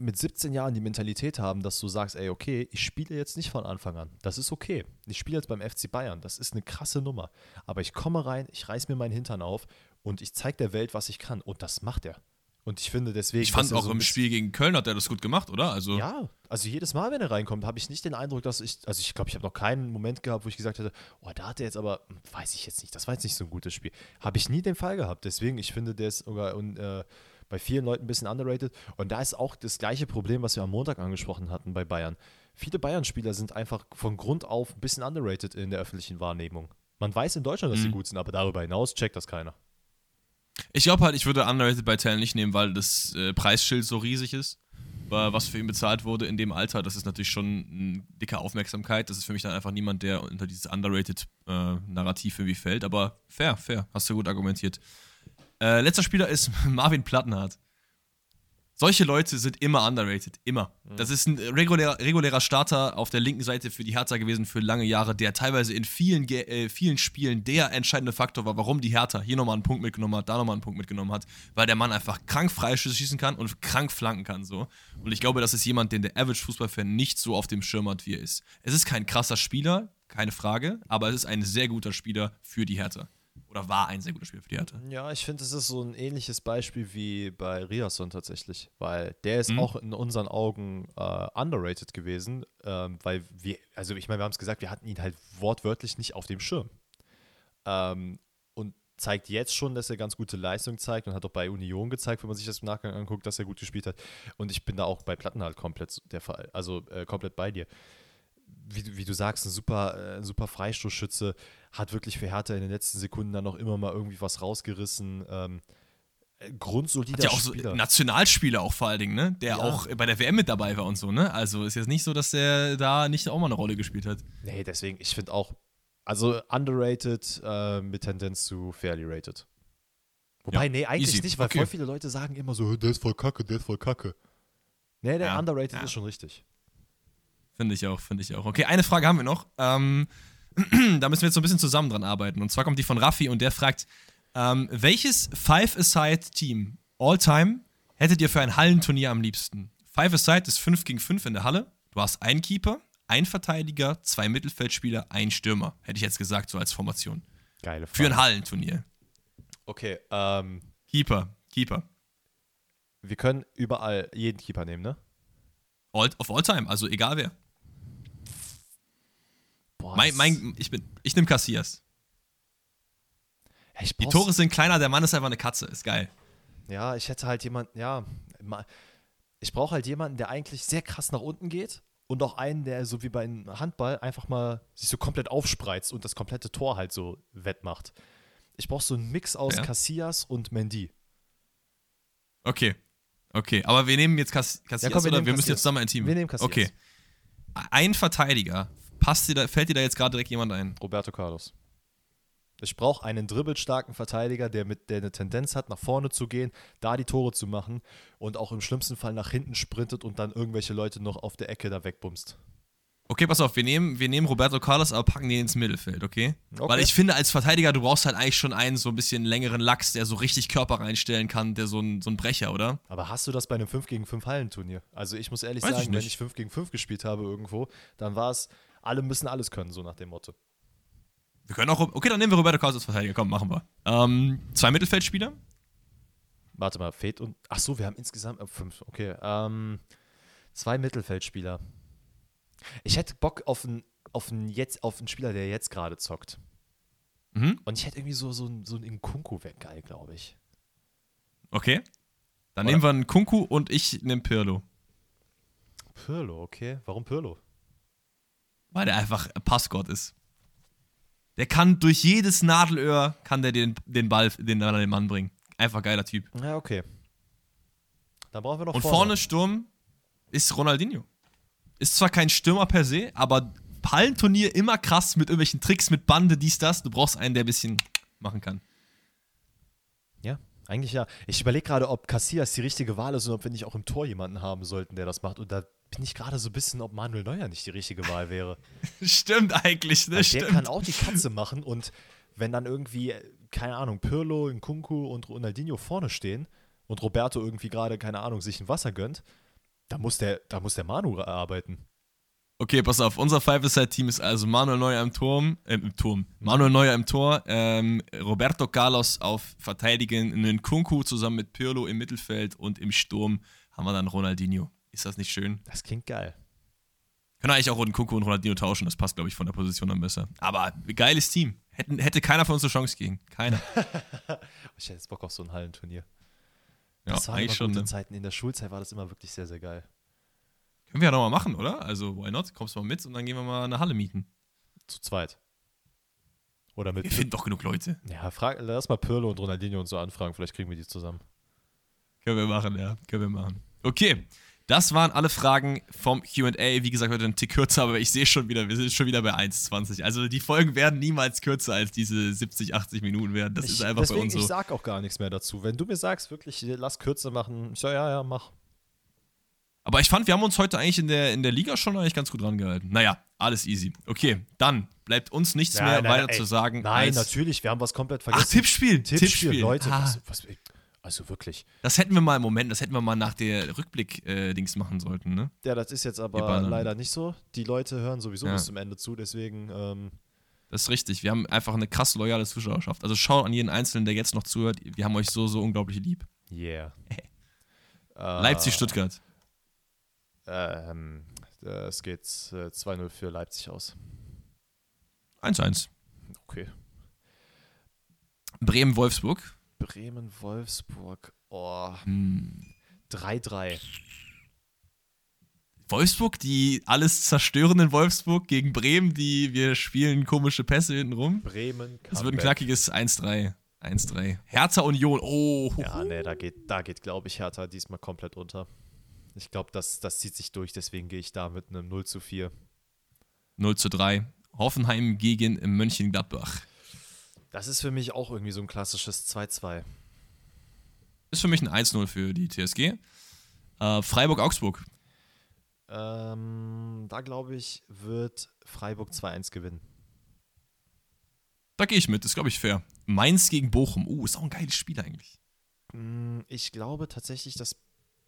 mit 17 Jahren die Mentalität haben, dass du sagst, ey, okay, ich spiele jetzt nicht von Anfang an. Das ist okay. Ich spiele jetzt beim FC Bayern. Das ist eine krasse Nummer. Aber ich komme rein, ich reiß mir meinen Hintern auf und ich zeige der Welt, was ich kann. Und das macht er. Und ich finde deswegen. Ich fand auch so im Spiel gegen Köln hat er das gut gemacht, oder? Also ja, also jedes Mal, wenn er reinkommt, habe ich nicht den Eindruck, dass ich. Also ich glaube, ich habe noch keinen Moment gehabt, wo ich gesagt hätte, oh, da hat er jetzt aber, weiß ich jetzt nicht, das war jetzt nicht so ein gutes Spiel. Habe ich nie den Fall gehabt. Deswegen, ich finde, der ist sogar äh, bei vielen Leuten ein bisschen underrated. Und da ist auch das gleiche Problem, was wir am Montag angesprochen hatten bei Bayern. Viele Bayern-Spieler sind einfach von Grund auf ein bisschen underrated in der öffentlichen Wahrnehmung. Man weiß in Deutschland, dass mhm. sie gut sind, aber darüber hinaus checkt das keiner. Ich glaube halt, ich würde Underrated bei Tell nicht nehmen, weil das äh, Preisschild so riesig ist. Was für ihn bezahlt wurde in dem Alter, das ist natürlich schon eine dicke Aufmerksamkeit. Das ist für mich dann einfach niemand, der unter dieses Underrated-Narrativ äh, irgendwie fällt. Aber fair, fair, hast du gut argumentiert. Äh, letzter Spieler ist Marvin Plattenhardt. Solche Leute sind immer underrated, immer. Mhm. Das ist ein regulärer, regulärer Starter auf der linken Seite für die Hertha gewesen für lange Jahre, der teilweise in vielen, äh, vielen Spielen der entscheidende Faktor war, warum die Hertha hier nochmal einen Punkt mitgenommen hat, da nochmal einen Punkt mitgenommen hat, weil der Mann einfach krank Freischüsse schießen kann und krank flanken kann so. Und ich glaube, das ist jemand, den der Average Fußballfan nicht so auf dem Schirm hat, wie er ist. Es ist kein krasser Spieler, keine Frage, aber es ist ein sehr guter Spieler für die Hertha oder war ein sehr guter Spieler für die Hertha. Ja, ich finde, es ist so ein ähnliches Beispiel wie bei Riasson tatsächlich, weil der ist mhm. auch in unseren Augen äh, underrated gewesen, ähm, weil wir, also ich meine, wir haben es gesagt, wir hatten ihn halt wortwörtlich nicht auf dem Schirm. Ähm, und zeigt jetzt schon, dass er ganz gute Leistung zeigt und hat auch bei Union gezeigt, wenn man sich das im Nachgang anguckt, dass er gut gespielt hat. Und ich bin da auch bei Platten halt komplett der Fall, also äh, komplett bei dir wie, wie, du sagst, ein super, äh, ein super Freistoßschütze, hat wirklich für Hertha in den letzten Sekunden dann noch immer mal irgendwie was rausgerissen. Ähm, äh, grundsolider hat ja auch Spieler. So Nationalspieler auch vor allen Dingen, ne? Der ja. auch bei der WM mit dabei war und so, ne? Also ist jetzt nicht so, dass der da nicht auch mal eine Rolle gespielt hat. Nee, deswegen, ich finde auch, also underrated äh, mit Tendenz zu fairly rated. Wobei, ja, nee, eigentlich easy. nicht, weil okay. voll viele Leute sagen immer so, der ist voll kacke, der ist voll kacke. Nee, der ja. underrated ist schon richtig. Finde ich auch, finde ich auch. Okay, eine Frage haben wir noch. Ähm, da müssen wir jetzt so ein bisschen zusammen dran arbeiten. Und zwar kommt die von Raffi und der fragt: ähm, Welches Five-A-Side-Team all-time hättet ihr für ein Hallenturnier am liebsten? Five-A-Side ist 5 gegen 5 in der Halle. Du hast einen Keeper, einen Verteidiger, zwei Mittelfeldspieler, einen Stürmer. Hätte ich jetzt gesagt, so als Formation. Geile Frage. Für ein Hallenturnier. Okay, ähm. Keeper, Keeper. Wir können überall jeden Keeper nehmen, ne? All, auf All-Time, also egal wer. Boah, mein, mein, ich bin, ich nehme Cassias. Die Tore sind kleiner, der Mann ist einfach eine Katze, ist geil. Ja, ich hätte halt jemanden, ja, ich brauche halt jemanden, der eigentlich sehr krass nach unten geht und auch einen, der so wie beim Handball einfach mal sich so komplett aufspreizt und das komplette Tor halt so wettmacht. Ich brauche so einen Mix aus ja. Cassias und Mendy. Okay. Okay, aber wir nehmen jetzt Cass Cassias ja, komm, wir oder wir müssen jetzt zusammen ein Team. Wir nehmen Cassias. Okay. Ein Verteidiger Passt dir da, fällt dir da jetzt gerade direkt jemand ein? Roberto Carlos. Ich brauche einen dribbelstarken Verteidiger, der, mit, der eine Tendenz hat, nach vorne zu gehen, da die Tore zu machen und auch im schlimmsten Fall nach hinten sprintet und dann irgendwelche Leute noch auf der Ecke da wegbumst. Okay, pass auf, wir nehmen, wir nehmen Roberto Carlos, aber packen den ins Mittelfeld, okay? okay? Weil ich finde, als Verteidiger, du brauchst halt eigentlich schon einen so ein bisschen längeren Lachs, der so richtig Körper reinstellen kann, der so ein, so ein Brecher, oder? Aber hast du das bei einem 5 gegen 5 Hallenturnier? Also ich muss ehrlich Weiß sagen, ich wenn ich 5 gegen 5 gespielt habe irgendwo, dann war es alle müssen alles können, so nach dem Motto. Wir können auch. Okay, dann nehmen wir Roberto Carlos als Verteidiger. Komm, machen wir. Ähm, zwei Mittelfeldspieler. Warte mal, Fate und. Ach so, wir haben insgesamt. Äh, fünf. Okay. Ähm, zwei Mittelfeldspieler. Ich hätte Bock auf einen, auf einen, jetzt, auf einen Spieler, der jetzt gerade zockt. Mhm. Und ich hätte irgendwie so, so, so einen Nkunku wäre geil, glaube ich. Okay. Dann Oder? nehmen wir einen Kunku und ich nehme Pirlo. Pirlo, okay. Warum Pirlo? Weil der einfach Passgott ist. Der kann durch jedes Nadelöhr kann der den, den Ball, den, den Mann bringen. Einfach geiler Typ. Ja, okay. Dann brauchen wir noch Und vorne. vorne Sturm ist Ronaldinho. Ist zwar kein Stürmer per se, aber Pallenturnier immer krass mit irgendwelchen Tricks, mit Bande, dies, das. Du brauchst einen, der ein bisschen machen kann. Ja, eigentlich ja. Ich überlege gerade, ob Cassias die richtige Wahl ist und ob wir nicht auch im Tor jemanden haben sollten, der das macht. Und da bin ich gerade so ein bisschen, ob Manuel Neuer nicht die richtige Wahl wäre. Stimmt eigentlich, ne? Also der kann auch die Katze machen und wenn dann irgendwie, keine Ahnung, Pirlo, Nkunku und Ronaldinho vorne stehen und Roberto irgendwie gerade, keine Ahnung, sich ein Wasser gönnt, Da muss der, da muss der Manu arbeiten. Okay, pass auf. Unser Five-A-Side-Team ist also Manuel Neuer im Turm, äh, im Turm. Manuel Neuer im Tor, ähm, Roberto Carlos auf Verteidigen, Nkunku zusammen mit Pirlo im Mittelfeld und im Sturm haben wir dann Ronaldinho. Ist das nicht schön? Das klingt geil. Können eigentlich auch Nkunku und Ronaldinho tauschen, das passt, glaube ich, von der Position dann besser. Aber geiles Team. Hätten, hätte keiner von uns eine Chance gegen. Keiner. ich hätte jetzt Bock auf so ein Hallenturnier. Ja, das war eigentlich schon. Ne? Zeiten. In der Schulzeit war das immer wirklich sehr, sehr geil. Können wir ja nochmal machen, oder? Also, why not? Kommst du mal mit und dann gehen wir mal eine Halle mieten. Zu zweit. Oder mit. Wir finden doch genug Leute. Ja, frag, lass mal Pirlo und Ronaldinho und so anfragen. Vielleicht kriegen wir die zusammen. Können wir machen, ja. Können wir machen. Okay. Das waren alle Fragen vom QA. Wie gesagt, heute ein Tick kürzer, aber ich sehe schon wieder, wir sind schon wieder bei 1,20. Also die Folgen werden niemals kürzer als diese 70, 80 Minuten werden. Das ich, ist einfach deswegen, bei uns so. Ich sag auch gar nichts mehr dazu. Wenn du mir sagst, wirklich, lass kürzer machen, ich sag, ja, ja, mach. Aber ich fand, wir haben uns heute eigentlich in der, in der Liga schon eigentlich ganz gut rangehalten. Naja, alles easy. Okay, dann bleibt uns nichts Nein, mehr nein, weiter ey, zu sagen. Nein, natürlich, wir haben was komplett vergessen. Ach, Tippspiel. Tippspiel, Leute. Ah, Was, was, also wirklich. das hätten wir mal im Moment, das hätten wir mal nach der Rückblick-Dings machen sollten, ne? Ja, das ist jetzt aber leider nicht so. Die Leute hören sowieso Ja. bis zum Ende zu, deswegen. Ähm, Das ist richtig. Wir haben einfach eine krass loyale Zuschauerschaft. Also schaut an jeden Einzelnen, der jetzt noch zuhört. Wir haben euch so, so unglaublich lieb. yeah. Leipzig, Stuttgart. Ähm, es geht äh, 2-0 für Leipzig aus. 1-1. Okay. Bremen, Wolfsburg. Bremen, Wolfsburg. Oh, Hm. 3-3. Wolfsburg, die alles zerstörenden Wolfsburg gegen Bremen, die wir spielen komische Pässe hinten rum. Bremen, Das wird ein Comeback. knackiges 1-3. 1-3. Hertha Union. Oh. Ja, nee, da geht, da geht glaube ich, Hertha diesmal komplett unter. Ich glaube, das, das zieht sich durch, deswegen gehe ich da mit einem 0 zu 4. 0 zu 3. Hoffenheim gegen Mönchengladbach. Das ist für mich auch irgendwie so ein klassisches 2-2. Ist für mich ein 1-0 für die TSG. Äh, Freiburg-Augsburg. Ähm, da glaube ich, wird Freiburg 2-1 gewinnen. Da gehe ich mit, ist glaube ich fair. Mainz gegen Bochum. Uh, ist auch ein geiles Spiel eigentlich. Mm, Ich glaube tatsächlich, dass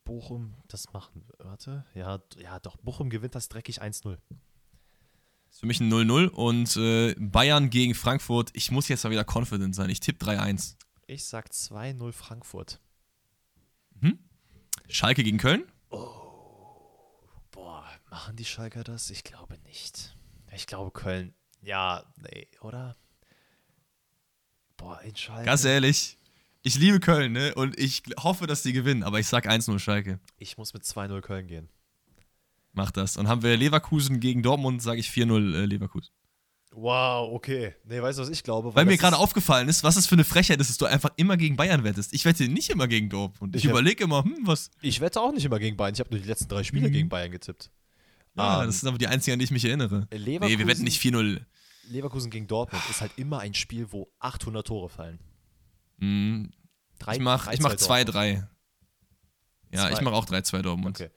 Bochum das machen. wird. Warte. Ja, ja, doch. Bochum gewinnt das dreckig 1-0. Ist für mich ein 0-0. Und äh, Bayern gegen Frankfurt. Ich muss jetzt mal wieder confident sein. Ich tippe 3-1. Ich sag 2-0 Frankfurt. Schalke gegen Köln. Boah, machen die Schalker das? Ich glaube nicht. Ich glaube Köln. Ja, nee, oder? Boah, in Schalke. Ganz ehrlich. Ich liebe Köln, ne? Und ich hoffe, dass die gewinnen. Aber ich sag 1-0 Schalke. Ich muss mit 2-0 Köln gehen. Mach das. Und haben wir Leverkusen gegen Dortmund, sage ich 4-0 äh, Leverkusen. Wow, okay. Nee, weißt du, was ich glaube? Weil mir das gerade aufgefallen ist, was es für eine Frechheit ist, dass du einfach immer gegen Bayern wettest. Ich wette nicht immer gegen Dortmund. Ich, Ich überlege immer, hm, was. Ich wette auch nicht immer gegen Bayern. Ich habe nur die letzten drei Spiele Mhm. gegen Bayern getippt. Ja, Ähm, das sind aber die einzigen, an die ich mich erinnere. Leverkusen, Nee, wir wetten nicht 4-0. Leverkusen gegen Dortmund ist halt immer ein Spiel, wo 800 Tore fallen. Hm, Drei, ich mach, ich mach 2-3. Ja, ich Zwei. mach auch 3-2 Dortmund. Okay.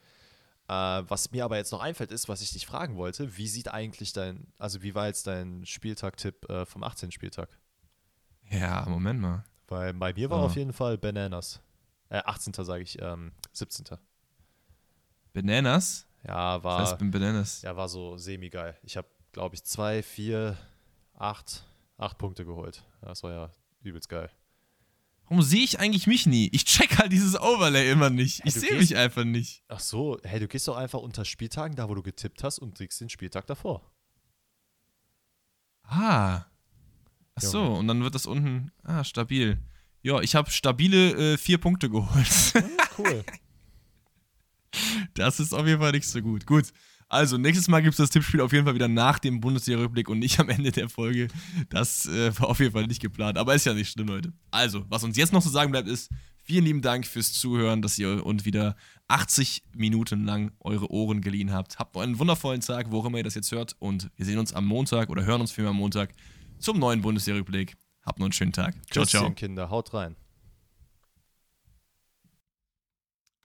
Äh, was mir aber jetzt noch einfällt, ist, was ich dich fragen wollte. Wie sieht eigentlich dein, also wie war jetzt dein Spieltag-Tipp äh, vom 18. Spieltag? Ja, Moment mal. Weil bei mir war Ah. auf jeden Fall Bananas. Äh, 18. sage ich, ähm, 17. Bananas? Ja, Das war, heißt, ich bin Bananas. ja, war so semi-geil. Ich habe, glaube ich, zwei, vier, acht, acht Punkte geholt. Das war ja übelst geil. Warum sehe ich eigentlich mich nie? Ich check halt dieses Overlay immer nicht. Hey, Ich sehe mich einfach nicht. Ach so, hey, du gehst doch einfach unter Spieltagen, da wo du getippt hast und kriegst den Spieltag davor. Ah. Ach so, Junge. und dann wird das unten. Ah, stabil. Ja, ich habe stabile äh, vier Punkte geholt. Cool. Das ist auf jeden Fall nicht so gut. Gut. Also, nächstes Mal gibt es das Tippspiel auf jeden Fall wieder nach dem Bundesliga-Rückblick und nicht am Ende der Folge. Das äh, war auf jeden Fall nicht geplant. Aber ist ja nicht schlimm, Leute. Also, was uns jetzt noch zu sagen bleibt, ist, vielen lieben Dank fürs Zuhören, dass ihr uns wieder 80 Minuten lang eure Ohren geliehen habt. Habt einen wundervollen Tag, wo auch immer ihr das jetzt hört. Und wir sehen uns am Montag oder hören uns vielmehr am Montag zum neuen Bundesliga-Rückblick. Habt noch einen schönen Tag. Ciao, ciao. Kinder, haut rein.